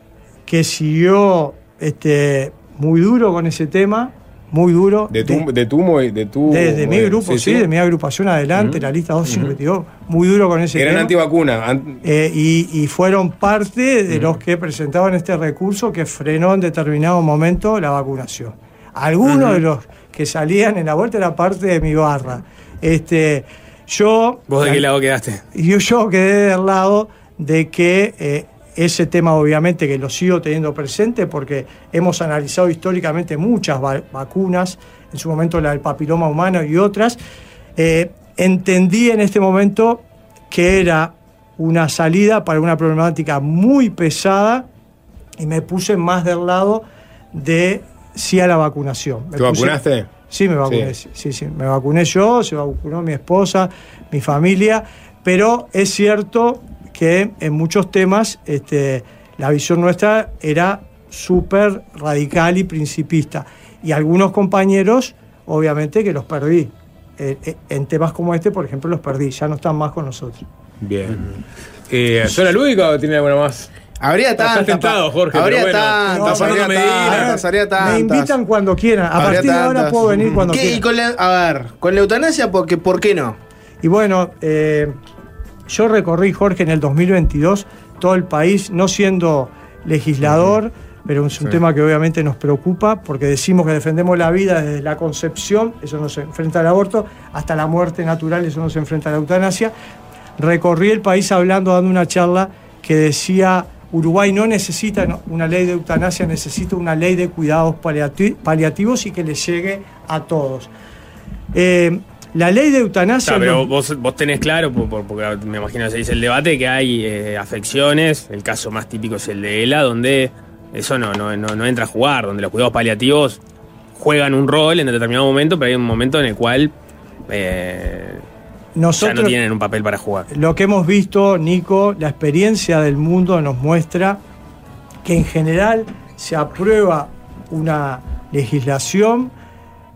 que siguió este, muy duro con ese tema, muy duro. De tu, de tu, de tu de, de mi modelo. grupo, sí, de mi agrupación adelante, la lista 252, muy duro con ese Eran tema. antivacunas. an- Eh, y, y fueron parte de los que presentaban este recurso que frenó en determinado momento la vacunación. Algunos de los que salían en la vuelta era parte de mi barra. Este, yo, ¿Vos de qué lado quedaste? yo, yo quedé del lado de que eh, ese tema obviamente que lo sigo teniendo presente porque hemos analizado históricamente muchas va- vacunas, en su momento la del papiloma humano y otras, eh, entendí en este momento que era una salida para una problemática muy pesada y me puse más del lado de sí a la vacunación. Me ¿Te puse- vacunaste? Sí, me vacuné, sí. sí, sí, me vacuné yo, se vacunó mi esposa, mi familia, pero es cierto que en muchos temas este, la visión nuestra era súper radical y principista. Y algunos compañeros, obviamente, que los perdí. Eh, eh, en temas como este, por ejemplo, los perdí, ya no están más con nosotros. Bien. Eh, ¿Zona lúdica o tiene alguna más? Habría Estás tantas. tentado, Jorge, Habría bueno, tantas, está habría tantas, habría tantas. Me invitan cuando quieran. A Habría partir de ahora tantas. puedo venir cuando ¿Qué? quieran. Y con la, a ver, con la eutanasia, porque, ¿por qué no? Y bueno, eh, yo recorrí, Jorge, en el 2022 todo el país, no siendo legislador, pero es un Sí. tema que obviamente nos preocupa, porque decimos que defendemos la vida desde la concepción, eso no se enfrenta al aborto, hasta la muerte natural, eso no se enfrenta a la eutanasia. Recorrí el país hablando, dando una charla que decía, Uruguay no necesita una ley de eutanasia, necesita una ley de cuidados paliati- paliativos y que le llegue a todos. Eh, la ley de eutanasia... Está, pero no- vos, vos tenés claro, por- por- porque me imagino que se dice el debate, que hay eh, afecciones, el caso más típico es el de ELA, donde eso no, no, no, no entra a jugar, donde los cuidados paliativos juegan un rol en determinado momento, pero hay un momento en el cual eh, ya Nosotros, no tienen un papel para jugar. lo que hemos visto, Nico, la experiencia del mundo nos muestra que en general se aprueba una legislación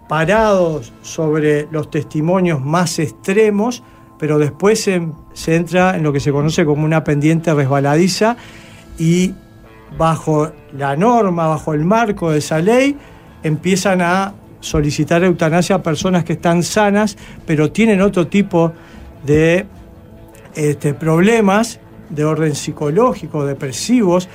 parados sobre los testimonios más extremos, pero después se, entra en lo que se conoce como una pendiente resbaladiza y bajo la norma, bajo el marco de esa ley, empiezan a solicitar eutanasia a personas que están sanas, pero tienen otro tipo de este, problemas de orden psicológico, depresivos,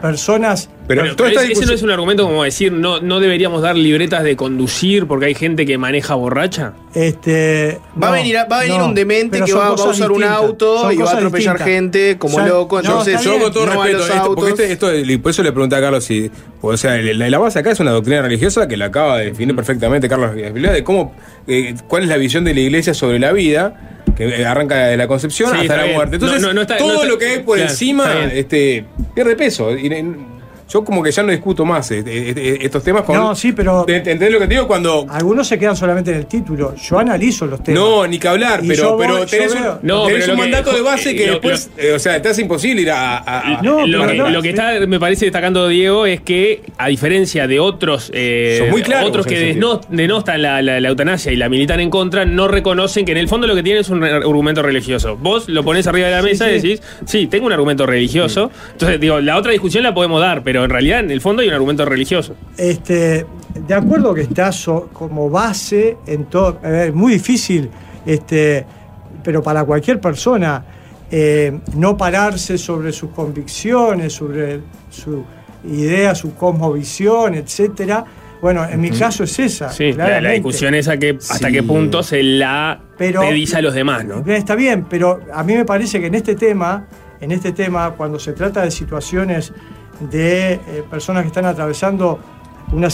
personas... Pero, pero ese, ese no es un argumento como decir no, no deberíamos dar libretas de conducir porque hay gente que maneja borracha. Este, Va a venir, va a venir no, un demente pero que va, va a usar un auto son y va a atropellar distintas. gente como O sea, loco. Entonces, Yo con todo respeto, los esto- autos. porque este- esto, y por eso le pregunté a Carlos si, o sea, la, la base acá es una doctrina religiosa que la acaba de definir perfectamente Carlos Villalba, de cómo, eh, cuál es la visión de la iglesia sobre la vida, que arranca de la concepción Sí, hasta la muerte. Entonces, No, no, no está- todo está- lo que hay por claro, encima este, pierde peso. Y, yo como que ya no discuto más este, este, estos temas con... No, sí, pero- ¿Entendés lo que te digo? Cuando... Algunos se quedan solamente en el título. Yo analizo los temas. No, ni que hablar, Y pero, yo pero voy- tenés, veo- un, No, tenés pero un que- mandato de base que lo- después, eh, o sea, te hace imposible ir a... a- a- No, lo, pero que, no, lo que está, me parece, destacando Diego es que, a diferencia de otros, eh, Son muy claros otros que denostan la, la- la eutanasia y la militan en contra, no reconocen que en el fondo lo que tienen es un argumento religioso. Vos lo pones arriba de la mesa y sí. decís, sí, tengo un argumento religioso. Entonces, digo, la otra discusión la podemos dar, pero en realidad, en el fondo hay un argumento religioso. Este, de acuerdo que está so- como base en todo. Es muy difícil, este, pero para cualquier persona, eh, no pararse sobre sus convicciones, sobre su idea, su cosmovisión, etcétera. Bueno, en mi caso es esa. Sí, la, la discusión es a que, hasta Sí. qué punto se la Pero- a los demás, ¿no? Está bien, pero a mí me parece que en este tema, en este tema, cuando se trata de situaciones de eh, personas que están atravesando una,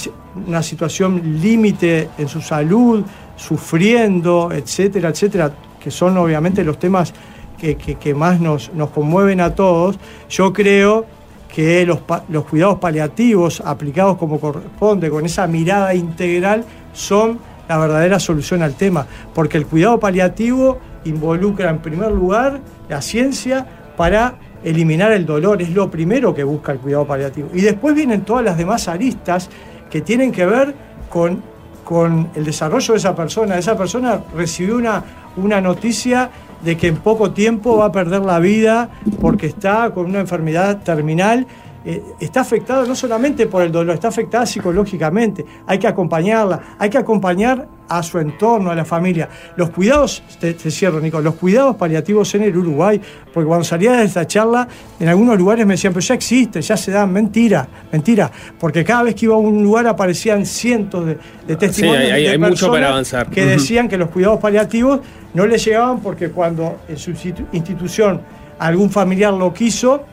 una situación límite en su salud, sufriendo, etcétera, etcétera, que son obviamente los temas que, que- que más nos, nos conmueven a todos, yo creo que los, los cuidados paliativos aplicados como corresponde, con esa mirada integral, son la verdadera solución al tema, porque el cuidado paliativo involucra en primer lugar la ciencia para eliminar el dolor, es lo primero que busca el cuidado paliativo. Y después vienen todas las demás aristas que tienen que ver con, con el desarrollo de esa persona. Esa persona recibió una, una noticia de que en poco tiempo va a perder la vida porque está con una enfermedad terminal. Eh, está afectada no solamente por el dolor, está afectada psicológicamente. Hay que acompañarla, hay que acompañar a su entorno, a la familia. Los cuidados, te, te cierro, Nico, los cuidados paliativos en el Uruguay, porque cuando salía de esta charla, en algunos lugares me decían, pero ya existe, ya se dan. Mentira, mentira, porque cada vez que iba a un lugar aparecían cientos de, de testimonios hay- hay- de hay mucho personas para avanzar. que decían que los cuidados paliativos no les llegaban porque cuando en su institución algún familiar lo quiso,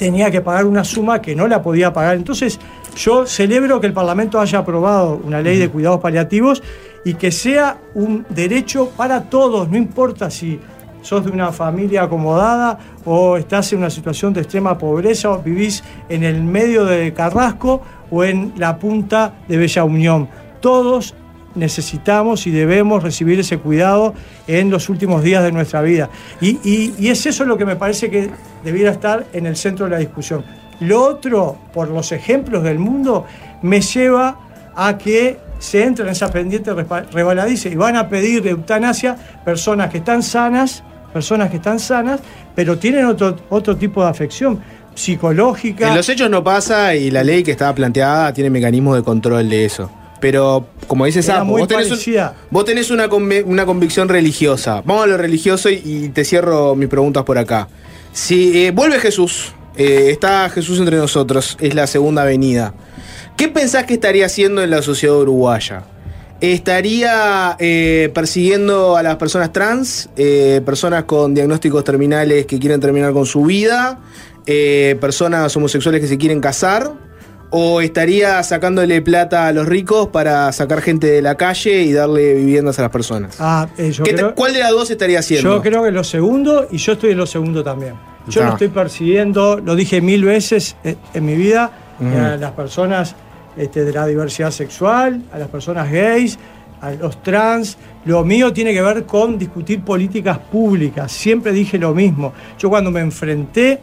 tenía que pagar una suma que no la podía pagar. Entonces, yo celebro que el Parlamento haya aprobado una ley de cuidados paliativos y que sea un derecho para todos, no importa si sos de una familia acomodada o estás en una situación de extrema pobreza o vivís en el medio de Carrasco o en la punta de Bella Unión. Todos necesitamos y debemos recibir ese cuidado en los últimos días de nuestra vida. Y, y- y es eso lo que me parece que debiera estar en el centro de la discusión. Lo otro, por los ejemplos del mundo, me lleva a que se entre en esa pendiente rebaladiza y van a pedir eutanasia personas que están sanas, personas que están sanas, pero tienen otro, otro tipo de afección psicológica. En los hechos no pasa y la ley que estaba planteada tiene mecanismos de control de eso. Pero, como dice Sapo, vos tenés, un- vos tenés una, una convicción religiosa. Vamos a lo religioso y, y te cierro mis preguntas por acá. Si eh, vuelve Jesús, eh, está Jesús entre nosotros, es la segunda venida. ¿Qué pensás que estaría haciendo en la sociedad uruguaya? ¿Estaría eh, persiguiendo a las personas trans, eh, personas con diagnósticos terminales que quieren terminar con su vida, personas homosexuales que se quieren casar? ¿O estaría sacándole plata a los ricos para sacar gente de la calle y darle viviendas a las personas? Ah, eh, yo ¿Qué te- creo- ¿Cuál de las dos estaría haciendo? Yo creo que lo segundo y yo estoy en lo segundo también. Yo Ah. no estoy persiguiendo, lo dije mil veces eh, en mi vida, a las personas este, de la diversidad sexual, a las personas gays, a los trans. Lo mío tiene que ver con discutir políticas públicas. Siempre dije lo mismo. Yo cuando me enfrenté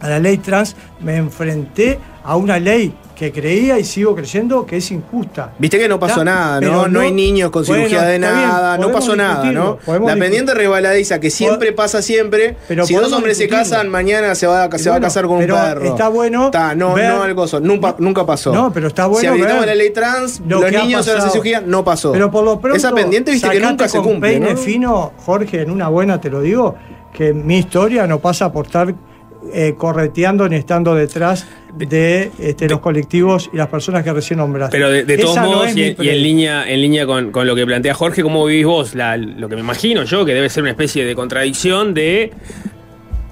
a la ley trans, me enfrenté a una ley que creía y sigo creyendo que es injusta. Viste que no pasó nada, ¿no? No hay niños con Bueno, cirugía de bien, nada, no pasó nada, ¿no? La pendiente resbaladiza que siempre pasa siempre. Pero si dos hombres se casan, mañana se va, a- se va a bueno, casar con un perro. está bueno Está, no, ver- no algo nunca, nunca pasó. No, pero está bueno Si habilitamos ver la ley trans, lo los niños se hacen cirugía, no pasó. Pero por lo pronto, Esa pendiente, viste que nunca se cumple. peine ¿no? fino, Jorge, en una buena te lo digo, que mi historia no pasa por estar eh, correteando ni estando detrás de este, los colectivos y las personas que recién nombraste. Pero de, de todos Esa modos, y, en línea, en línea con, con lo que plantea Jorge, ¿cómo vivís vos? La- lo que me imagino yo, que debe ser una especie de contradicción de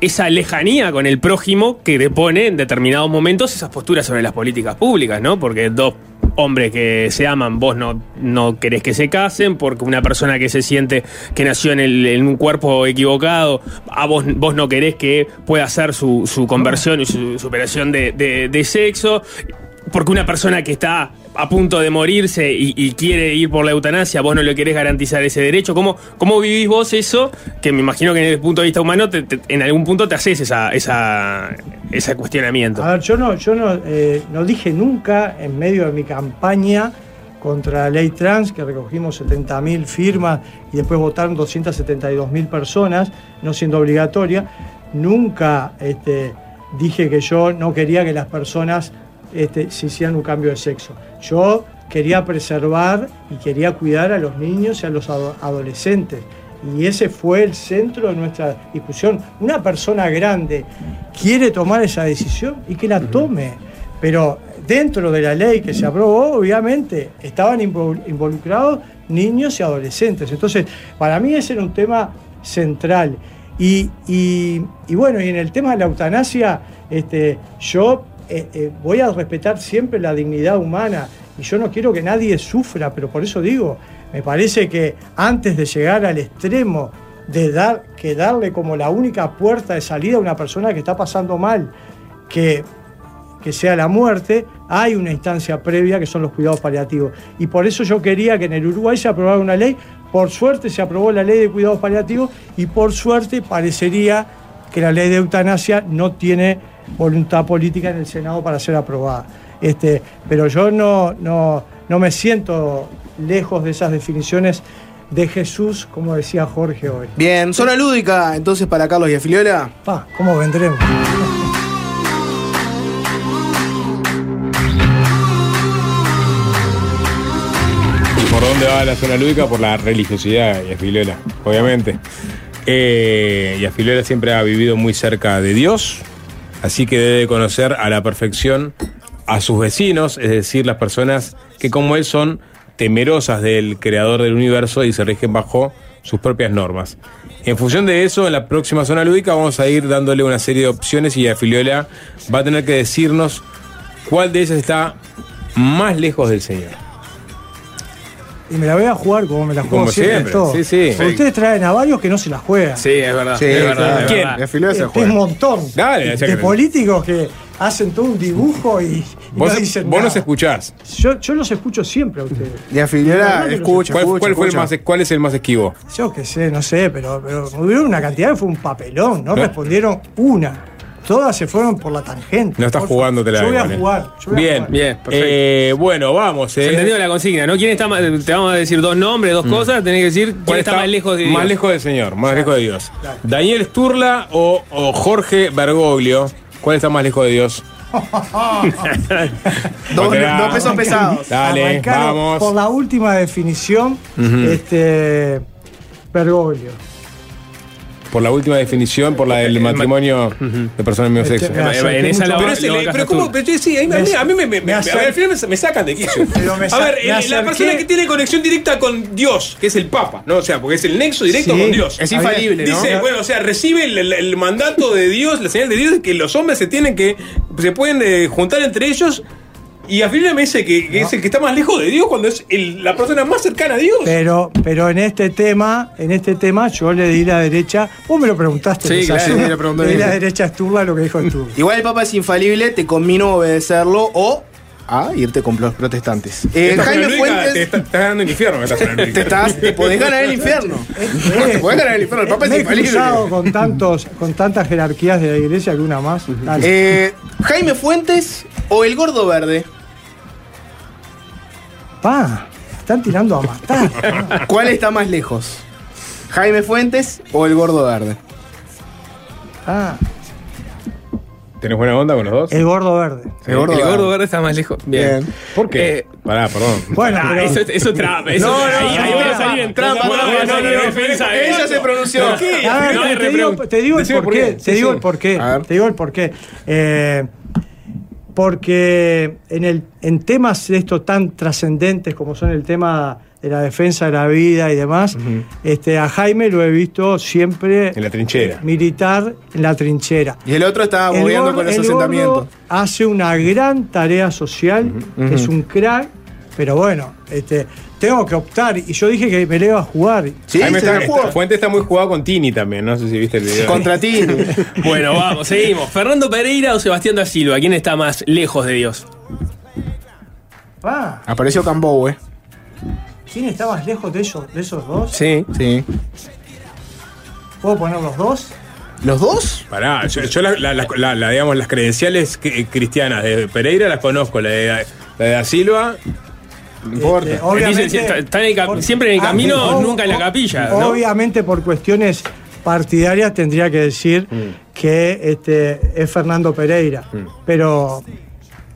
esa lejanía con el prójimo que depone en determinados momentos esas posturas sobre las políticas públicas, ¿no? Porque dos hombres que se aman, vos no, no querés que se casen, porque una persona que se siente que nació en, el- en un cuerpo equivocado, a vos, vos no querés que pueda hacer su, su conversión y su superación de, de- de sexo. Porque una persona que está a punto de morirse y, quiere ir por la eutanasia, vos no le querés garantizar ese derecho. ¿Cómo, ¿Cómo vivís vos eso? Que me imagino que en el punto de vista humano, te- en algún punto te haces esa, esa, ese cuestionamiento. A ver, yo no, yo no, eh, no dije nunca en medio de mi campaña contra la ley trans, que recogimos 70.000 firmas y después votaron 272.000 personas, no siendo obligatoria, nunca este, dije que yo no quería que las personas este, se hicieran un cambio de sexo. Yo quería preservar y quería cuidar a los niños y a los ado- adolescentes. Y ese fue el centro de nuestra discusión. Una persona grande quiere tomar esa decisión y que la tome. Pero dentro de la ley que se aprobó, obviamente, estaban invo- involucrados niños y adolescentes. Entonces, para mí ese era un tema central. Y, y- y bueno, y en el tema de la eutanasia, este, yo eh, eh, voy a respetar siempre la dignidad humana y yo no quiero que nadie sufra, pero por eso digo, me parece que antes de llegar al extremo de dar, que darle como la única puerta de salida a una persona que está pasando mal, que, que sea la muerte, hay una instancia previa que son los cuidados paliativos. Y por eso yo quería que en el Uruguay se aprobara una ley, por suerte se aprobó la ley de cuidados paliativos y por suerte parecería que la ley de eutanasia no tiene voluntad política en el Senado para ser aprobada. Este, pero yo no, no, no me siento lejos de esas definiciones de Jesús, como decía Jorge hoy. Bien, zona lúdica, entonces para Carlos y Afiliola. Pa, ¿cómo vendremos? ¿Y por dónde va la zona lúdica? Por la religiosidad y Afiluela, obviamente. Eh, y Afiluela siempre ha vivido muy cerca de Dios, así que debe conocer a la perfección a sus vecinos, es decir, las personas que como él son temerosas del creador del universo y se rigen bajo sus propias normas. En función de eso, en la próxima zona lúdica vamos a ir dándole una serie de opciones y Afiliola va a tener que decirnos cuál de ellas está más lejos del Señor. Y me la voy a jugar como me la juego Como siempre, siempre, todo. sí, sí. Ustedes traen a varios que no se la juegan. Sí, es verdad. Sí, es verdad, es ¿Quién? verdad. Este es juega. un montón Dale, de que- políticos que hacen todo un dibujo y, y Vos, no dicen vos nada. nos escuchás. Yo, yo los escucho siempre a ustedes. Y verdad que escucha, ¿Cuál, escucha, fue el más, ¿Cuál es el más esquivo? Yo qué sé, no sé, pero, pero hubo una cantidad que fue un papelón. No, No. respondieron una. Todas se fueron por la tangente. No estás Por favor. jugándotela Yo voy a eh. jugar. yo voy a Bien, jugar. Bien, perfecto. Eh, bueno, vamos. Se Eh. entendió la consigna, ¿no? ¿Quién está más, te vamos a decir dos nombres, dos cosas, tenés que decir quién ¿Cuál está, más lejos de Dios. Más lejos del Señor, más lejos de Dios. Daniel Sturla o, o Jorge Bergoglio. ¿Cuál está más lejos de Dios? Dos, pesos pesados. Dale, vamos. Por la última definición, este. Bergoglio. Por la última definición, por la del matrimonio de personas del mismo Este, sexo. en esa. Pero, le- bancas pero. ¿cómo? Pero sí, a mí, a a me, me- Me me- acer- al final me, me sacan de quicio. Pero me a ver, el- la persona que tiene conexión directa con Dios, que es el Papa, ¿no? O sea, porque es el nexo directo Sí. con Dios. Es infalible, ¿no? Dice, bueno, o sea, recibe el, el- el mandato de Dios, la señal de Dios, de que los hombres se tienen que, se pueden eh, juntar entre ellos. Y afirma me dice que, que es el que está más lejos de Dios cuando es el- la persona más cercana a Dios. Pero, pero en este tema, en este tema, yo le di la derecha. Vos me lo preguntaste. Sí, claro, me lo preguntó Le di la derecha a Sturla lo que dijo Sturla. Igual el Papa es infalible, te convino a obedecerlo o a irte con los protestantes. Eh, Jaime Fuentes, Te está- estás ganando el infierno. te, estás, te podés ganar el infierno. Te podés ganar el infierno, el Papa es infalible. cruzado con, tantos, con tantas jerarquías de la iglesia que una más. Eh, Jaime Fuentes o el gordo verde. Pa, están tirando a matar. ¿Cuál está más lejos? ¿Jaime Fuentes o el gordo verde? Ah. ¿Tenés buena onda con los dos? El gordo verde. El gordo, verde está más lejos. Bien. Bien. ¿Por qué? Eh, Pará, perdón. Bueno, Ah, pero- eso, eso es trampa. Eso, No, no, ahí, ahí no, voy a no, salir en trampa, no, no, no, no, defensa de ella se pronunció. ¿Por qué? A ver, No, te, digo, te digo el Decime por. Te digo el por qué. A ver. Te digo el por qué. Eh, porque en, el, en temas de estos tan trascendentes como son el tema de la defensa de la vida y demás, este, a Jaime lo he visto siempre En la trinchera. militar en la trinchera. Y el otro estaba moviendo con los el asentamientos. hace una gran tarea social, es un crack, pero bueno, este, tengo que optar. Y yo dije que me le iba a jugar. Sí, se está, está- Fuente está muy jugado con Tini también, no sé si viste el video. Contra ti. Bueno, vamos, seguimos. ¿Fernando Pereira o Sebastián da Silva? ¿Quién está más lejos de Dios? Ah, Apareció Cambowe. ¿Quién está más lejos de esos, de esos dos? Sí. Sí. ¿Puedo poner los dos? ¿Los dos? Pará, yo, yo la, la- la- la- la, digamos, las credenciales cristianas de Pereira las conozco, la de, la de Da Silva. No importa. Este, obviamente, Dicen, está- está en el cap- por- siempre en el camino, nunca en la capilla. ¿no? Obviamente por cuestiones partidarias tendría que decir Mm. que este, es Fernando Pereira. Pero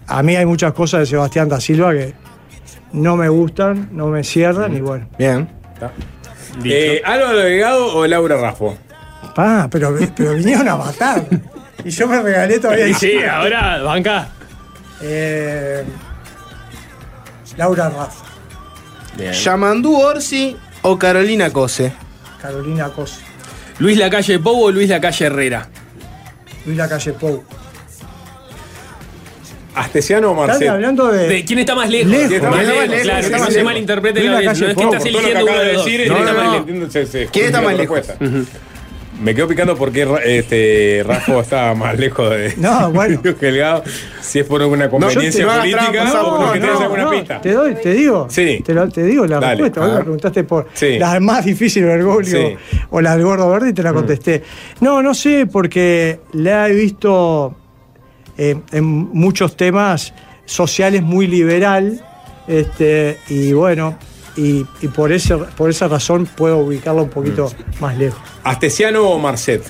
a mí hay muchas cosas de Sebastián da Silva que no me gustan, no me cierran y bueno. Bien. Eh, ¿Álvaro Delgado o Laura Raffo? Ah, pero, pero vinieron a matar. Y yo me regalé todavía. Y sí, ahora, banca. eh, Laura Rafa, Yamandú Orsi o Carolina Cose. Carolina Cosa, Luis Lacalle Pou o Luis Lacalle Herrera. Luis Lacalle Pou. ¿Astesiano o Están Marcet? hablando de. ¿De quién está más lejos? Lejos. Más ¿Quién está más lejos, lejos? claro, ¿Quién que está no más se lejos? malinterprete la no es que estás eligiendo acaba uno de los decir, dos. es No, directamente no, no. entiendo, se- se ¿Quién está más lejos? Me quedo picando porque este Raffo estaba más lejos de No, bueno. Luis Delgado. Si es por una conveniencia no política trampa, o no, tienes no, alguna no, pista. Te doy, te digo. Sí. Te, lo- te digo la Dale, respuesta. Vos me preguntaste por Sí. la más difícil, Bergoglio, Sí. Mm. o la del gordo verde y te la contesté. No, no sé, porque la he visto eh, en muchos temas sociales muy liberal. Este, y bueno, y, y por, ese, por esa razón puedo ubicarla un poquito Mm. más lejos. ¿Astesiano o Marcet?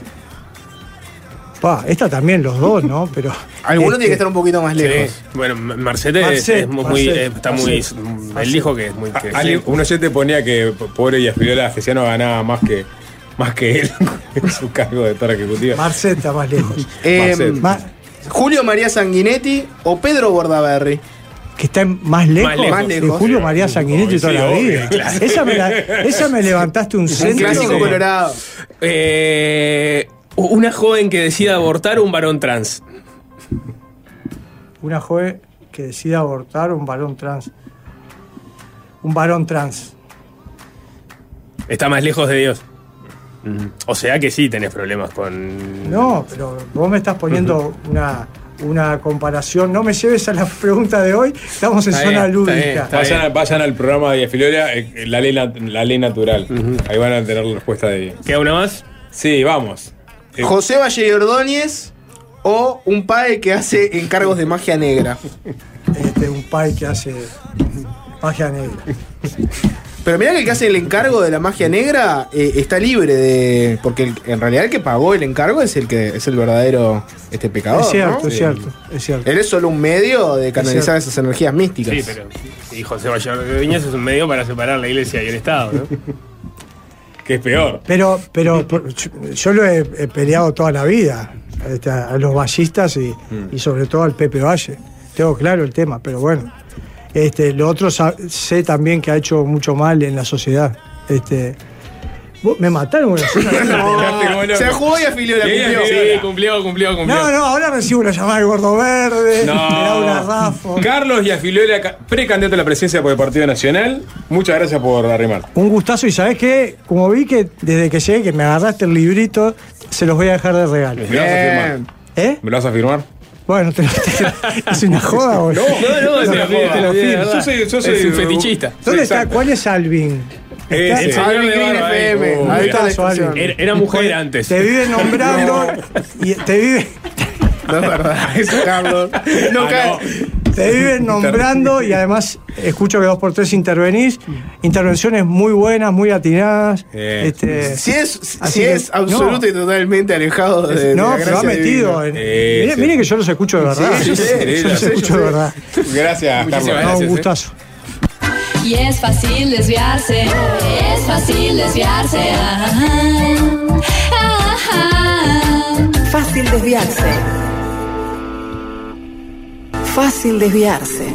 Pa, esta también, los dos, ¿no? Pero. Alguno este, tiene que estar un poquito más lejos. Sí. Bueno, M- Marcete es- Marcet, es muy, Marcet, eh, está muy. Marcet. Él dijo que es muy. que- Alguien- un oyente ponía que pobre y Afiliola Astesiano ganaba más que, más que él en su cargo de torre ejecutiva. Marcet está más lejos. Eh, Julio María Sanguinetti o Pedro Bordaberry. Que está más lejos, de. Julio María Sanguinetti Sí, toda la vida. claro. Esa, me la- esa me levantaste un Un centro. clásico que- colorado. Eh, una joven que decida abortar o un varón trans. Una joven que decida abortar un varón trans. Un varón trans. Está más lejos de Dios. O sea que sí tenés problemas con. No, pero vos me estás poniendo una, una comparación. No me lleves a la pregunta de hoy. Estamos en Está zona bien, está bien, lúdica. está Vayan, bien. a- vayan al programa de Afiliola, eh, la, ley, la ley natural. Ahí van a tener la respuesta de. ¿Queda una más? Sí, vamos. Eh, José Valle Ordóñez o un padre que hace encargos de magia negra. Este, un pai que hace magia negra. Pero mirá que el que hace el encargo de la magia negra eh, está libre de. Porque el- en realidad el que pagó el encargo es el que es el verdadero este pecador. es cierto, ¿no? es cierto, es cierto. Él es solo un medio de canalizar esas energías místicas. Sí, pero. Y José Valladolid es un medio para separar la iglesia y el Estado, ¿no? que es peor. Pero, pero yo, lo he, he peleado toda la vida este, a los ballistas y, y sobre todo al Pepe Valle. Tengo claro el tema, pero bueno. Este, lo otro sé también que ha hecho mucho mal en la sociedad. Este, vos- me mataron una No, se jugó y afilió la cumplió. Sí, cumplió, cumplió, cumplió. No, no, ahora recibo una llamada de Gordo Verde, No. Raffo. Carlos y Afiliola, ca- precandidato a la presidencia por el Partido Nacional. Muchas gracias por arrimar. Un gustazo y sabes qué, como vi que desde que llegué, que me agarraste el librito, se los voy a dejar de regalo. ¿Me lo vas a firmar? ¿Eh? ¿Me lo vas a firmar? Bueno, te lo, te- es una joda, boludo. No, no, te te lo lo firmo, te lo firmo. firmo. Yo soy, yo soy Es un fetichista. ¿Dónde está? ¿Cuál es Alvin? Está- Ese. señor Alvin de Green barba, FM. Ahí está la. Era, era mujer antes. Te vive nombrando y te vive. No es verdad, eso, Carlos. No Ah, cae. no. Te viven nombrando y además escucho que dos por tres intervenís. Intervenciones muy buenas, muy atinadas. Eh, Este, Si es, si que- es absoluto no. y totalmente alejado de, de no, la pero ha metido. En, Eh, mire, sí. mire que yo los escucho de verdad. Sí, yo sé, yo los escucho de sé. verdad. Gracias, Muchísimas Carlos. Gracias, un eh. gustazo. Y es fácil desviarse, es fácil desviarse. ah, ah, ah. Fácil desviarse. Fácil desviarse.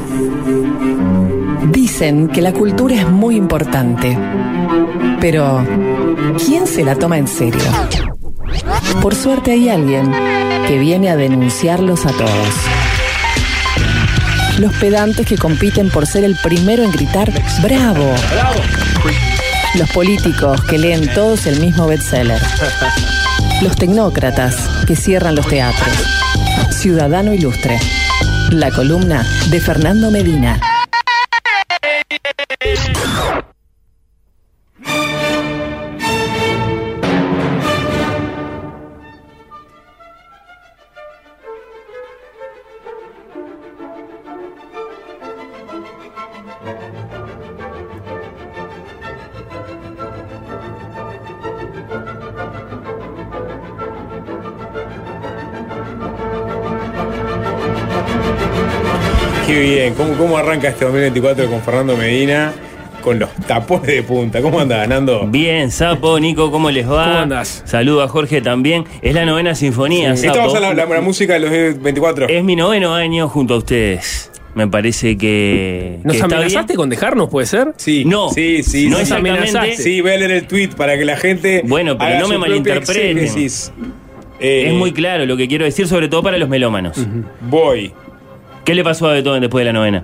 Dicen que la cultura es muy importante. Pero, ¿quién se la toma en serio? Por suerte hay alguien que viene a denunciarlos a todos. Los pedantes que compiten por ser el primero en gritar ¡Bravo! Los políticos que leen todos el mismo bestseller. Los tecnócratas que cierran los teatros. Ciudadano Ilustre. La columna de Fernando Medina. Bien. ¿Cómo, ¿Cómo arranca este 2024 con Fernando Medina? Con los tapones de punta. ¿Cómo anda ganando? Bien, Sapo, Nico, ¿cómo les va? ¿Cómo andás? Saludo a Jorge también. Es la novena sinfonía, Sapo. Estamos en la, la- la música de los 2024. Es mi noveno año junto a ustedes. Me parece que. ¿Nos que está amenazaste bien. con dejarnos, puede ser? Sí. No. Sí, sí. No sí. exactamente. Sí, voy a leer el tweet para que la gente. Bueno, pero haga no me malinterpreten. exégesis. Eh, Es muy claro lo que quiero decir, sobre todo para los melómanos. Voy. ¿Qué le pasó a Beethoven después de la novena?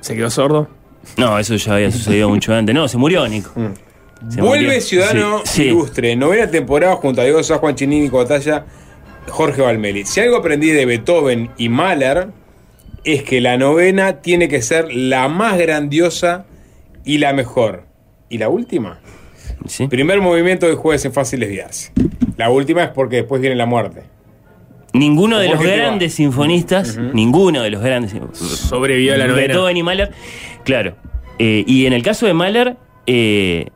¿Se quedó sordo? No, eso ya había sucedido mucho antes. No, se murió, Nico. Se Vuelve murió. Ciudadano Sí, sí. Ilustre. Novena temporada junto a Diego Sá, Juan Chinini, Cotalla, Jorge Valmeli. Si algo aprendí de Beethoven y Mahler es que la novena tiene que ser la más grandiosa y la mejor. ¿Y la última? Sí. Primer movimiento de jueves en fácil desviarse. La última es porque después viene la muerte. Ninguno de ¿Por los grandes sinfonistas, ninguno de los grandes Sobrevivió a la novena. Beethoven y Mahler, claro. Eh, y en el caso de Mahler, eh,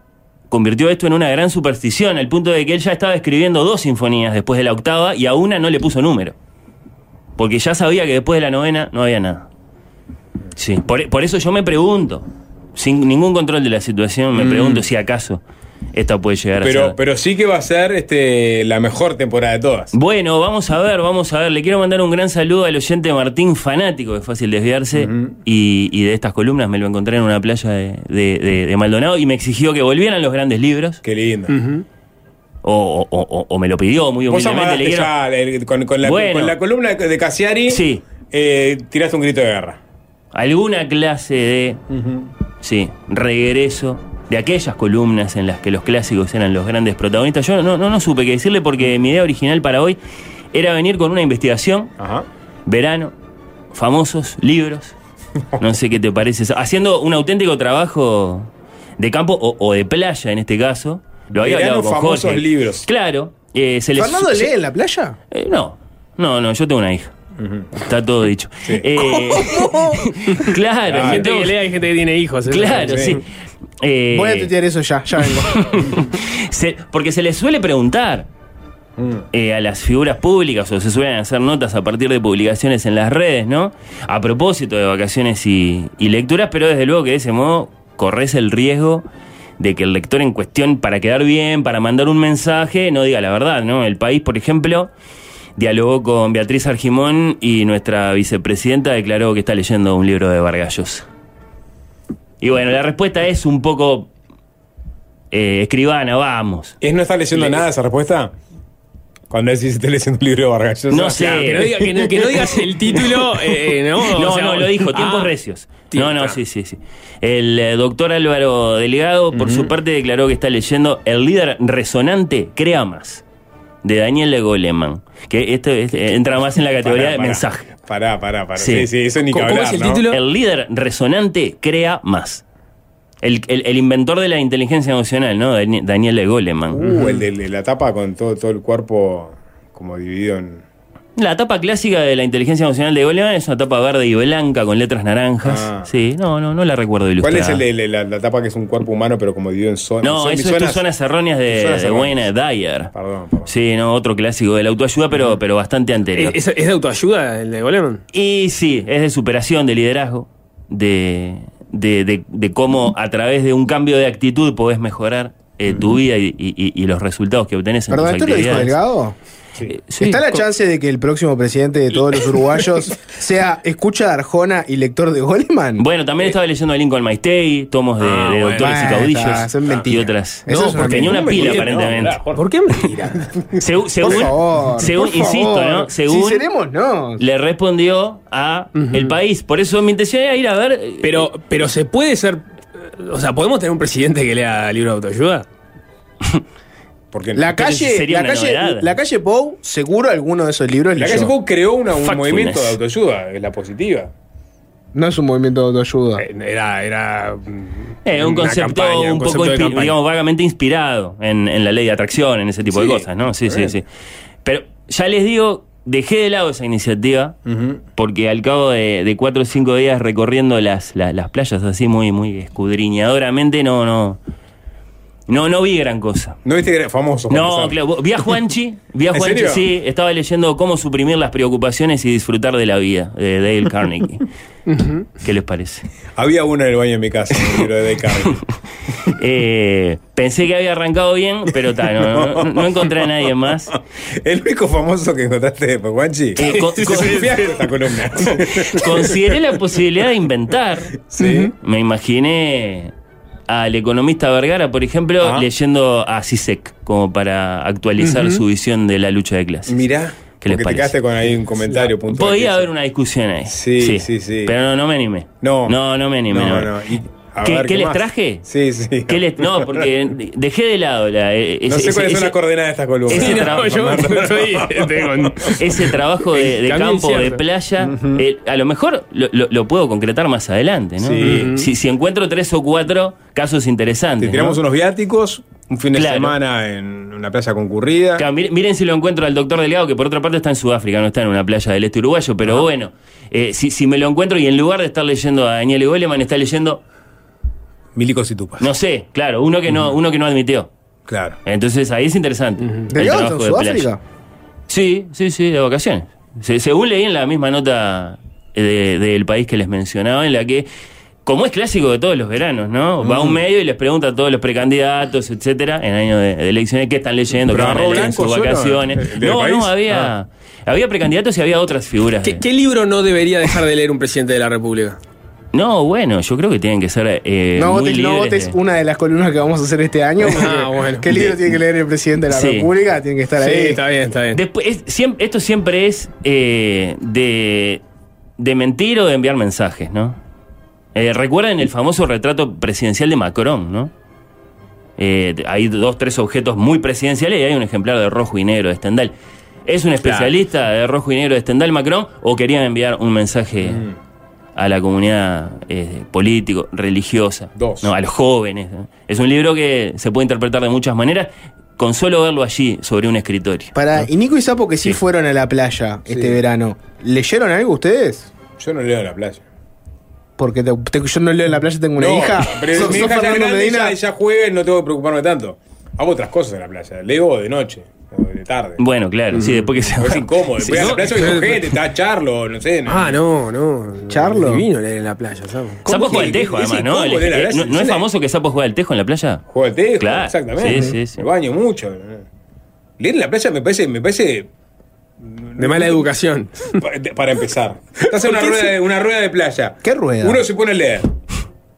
convirtió esto en una gran superstición, al punto de que él ya estaba escribiendo dos sinfonías después de la octava y a una no le puso número. Porque ya sabía que después de la novena no había nada. Sí, por, por eso yo me pregunto, sin ningún control de la situación, me Mm. pregunto si acaso esta puede llegar a Pero, ser. pero sí que va a ser este, la mejor temporada de todas. Bueno, vamos a ver, vamos a ver. Le quiero mandar un gran saludo al oyente Martín, fanático de Fácil Desviarse. y, y de estas columnas me lo encontré en una playa de, de- de- de Maldonado y me exigió que volvieran los grandes libros. Qué lindo. O, o- o- o me lo pidió muy humildemente. Le quiero- ya el- con, con la, Bueno. con la columna de Cassiari. Sí. eh, tiraste un grito de guerra. alguna clase de sí, regreso de aquellas columnas en las que los clásicos eran los grandes protagonistas. Yo no, no, no supe qué decirle porque mi idea original para hoy era venir con una investigación, Ajá. verano, famosos, libros. No sé qué te parece. Haciendo un auténtico trabajo de campo o, o de playa en este caso. Lo había Verano, hablado con famosos Jorge. libros. Claro. eh, se les- ¿Fernando se- lee en la playa? eh, no, no, no, yo tengo una hija. Está todo dicho. Sí. Eh, claro, Hay gente que lee, hay gente que tiene hijos. eso Claro, sí. Eh, Voy a tuitear eso ya, ya vengo. se- porque se les suele preguntar eh, a las figuras públicas o se suelen hacer notas a partir de publicaciones en las redes, ¿no? A propósito de vacaciones y, y lecturas, pero desde luego que de ese modo corres el riesgo de que el lector en cuestión, para quedar bien, para mandar un mensaje, no diga la verdad, ¿no? El país, por ejemplo, dialogó con Beatriz Argimón y nuestra vicepresidenta declaró que está leyendo un libro de Vargas Llosa. Y bueno, la respuesta es un poco eh, escribana, vamos. ¿Es no está leyendo nada esa respuesta? Cuando decís está leyendo un libro de Vargas Llosa. No sé. Claro, que, no diga- que no- que no digas el título, eh, eh, ¿no? No, O sea, no, lo dijo, tiempos ah, recios. No, no, sí, sí, sí. El eh, doctor Álvaro Delegado, por su parte, declaró que está leyendo El líder resonante crea más, de Daniel Goleman. Que esto es- eh, entra más en la categoría de mensaje. Pará, pará, pará. Sí. Sí, sí, eso ni que ¿Cómo- cómo hablar, es el ¿no? título? El líder resonante crea más. El, el- el inventor de la inteligencia emocional, ¿no? Dani- Daniel Goleman. Uh, el de, de la tapa con todo, todo el cuerpo como dividido en. La tapa clásica de la inteligencia emocional de Goleman es una tapa verde y blanca con letras naranjas. Ah. Sí, no, no, no la recuerdo ¿Cuál ilustrada. es el de la, la- la tapa que es un cuerpo humano pero como dividido en zonas? No, Son- eso es tus zonas erróneas de, Zonas de erróneas. Wayne Dyer. Perdón, perdón. Sí, no, otro clásico de la autoayuda, pero, pero bastante anterior. ¿Es, es de autoayuda el de Goleman? Y sí, es de superación, de liderazgo, de, de, de- de cómo a través de un cambio de actitud podés mejorar eh, tu vida y, y- y los resultados que obtenés en Perdón, tus ¿esto lo dijo actividades. Delgado? Eh, sí, ¿Está la chance de que el próximo presidente de todos los uruguayos sea escucha de Arjona y lector de Goleman? Bueno, también estaba leyendo a Lincoln Maistei, tomos de, Ah, de bueno. doctores y caudillos está, y otras. Eso es una tenía una mentira. pila ¿Por qué no? aparentemente. ¿Por qué mentira? Segu- según, por favor, según- por insisto, favor. ¿no? Según Si seremos, no. le respondió a el país. Por eso mi intención era ir a ver. eh, Pero, pero se puede ser. O sea, ¿podemos tener un presidente que lea libros de autoayuda? Porque La calle, sería la una calle, novedad. la calle Pou, seguro alguno de esos libros la leyó. calle Pou creó una- un Factfulness. movimiento de autoayuda, es la positiva. No es un movimiento de autoayuda. Eh, Era. era Eh, un concepto campaña, un concepto poco, de digamos, vagamente inspirado en, en la ley de atracción, en ese tipo de Sí, cosas, ¿no? Sí, sí, bien. sí. Pero ya les digo, dejé de lado esa iniciativa porque al cabo de, de cuatro o cinco días recorriendo las, la- las playas así muy, muy escudriñadoramente, no, no. No, no vi gran cosa. ¿No viste que era famoso? No, claro, vi a Juanchi, vi a ¿En Juanchi, serio? sí, estaba leyendo cómo suprimir las preocupaciones y disfrutar de la vida, de Dale Carnegie. ¿Qué les parece? Había uno en el baño de mi casa, en el libro de Descartes. Eh, pensé que había arrancado bien, pero ta, no, no- no encontré a nadie más. El único famoso que encontraste fue Juanchi. Eh, con- con- esta columna. Consideré la posibilidad de inventar. Sí. Me imaginé al economista Vergara, por ejemplo, leyendo a Sisek, como para actualizar su visión de la lucha de clases. Mirá. ¿Qué les te parece? quedaste con ahí un comentario puntual. Podía haber una discusión ahí. Sí, sí, sí. Pero no, no me animé. No. No, no me animé. No, no. no. Y, a ¿Qué, ver, qué les más? traje? Sí, sí. ¿Qué les- no, porque dejé de lado la, eh, no ese- sé cuáles ese- son las coordenadas de esta columna. ese no, trabajo- yo ese de, campo, de playa, eh, a lo mejor lo, lo- lo puedo concretar más adelante, ¿no? Sí. Si, si encuentro tres o cuatro casos interesantes. Te tiramos ¿no? unos viáticos, un fin de Claro. semana en una playa concurrida. Claro, miren, miren si lo encuentro al doctor Delgado, que por otra parte está en Sudáfrica, no está en una playa del este uruguayo, pero bueno, eh, si, si me lo encuentro y en lugar de estar leyendo a Daniel Goleman, está leyendo, Milicos y tupas. no sé, claro, uno que no, uno que no admitió. Claro. Entonces ahí es interesante. el ¿Delgado está en trabajo de playa. Sudáfrica? Sí, sí, sí, de vacaciones. Se- según leí en la misma nota eh, de- del país que les mencionaba, en la que, como es clásico de todos los veranos, ¿no? Va a un Mm. medio y les pregunta a todos los precandidatos, etcétera, en año de, de elecciones, qué están leyendo, qué ¿Pero van a leer en sus vacaciones. No, país? no, había, Ah. había precandidatos y había otras figuras. ¿Qué, de- qué libro no debería dejar de leer un presidente de la República? No, bueno, yo creo que tienen que ser eh, No muy votes, no votes de- una de las columnas que vamos a hacer este año. porque Ah, bueno. ¿Qué libro tiene que leer el presidente de la Sí. República? Tiene que estar Sí, ahí. está bien, está bien. Después, es- siempre- esto siempre es eh, de, de mentir o de enviar mensajes, ¿no? Eh, Recuerden el famoso retrato presidencial de Macron, ¿no? Eh, hay dos, tres objetos muy presidenciales y hay un ejemplar de rojo y negro de Stendhal. ¿Es un especialista de rojo y negro de Stendhal Macron o querían enviar un mensaje a la comunidad eh, político, religiosa, Dos. ¿no? a los jóvenes? ¿no? Es un libro que se puede interpretar de muchas maneras con solo verlo allí sobre un escritorio. Para, y Nico y Sapo que sí, Sí. fueron a la playa este Sí. verano, ¿leyeron algo ustedes? Yo no leo en la playa. Porque te- te- yo no leo en la playa, tengo una No, hija. Pero ¿Sos- mi hija ya grande ya, ya juega y no tengo que preocuparme tanto. Hago otras cosas en la playa. Leo de noche de tarde. Bueno, claro, sí, después que se Es incómodo. Después Sí, a la ¿no? playa hay gente, está Charlo, no sé. Ah, no, no. Charlo. Divino leer en la playa, ¿sabes? Sapo juega al tejo, además, ¿no? El- eh, ¿No, no es famoso que Sapo juega al tejo en la playa? Juego al tejo, Claro, exactamente. sí, sí, sí. Me baño mucho. Leer en la playa me parece, me parece De mala educación. para empezar. Estás en una ¿Por qué rueda, de, una rueda de playa. ¿Qué rueda? Uno se pone a leer.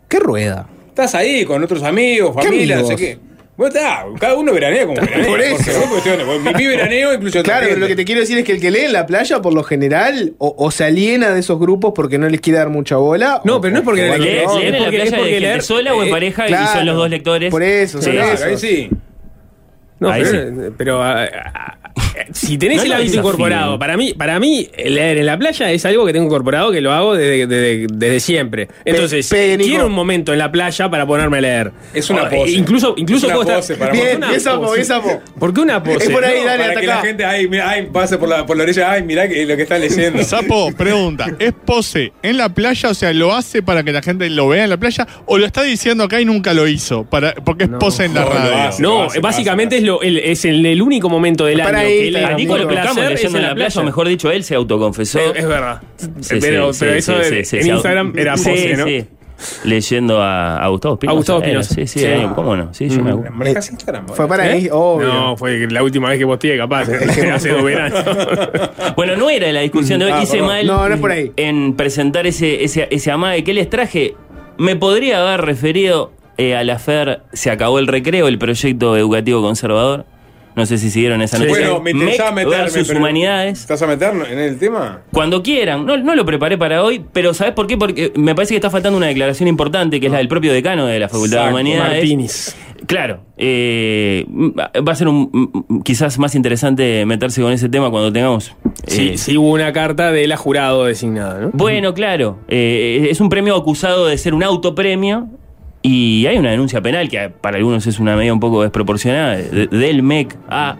¿Qué rueda? Estás ahí con otros amigos, ¿Qué familia, no sé qué. Bueno, está, cada uno veranea como veranea. Por eso. porque Mi, mi veraneo incluye otra Claro, pero lo que te quiero decir es que el que lee en la playa, por lo general, o, o se aliena de esos grupos porque no les quiere dar mucha bola. No, o- pero no es porque o- le- o- Leer, no, leer es en la porque- es playa de porque leer- sola o en eh, pareja y claro. son los dos lectores. Por eso, Sí. son Claro, esos. ahí sí. No, Ahí pero, pero, ah, ah, si tenés No el hábito incorporado, para mí, para mí, leer en la playa es algo que tengo incorporado que lo hago desde, desde- desde siempre. Entonces, pe, quiero un momento en la playa para ponerme a leer. Es una O, pose. Incluso, incluso Es una puedo pose estar- para ¿Por qué Bien, una pose? bien sapo. ¿Por qué una pose? Es por ahí, No, dale, para hasta que la gente ay, mira, ay, pase por la, por la orilla, ay, mirá que, lo que está leyendo. Sapo, pregunta, ¿es pose en la playa? O sea, ¿lo hace para que la gente lo vea en la playa? ¿O lo está diciendo acá y nunca lo hizo? Para, porque es pose en la no, lo radio. hace. No, Hace, básicamente es, lo, el, es el, el único momento del Para año ahí, que él A Nico estamos placer leyendo es en la playa, o mejor dicho, él se autoconfesó. Es, es verdad. Sí, pero sí, pero sí, eso sí, de- sí, en sí, Instagram era sí, pose, ¿no? sí. Leyendo a, a Gustavo Espinosa. A Gustavo era, Espinosa. Sí, sí, Sí. ¿cómo no? Sí, yo me acuerdo. Fue para ¿Eh? ahí, obvio. No, fue la última vez que posteé, capaz. hace dos veranos. Bueno, no era la discusión de hoy. Ah, Hice perdón. mal No, no es por ahí. en presentar ese, ese, ese amague que les traje. Me podría haber referido eh, a la FER Se acabó el recreo, el proyecto educativo conservador. No sé si siguieron esa noticia. Bueno, me MEC meterme. versus pero- humanidades. ¿Estás a meter en el tema? Cuando quieran. No, no lo preparé para hoy, pero ¿sabes por qué? Porque me parece que está faltando una declaración importante, que es la del propio decano de la Facultad de Humanidades. Martínez. Claro, eh, va a ser un, mm, quizás más interesante meterse con ese tema cuando tengamos. Sí, eh, sí hubo una carta de la jurado designada, ¿no? Bueno, claro, eh, es un premio acusado de ser un autopremio y hay una denuncia penal que para algunos es una medida un poco desproporcionada de- del MEC a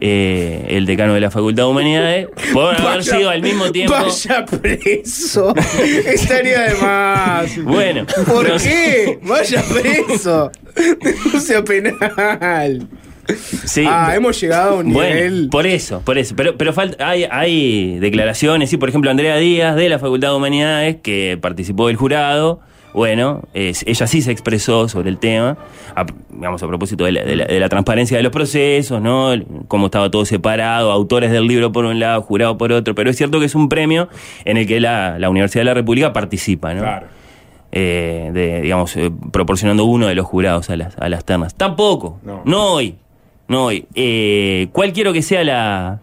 eh, el decano de la Facultad de Humanidades por haber sido al mismo tiempo. Vaya preso. Estaría de más. Bueno, ¿Por no sé. qué? Vaya preso. Denuncia penal. Sí. Ah, hemos llegado a un nivel. Bueno, por eso, por eso. Pero, pero falta, hay, hay declaraciones, sí, por ejemplo, Andrea Díaz de la Facultad de Humanidades, que participó del jurado. Bueno, es- ella sí se expresó sobre el tema, a, digamos, a propósito de la, de la- de la transparencia de los procesos, ¿no? Cómo estaba todo separado, autores del libro por un lado, jurado por otro. Pero es cierto que es un premio en el que la, la Universidad de la República participa, ¿no? Claro. eh, de, digamos, eh, proporcionando uno de los jurados a las, a las ternas. Tampoco, No. no, hoy, no hoy. Eh, ¿Cuál quiero que sea la,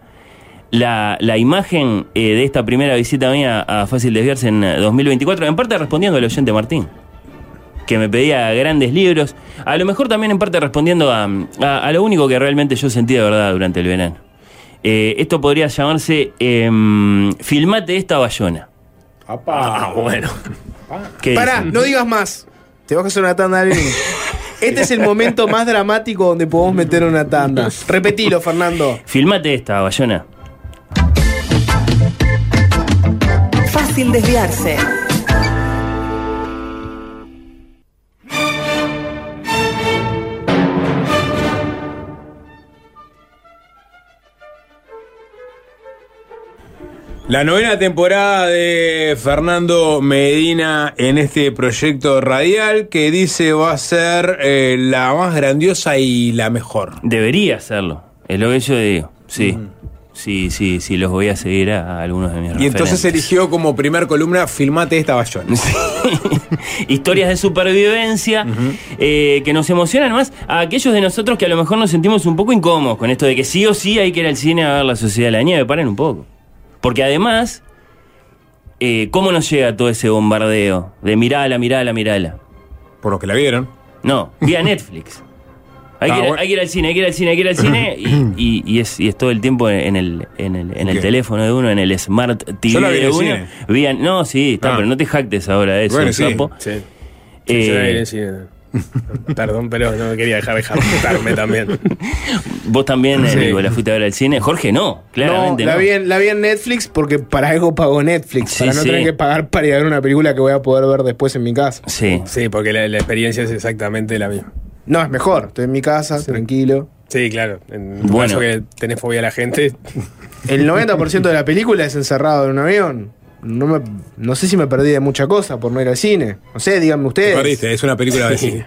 la, la imagen eh, de esta primera visita mía a Fácil Desviarse en eh, 2024? En parte respondiendo al oyente Martín, que me pedía grandes libros. A lo mejor también en parte respondiendo a, a- a lo único que realmente yo sentí de verdad durante el verano. Eh, esto podría llamarse em, Filmate esta bayona. Ah, bueno. ¿Qué Pará, dicen? no digas más. Te vas a hacer una tanda de. Este es el momento más dramático donde podemos meter una tanda. Repetilo, Fernando. Filmate esta bayona. Fácil desviarse. La novena temporada de Fernando Medina en este proyecto radial que dice va a ser eh, la más grandiosa y la mejor. Debería hacerlo, es lo que yo digo. Sí, sí, sí, sí, los voy a seguir a, a algunos de mis Y entonces eligió como primer columna Filmate esta bayona. Historias de supervivencia eh, que nos emocionan más a aquellos de nosotros que a lo mejor nos sentimos un poco incómodos con esto de que sí o sí hay que ir al cine a ver la Sociedad de la Nieve. Paren un poco. Porque además, eh, ¿cómo nos llega todo ese bombardeo de mirala, mirala, mirala? Por lo que la vieron. No, vía Netflix. Hay, Ah, que ir, bueno. hay que ir al cine, hay que ir al cine, hay que ir al cine y, y- y es, y es todo el tiempo en el, en el, en el ¿Qué? teléfono de uno, en el Smart TV Yo la vi en de uno. cine. No, sí, está, Ah. pero no te jactes ahora de eso, Bueno, sí. sapo. Sí. Eh, Sí. Perdón, pero no me quería dejar de jactarme también. Vos también, Sí. Nico, la fuiste a ver al cine. Jorge, no, claramente no, no. la, vi en, la vi en Netflix porque para algo pago Netflix. Sí, para no sí. tener que pagar para ir a ver una película que voy a poder ver después en mi casa. Sí. Sí, porque la, la experiencia es exactamente la misma. No, es mejor. Estoy en mi casa, tranquilo. Sí, claro. En Bueno. caso que tenés fobia a la gente. El 90% de la película es encerrado en un avión. No, me- no sé si me perdí de mucha cosa por no ir al cine. No sé, díganme Te ustedes. perdiste, es una película de cine.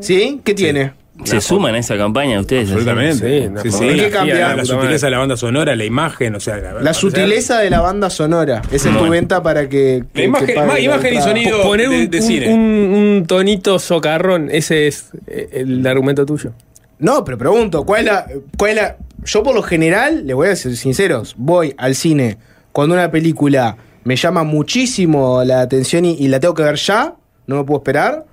¿Sí? ¿Qué tiene? ¿Se suman a esa campaña ustedes? Absolutamente. Sí, no, Sí, sí. fotografía, ¿Qué cambia? La, la sutileza de la banda sonora, la imagen, o sea. La sutileza de la banda sonora. Esa es tu venta para que. que- La imagen- que pague ma- la imagen y sonido. Poner un, de un- cine. un- un tonito socarrón, ese es eh, el argumento tuyo. No, pero pregunto, ¿cuál es la. Cuál es la yo, por lo general, les voy a ser sinceros, voy al cine cuando una película me llama muchísimo la atención y, y la tengo que ver ya, no me puedo esperar.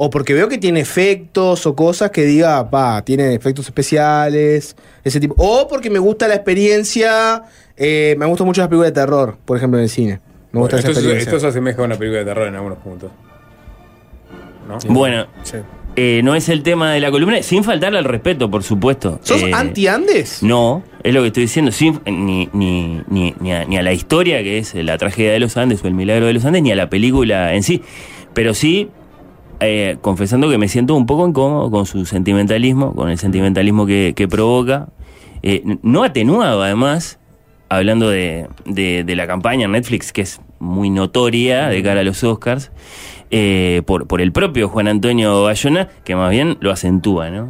O porque veo que tiene efectos o cosas que diga, pa, tiene efectos especiales, ese tipo. O porque me gusta la experiencia, eh, me gustan mucho las películas de terror, por ejemplo, en el cine. Me gusta Bueno, esa esto, experiencia. esto se asemeja a una película de terror en algunos puntos. ¿No? Bueno, eh, no es el tema de la columna, sin faltarle al respeto, por supuesto. ¿Sos Eh, anti-Andes? No, es lo que estoy diciendo, sin- ni, ni, ni, ni a, ni a la historia que es la tragedia de los Andes o el milagro de los Andes, ni a la película en sí. Pero sí, eh, confesando que me siento un poco incómodo con su sentimentalismo, con el sentimentalismo que, que provoca. Eh, no atenuado, además, hablando de, de- de la campaña Netflix, que es muy notoria de cara a los Oscars, eh, por, por el propio Juan Antonio Bayona, que más bien lo acentúa, ¿no?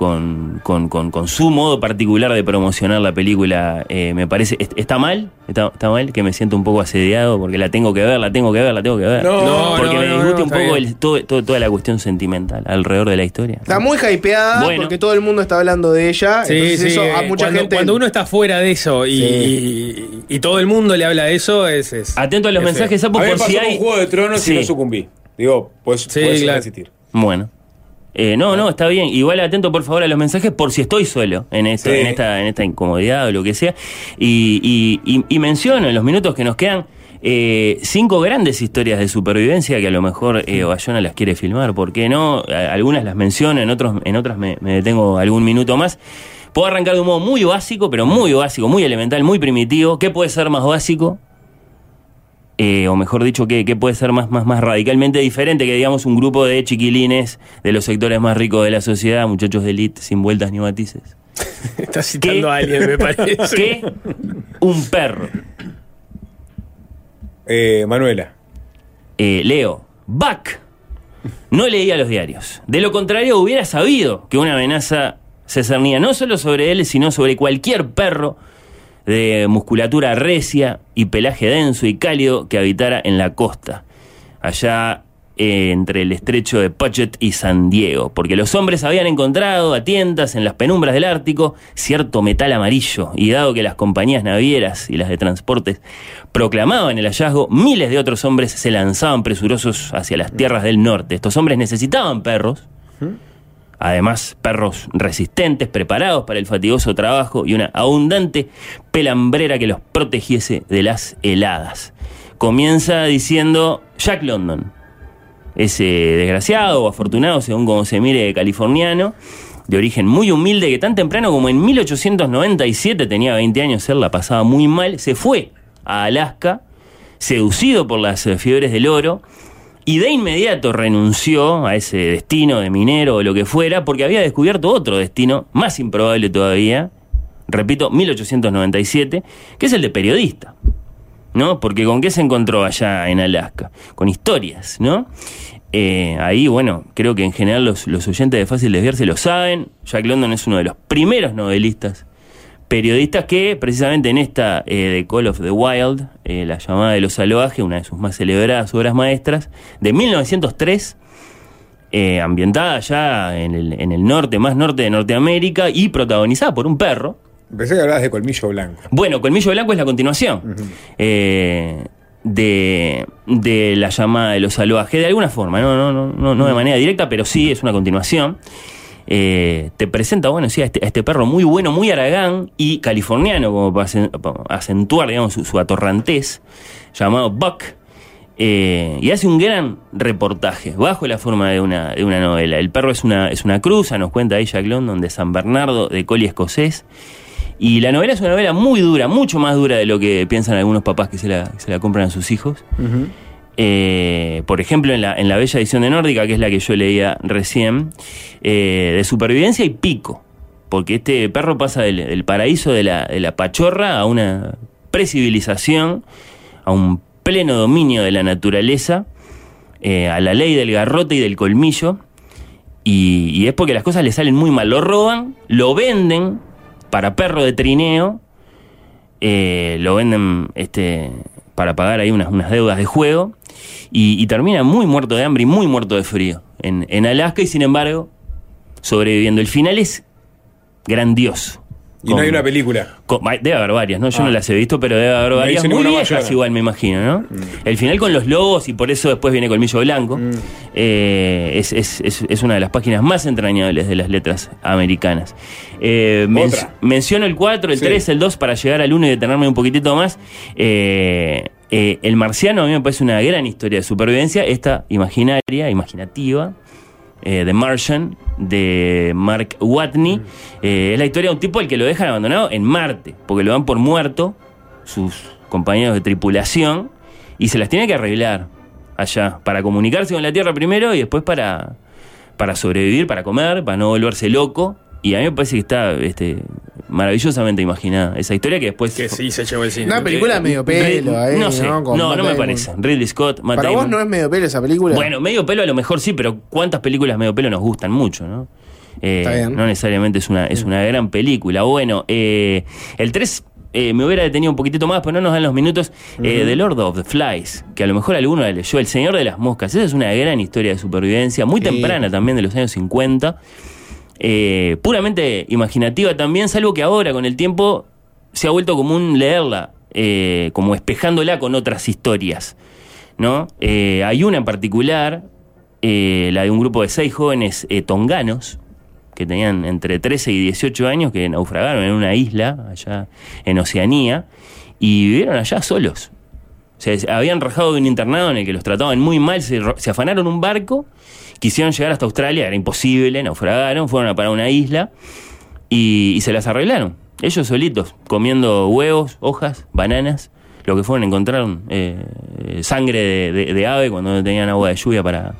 Con, con- con- con su modo particular de promocionar la película, eh, me parece. est- ¿Está mal? ¿Está, está mal? Que me siento un poco asediado porque la tengo que ver, la tengo que ver, la tengo que ver. No, no, porque no, me no, disgusta no, un poco bien. el- todo- todo- toda la cuestión sentimental alrededor de la historia. Está muy hypeada Bueno. porque todo el mundo está hablando de ella. Sí, entonces sí, eso a eh, mucha cuando, gente. cuando uno está fuera de eso y, Sí. y- y todo el mundo le habla de eso, es. es Atento a los es mensajes. Sapo, por si hay. con Juego de Tronos Sí. y no sucumbí. Digo, pues Sí, puedes claro. resistir. Bueno. Eh, no, no, está bien. Igual atento por favor a los mensajes por si estoy solo en, esto, Sí. en, esta, en esta incomodidad o lo que sea. Y, y- y- y menciono en los minutos que nos quedan eh, cinco grandes historias de supervivencia que a lo mejor eh, Bayona las quiere filmar. ¿Por qué no? Algunas las menciono, en, otros, en otras me, me detengo algún minuto más. Puedo arrancar de un modo muy básico, pero muy básico, muy elemental, muy primitivo. ¿Qué puede ser más básico? Eh, o mejor dicho, que, que puede ser más, más, más radicalmente diferente que, digamos, un grupo de chiquilines de los sectores más ricos de la sociedad, muchachos de elite, sin vueltas ni matices. Estás citando a alguien, me parece. Que un perro. Eh, Manuela. Eh, Leo, Buck no leía los diarios. De lo contrario, hubiera sabido que una amenaza se cernía no solo sobre él, sino sobre cualquier perro de musculatura recia y pelaje denso y cálido que habitara en la costa, allá eh, entre el estrecho de Puget y San Diego, porque los hombres habían encontrado a tientas en las penumbras del Ártico cierto metal amarillo, y dado que las compañías navieras y las de transportes proclamaban el hallazgo, miles de otros hombres se lanzaban presurosos hacia las tierras del norte. Estos hombres necesitaban perros, Además, perros resistentes, preparados para el fatigoso trabajo y una abundante pelambrera que los protegiese de las heladas. Comienza diciendo Jack London, ese desgraciado o afortunado, según como se mire, californiano, de origen muy humilde, que tan temprano como en 1897, tenía 20 años, él la pasaba muy mal, se fue a Alaska, seducido por las eh, fiebres del oro, y de inmediato renunció a ese destino de minero o lo que fuera, porque había descubierto otro destino, más improbable todavía, repito, 1897, que es el de periodista. ¿No? Porque con qué se encontró allá en Alaska? Con historias, ¿no? Eh, ahí, bueno, creo que en general los, los oyentes de Fácil Desviarse lo saben. Jack London es uno de los primeros novelistas periodistas que precisamente en esta eh, de Call of the Wild, eh, la llamada de los salvajes, una de sus más celebradas obras maestras, de 1903, eh, ambientada ya en el, en el norte, más norte de Norteamérica y protagonizada por un perro. Pensé que hablabas de Colmillo Blanco. Bueno, Colmillo Blanco es la continuación de, de la llamada de los salvajes, de alguna forma, no, no, no, no, no de manera directa, pero sí es una continuación. Eh, te presenta, bueno, sí, a este, a este perro muy bueno, muy aragán y californiano, como para acen- para acentuar, digamos, su, atorrantez, llamado Buck. eh, y hace un gran reportaje, bajo la forma de una, de una novela. El perro es una, es una cruza, nos cuenta ahí Jack London, de San Bernardo, de Collie escocés. Y la novela es una novela muy dura, mucho más dura de lo que piensan algunos papás que se la, que se la compran a sus hijos. Eh, por ejemplo, en la, en la bella edición de Nórdica, que es la que yo leía recién, eh, de supervivencia y pico. Porque este perro pasa del, paraíso de la, de la pachorra a una precivilización, a un pleno dominio de la naturaleza, eh, a la ley del garrote y del colmillo. Y, y es porque las cosas le salen muy mal. Lo roban, lo venden para perro de trineo, eh, lo venden este, para pagar ahí unas, unas deudas de juego y, y termina muy muerto de hambre y muy muerto de frío en, en Alaska y sin embargo sobreviviendo. El final es grandioso, Y no hay una película. con- debe haber varias, ¿no? Yo Ah. no las he visto, pero debe haber No varias hice muy viejas mayona. igual, me imagino, ¿no? El final con los lobos y por eso después viene Colmillo Blanco. eh, es, es- es- es una de las páginas más entrañables de las letras americanas. Eh, men- menciono el 4, el Sí. 3, el 2 para llegar al 1 y detenerme un poquitito más. Eh, eh, el Marciano a mí me parece una gran historia de supervivencia. Esta imaginaria, imaginativa, eh, The Martian, de Mark Watney. Eh, es la historia de un tipo al que lo dejan abandonado en Marte, porque lo dan por muerto sus compañeros de tripulación y se las tiene que arreglar allá, para comunicarse con la Tierra primero y después para, para sobrevivir, para comer, para no volverse loco. Y a mí me parece que está este, maravillosamente imaginada esa historia que después... Que sí se llevó el cine. Una película medio pelo, ahí, no sé, ¿no? no, me parece. Ridley Scott, Matt Para vos Damon. no es medio pelo esa película. Bueno, medio pelo a lo mejor sí, pero ¿cuántas películas medio pelo nos gustan mucho, no? Eh, Está bien. No necesariamente es una, es una gran película. Bueno, eh, el 3 eh, me hubiera detenido un poquitito más, pero no nos dan los minutos. Eh, The Lord of the Flies, que a lo mejor alguno la leyó, El Señor de las Moscas. Esa es una gran historia de supervivencia, muy Sí. temprana también, de los años 50. Eh, puramente imaginativa también, salvo que ahora con el tiempo se ha vuelto común leerla, eh, como espejándola con otras historias. ¿no? Eh, hay una en particular, eh, la de un grupo de seis jóvenes tonganos, que tenían entre 13 y 18 años, que naufragaron en una isla allá en Oceanía, y vivieron allá solos. O sea, se- habían rajado de un internado en el que los trataban muy mal, se afanaron un barco, quisieron llegar hasta Australia, era imposible, naufragaron, fueron a parar una isla y, y se las arreglaron. Ellos solitos, comiendo huevos, hojas, bananas, lo que fueron, encontraron eh, sangre de, de- de ave cuando no tenían agua de lluvia para,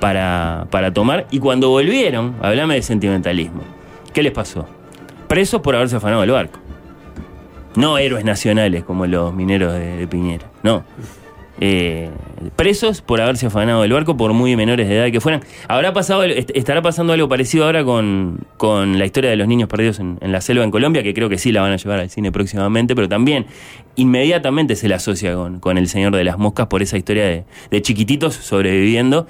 para, para tomar. Y cuando volvieron, hablame de sentimentalismo. ¿Qué les pasó? Presos por haberse afanado del barco. No héroes nacionales como los mineros de, de Piñera. No. Eh, presos por haberse afanado del barco por muy menores de edad que fueran. Habrá pasado, est- estará pasando algo parecido ahora con, con la historia de los niños perdidos en, en la selva en Colombia, que creo que sí la van a llevar al cine próximamente, pero también inmediatamente se la asocia con, con El Señor de las Moscas por esa historia de, de chiquititos sobreviviendo,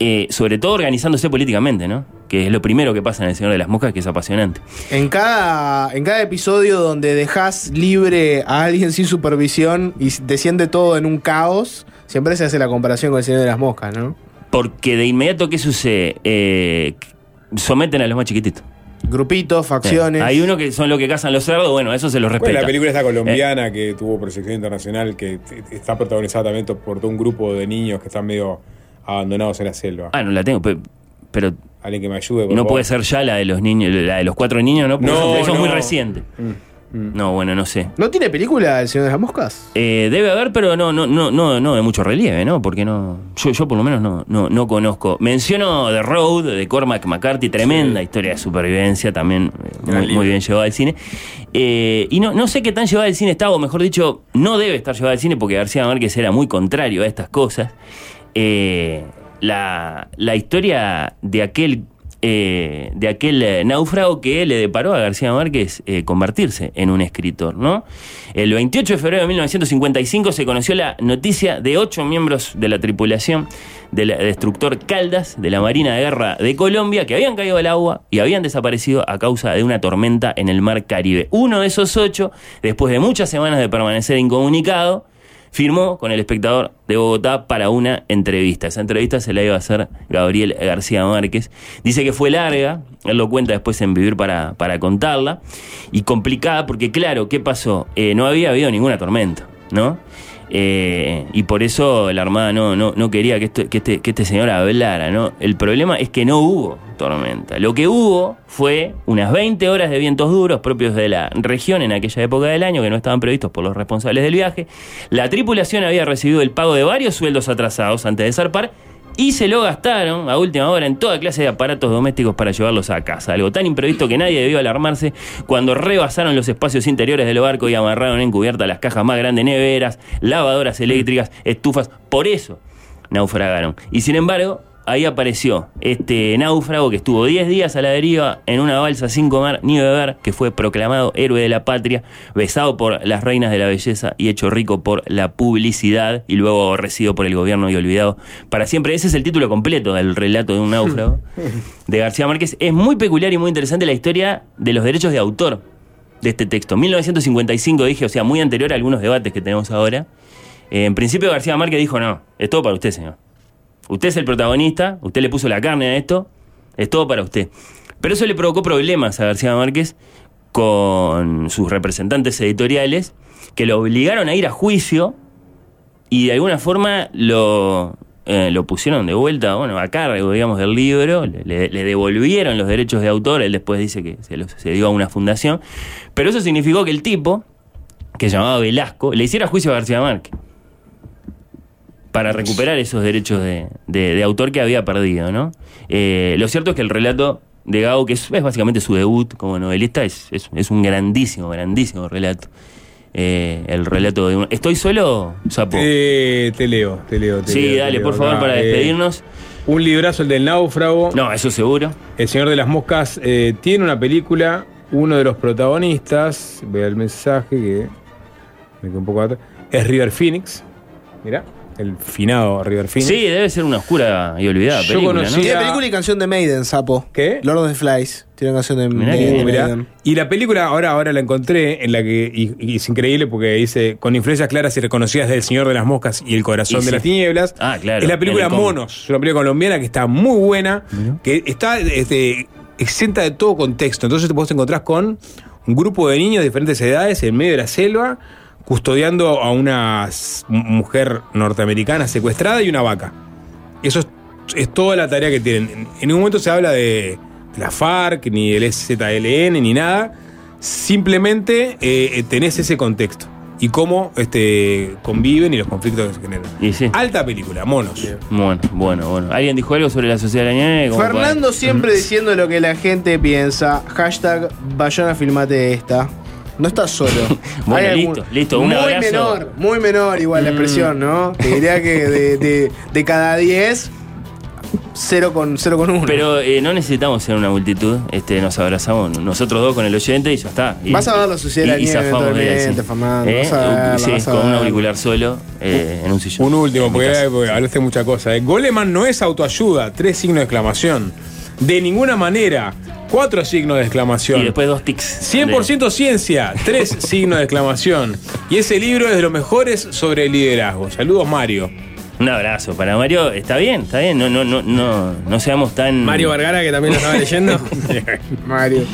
eh, sobre todo organizándose políticamente, ¿no? Que es lo primero que pasa en El Señor de las Moscas, que es apasionante. En cada, en cada episodio donde dejas libre a alguien sin supervisión y desciende todo en un caos, siempre se hace la comparación con el Señor de las Moscas, ¿no? Porque de inmediato, ¿qué sucede? Eh, someten a los más chiquititos. Grupitos, facciones. Hay uno que son los que cazan los cerdos, bueno, eso se los respeta. Bueno, la película esta Eh, colombiana que tuvo proyección internacional, que está protagonizada también por todo un grupo de niños que están medio abandonados en la selva. ah, no la tengo, pe- pero Alguien que me ayude, por no favor. puede ser ya la de los niños, la de los cuatro niños, ¿no? Porque No, eso, eso es muy no. reciente. No, bueno, no sé. ¿No tiene película el Señor de las Moscas? Eh, debe haber, pero no, no, no, no, no de mucho relieve, ¿no? Porque no. Yo, yo por lo menos no, no, no conozco. Menciono The Road de Cormac McCarthy, tremenda historia de supervivencia, también eh, muy, muy bien llevada al cine. Eh, y no, no sé qué tan llevada al cine está, o mejor dicho, no debe estar llevada al cine porque García Márquez era muy contrario a estas cosas. Eh, la, la historia de aquel eh, de aquel eh, náufrago que le deparó a García Márquez convertirse en un escritor, ¿no? El 28 de febrero de 1955 se conoció la noticia de ocho miembros de la tripulación del destructor Caldas de la Marina de Guerra de Colombia que habían caído al agua y habían desaparecido a causa de una tormenta en el mar Caribe. Uno de esos ocho, después de muchas semanas de permanecer incomunicado, firmó con el espectador de Bogotá para una entrevista. Esa entrevista se la iba a hacer Gabriel García Márquez. Dice que fue larga, él lo cuenta después en Vivir para, para contarla, y complicada porque, claro, ¿qué pasó? Eh, no había habido ninguna tormenta, ¿no? Eh, y por eso la Armada no, no, no quería que, esto- que este, que este señor hablara, ¿no? El problema es que no hubo tormenta. Lo que hubo fue unas 20 horas de vientos duros propios de la región en aquella época del año que no estaban previstos por los responsables del viaje. La tripulación había recibido el pago de varios sueldos atrasados antes de zarpar y se lo gastaron a última hora en toda clase de aparatos domésticos para llevarlos a casa. Algo tan imprevisto que nadie debió alarmarse cuando rebasaron los espacios interiores del barco y amarraron en cubierta las cajas más grandes neveras, lavadoras eléctricas, estufas. Por eso naufragaron. Y sin embargo, ahí apareció este náufrago que estuvo 10 días a la deriva en una balsa sin comer ni beber, que fue proclamado héroe de la patria, besado por las reinas de la belleza y hecho rico por la publicidad y luego aborrecido por el gobierno y olvidado para siempre. Ese es el título completo del relato de un náufrago de García Márquez. Es muy peculiar y muy interesante la historia de los derechos de autor de este texto. 1955 dije, o sea, muy anterior a algunos debates que tenemos ahora. En principio García Márquez dijo, no, es todo para usted, señor. Usted es el protagonista, usted le puso la carne a esto, es todo para usted. Pero eso le provocó problemas a García Márquez con sus representantes editoriales que lo obligaron a ir a juicio y de alguna forma lo, eh, lo pusieron de vuelta, bueno, a cargo, digamos, del libro, le, devolvieron los derechos de autor, él después dice que se los se dio a una fundación, pero eso significó que el tipo, que se llamaba Velasco, le hiciera juicio a García Márquez para recuperar esos derechos de, de- de autor que había perdido, ¿no? Eh, lo cierto es que el relato de Gao, que es, es básicamente su debut como novelista, es, es- es un grandísimo, grandísimo relato. Eh, el relato de un... ¿Estoy solo, Sapo? Eh, te leo, te leo. te Sí, leo, te dale, leo por favor, acá. para Eh, despedirnos. un librazo, el del náufrago. No, eso seguro. El Señor de las Moscas eh, tiene una película, uno de los protagonistas, vea el mensaje que me quedé un poco atrás, es River Phoenix. Mirá, el finado River Phoenix. Sí, debe ser una oscura y olvidada Yo película, conocí- ¿no? Tiene película y canción de Maiden, sapo. ¿Qué? Lord of the Flies. Tiene canción de, Mirá de-. Maiden. Y la película ahora, ahora la encontré en la que, y, y es increíble porque dice, con influencias claras y reconocidas del Señor de las Moscas y el Corazón Y de sí. las Tinieblas. Ah, claro. Es la película Monos, es una película colombiana que está muy buena, que está este, exenta de todo contexto. Entonces te puedes encontrar con un grupo de niños de diferentes edades en medio de la selva, custodiando a una mujer norteamericana secuestrada y una vaca. Eso es, es toda la tarea que tienen. En, en ningún momento se habla de, de la FARC, ni del ZLN, ni nada. Simplemente eh, eh, tenés ese contexto. Y cómo este, conviven y los conflictos que se generan. Y sí. Alta película, monos. Bueno, bueno, bueno. ¿Alguien dijo algo sobre la sociedad de la Fernando para- siempre diciendo lo que la gente piensa. Hashtag Bayona filmate esta. No estás solo. Bueno, Hay listo, listo, un muy abrazo. menor, muy menor igual la Mm. expresión, ¿no? Te diría que de, de- de cada 10, 0 con, 0 con 1. Pero eh, no necesitamos ser una multitud. Este, nos abrazamos nosotros dos con el oyente y ya está. Y- Vas a ver la la y- y zafamos de ¿Eh? vas a verla, Sí, vas a con un auricular solo eh, en un sillón. Un último, porque, porque hablaste de muchas cosas. ¿eh? Goleman no es autoayuda, tres signos de exclamación. De ninguna manera, cuatro signos de exclamación. Y después dos tics. 100% ciencia, tres signos de exclamación. Y ese libro es de los mejores sobre el liderazgo. Saludos, Mario. Un abrazo para Mario. Está bien, está bien. No, no, no, no, no seamos tan. Mario Vergara, que también lo estaba leyendo. Mario.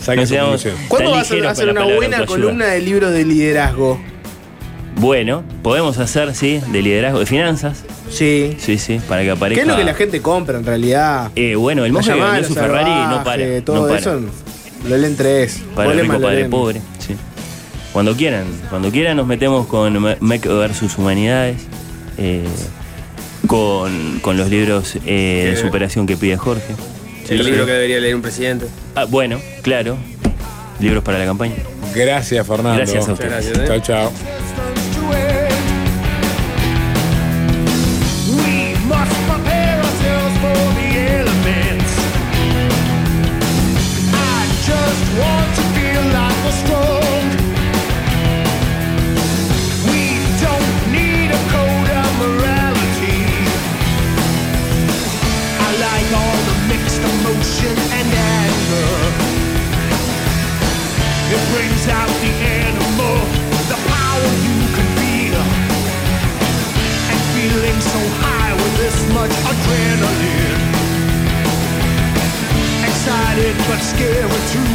Saquen No su seamos-. ¿Cuándo vas a hacer una buena columna de libros de liderazgo? Bueno, podemos hacer, sí, de liderazgo, de finanzas. Sí. Sí, sí, para que ¿Qué aparezca. es lo que la gente compra en realidad? Eh, bueno, el monje que vendió su Ferrari no para. Todo no para. eso lo leen tres. Para el rico, para el leen. pobre. Sí. Cuando quieran, cuando quieran nos metemos con Me- Mec versus Humanidades, eh, con, con los libros eh, de Sí. superación que pide Jorge. el libro que debería leer un presidente. Ah, bueno, claro. Libros para la campaña. Gracias, Fernando. Gracias a ustedes. Muchas gracias, ¿eh? Chao, chao. scared with truth.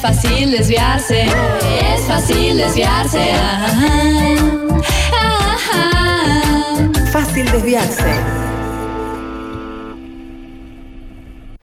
Es fácil desviarse, es fácil desviarse. Fácil desviarse.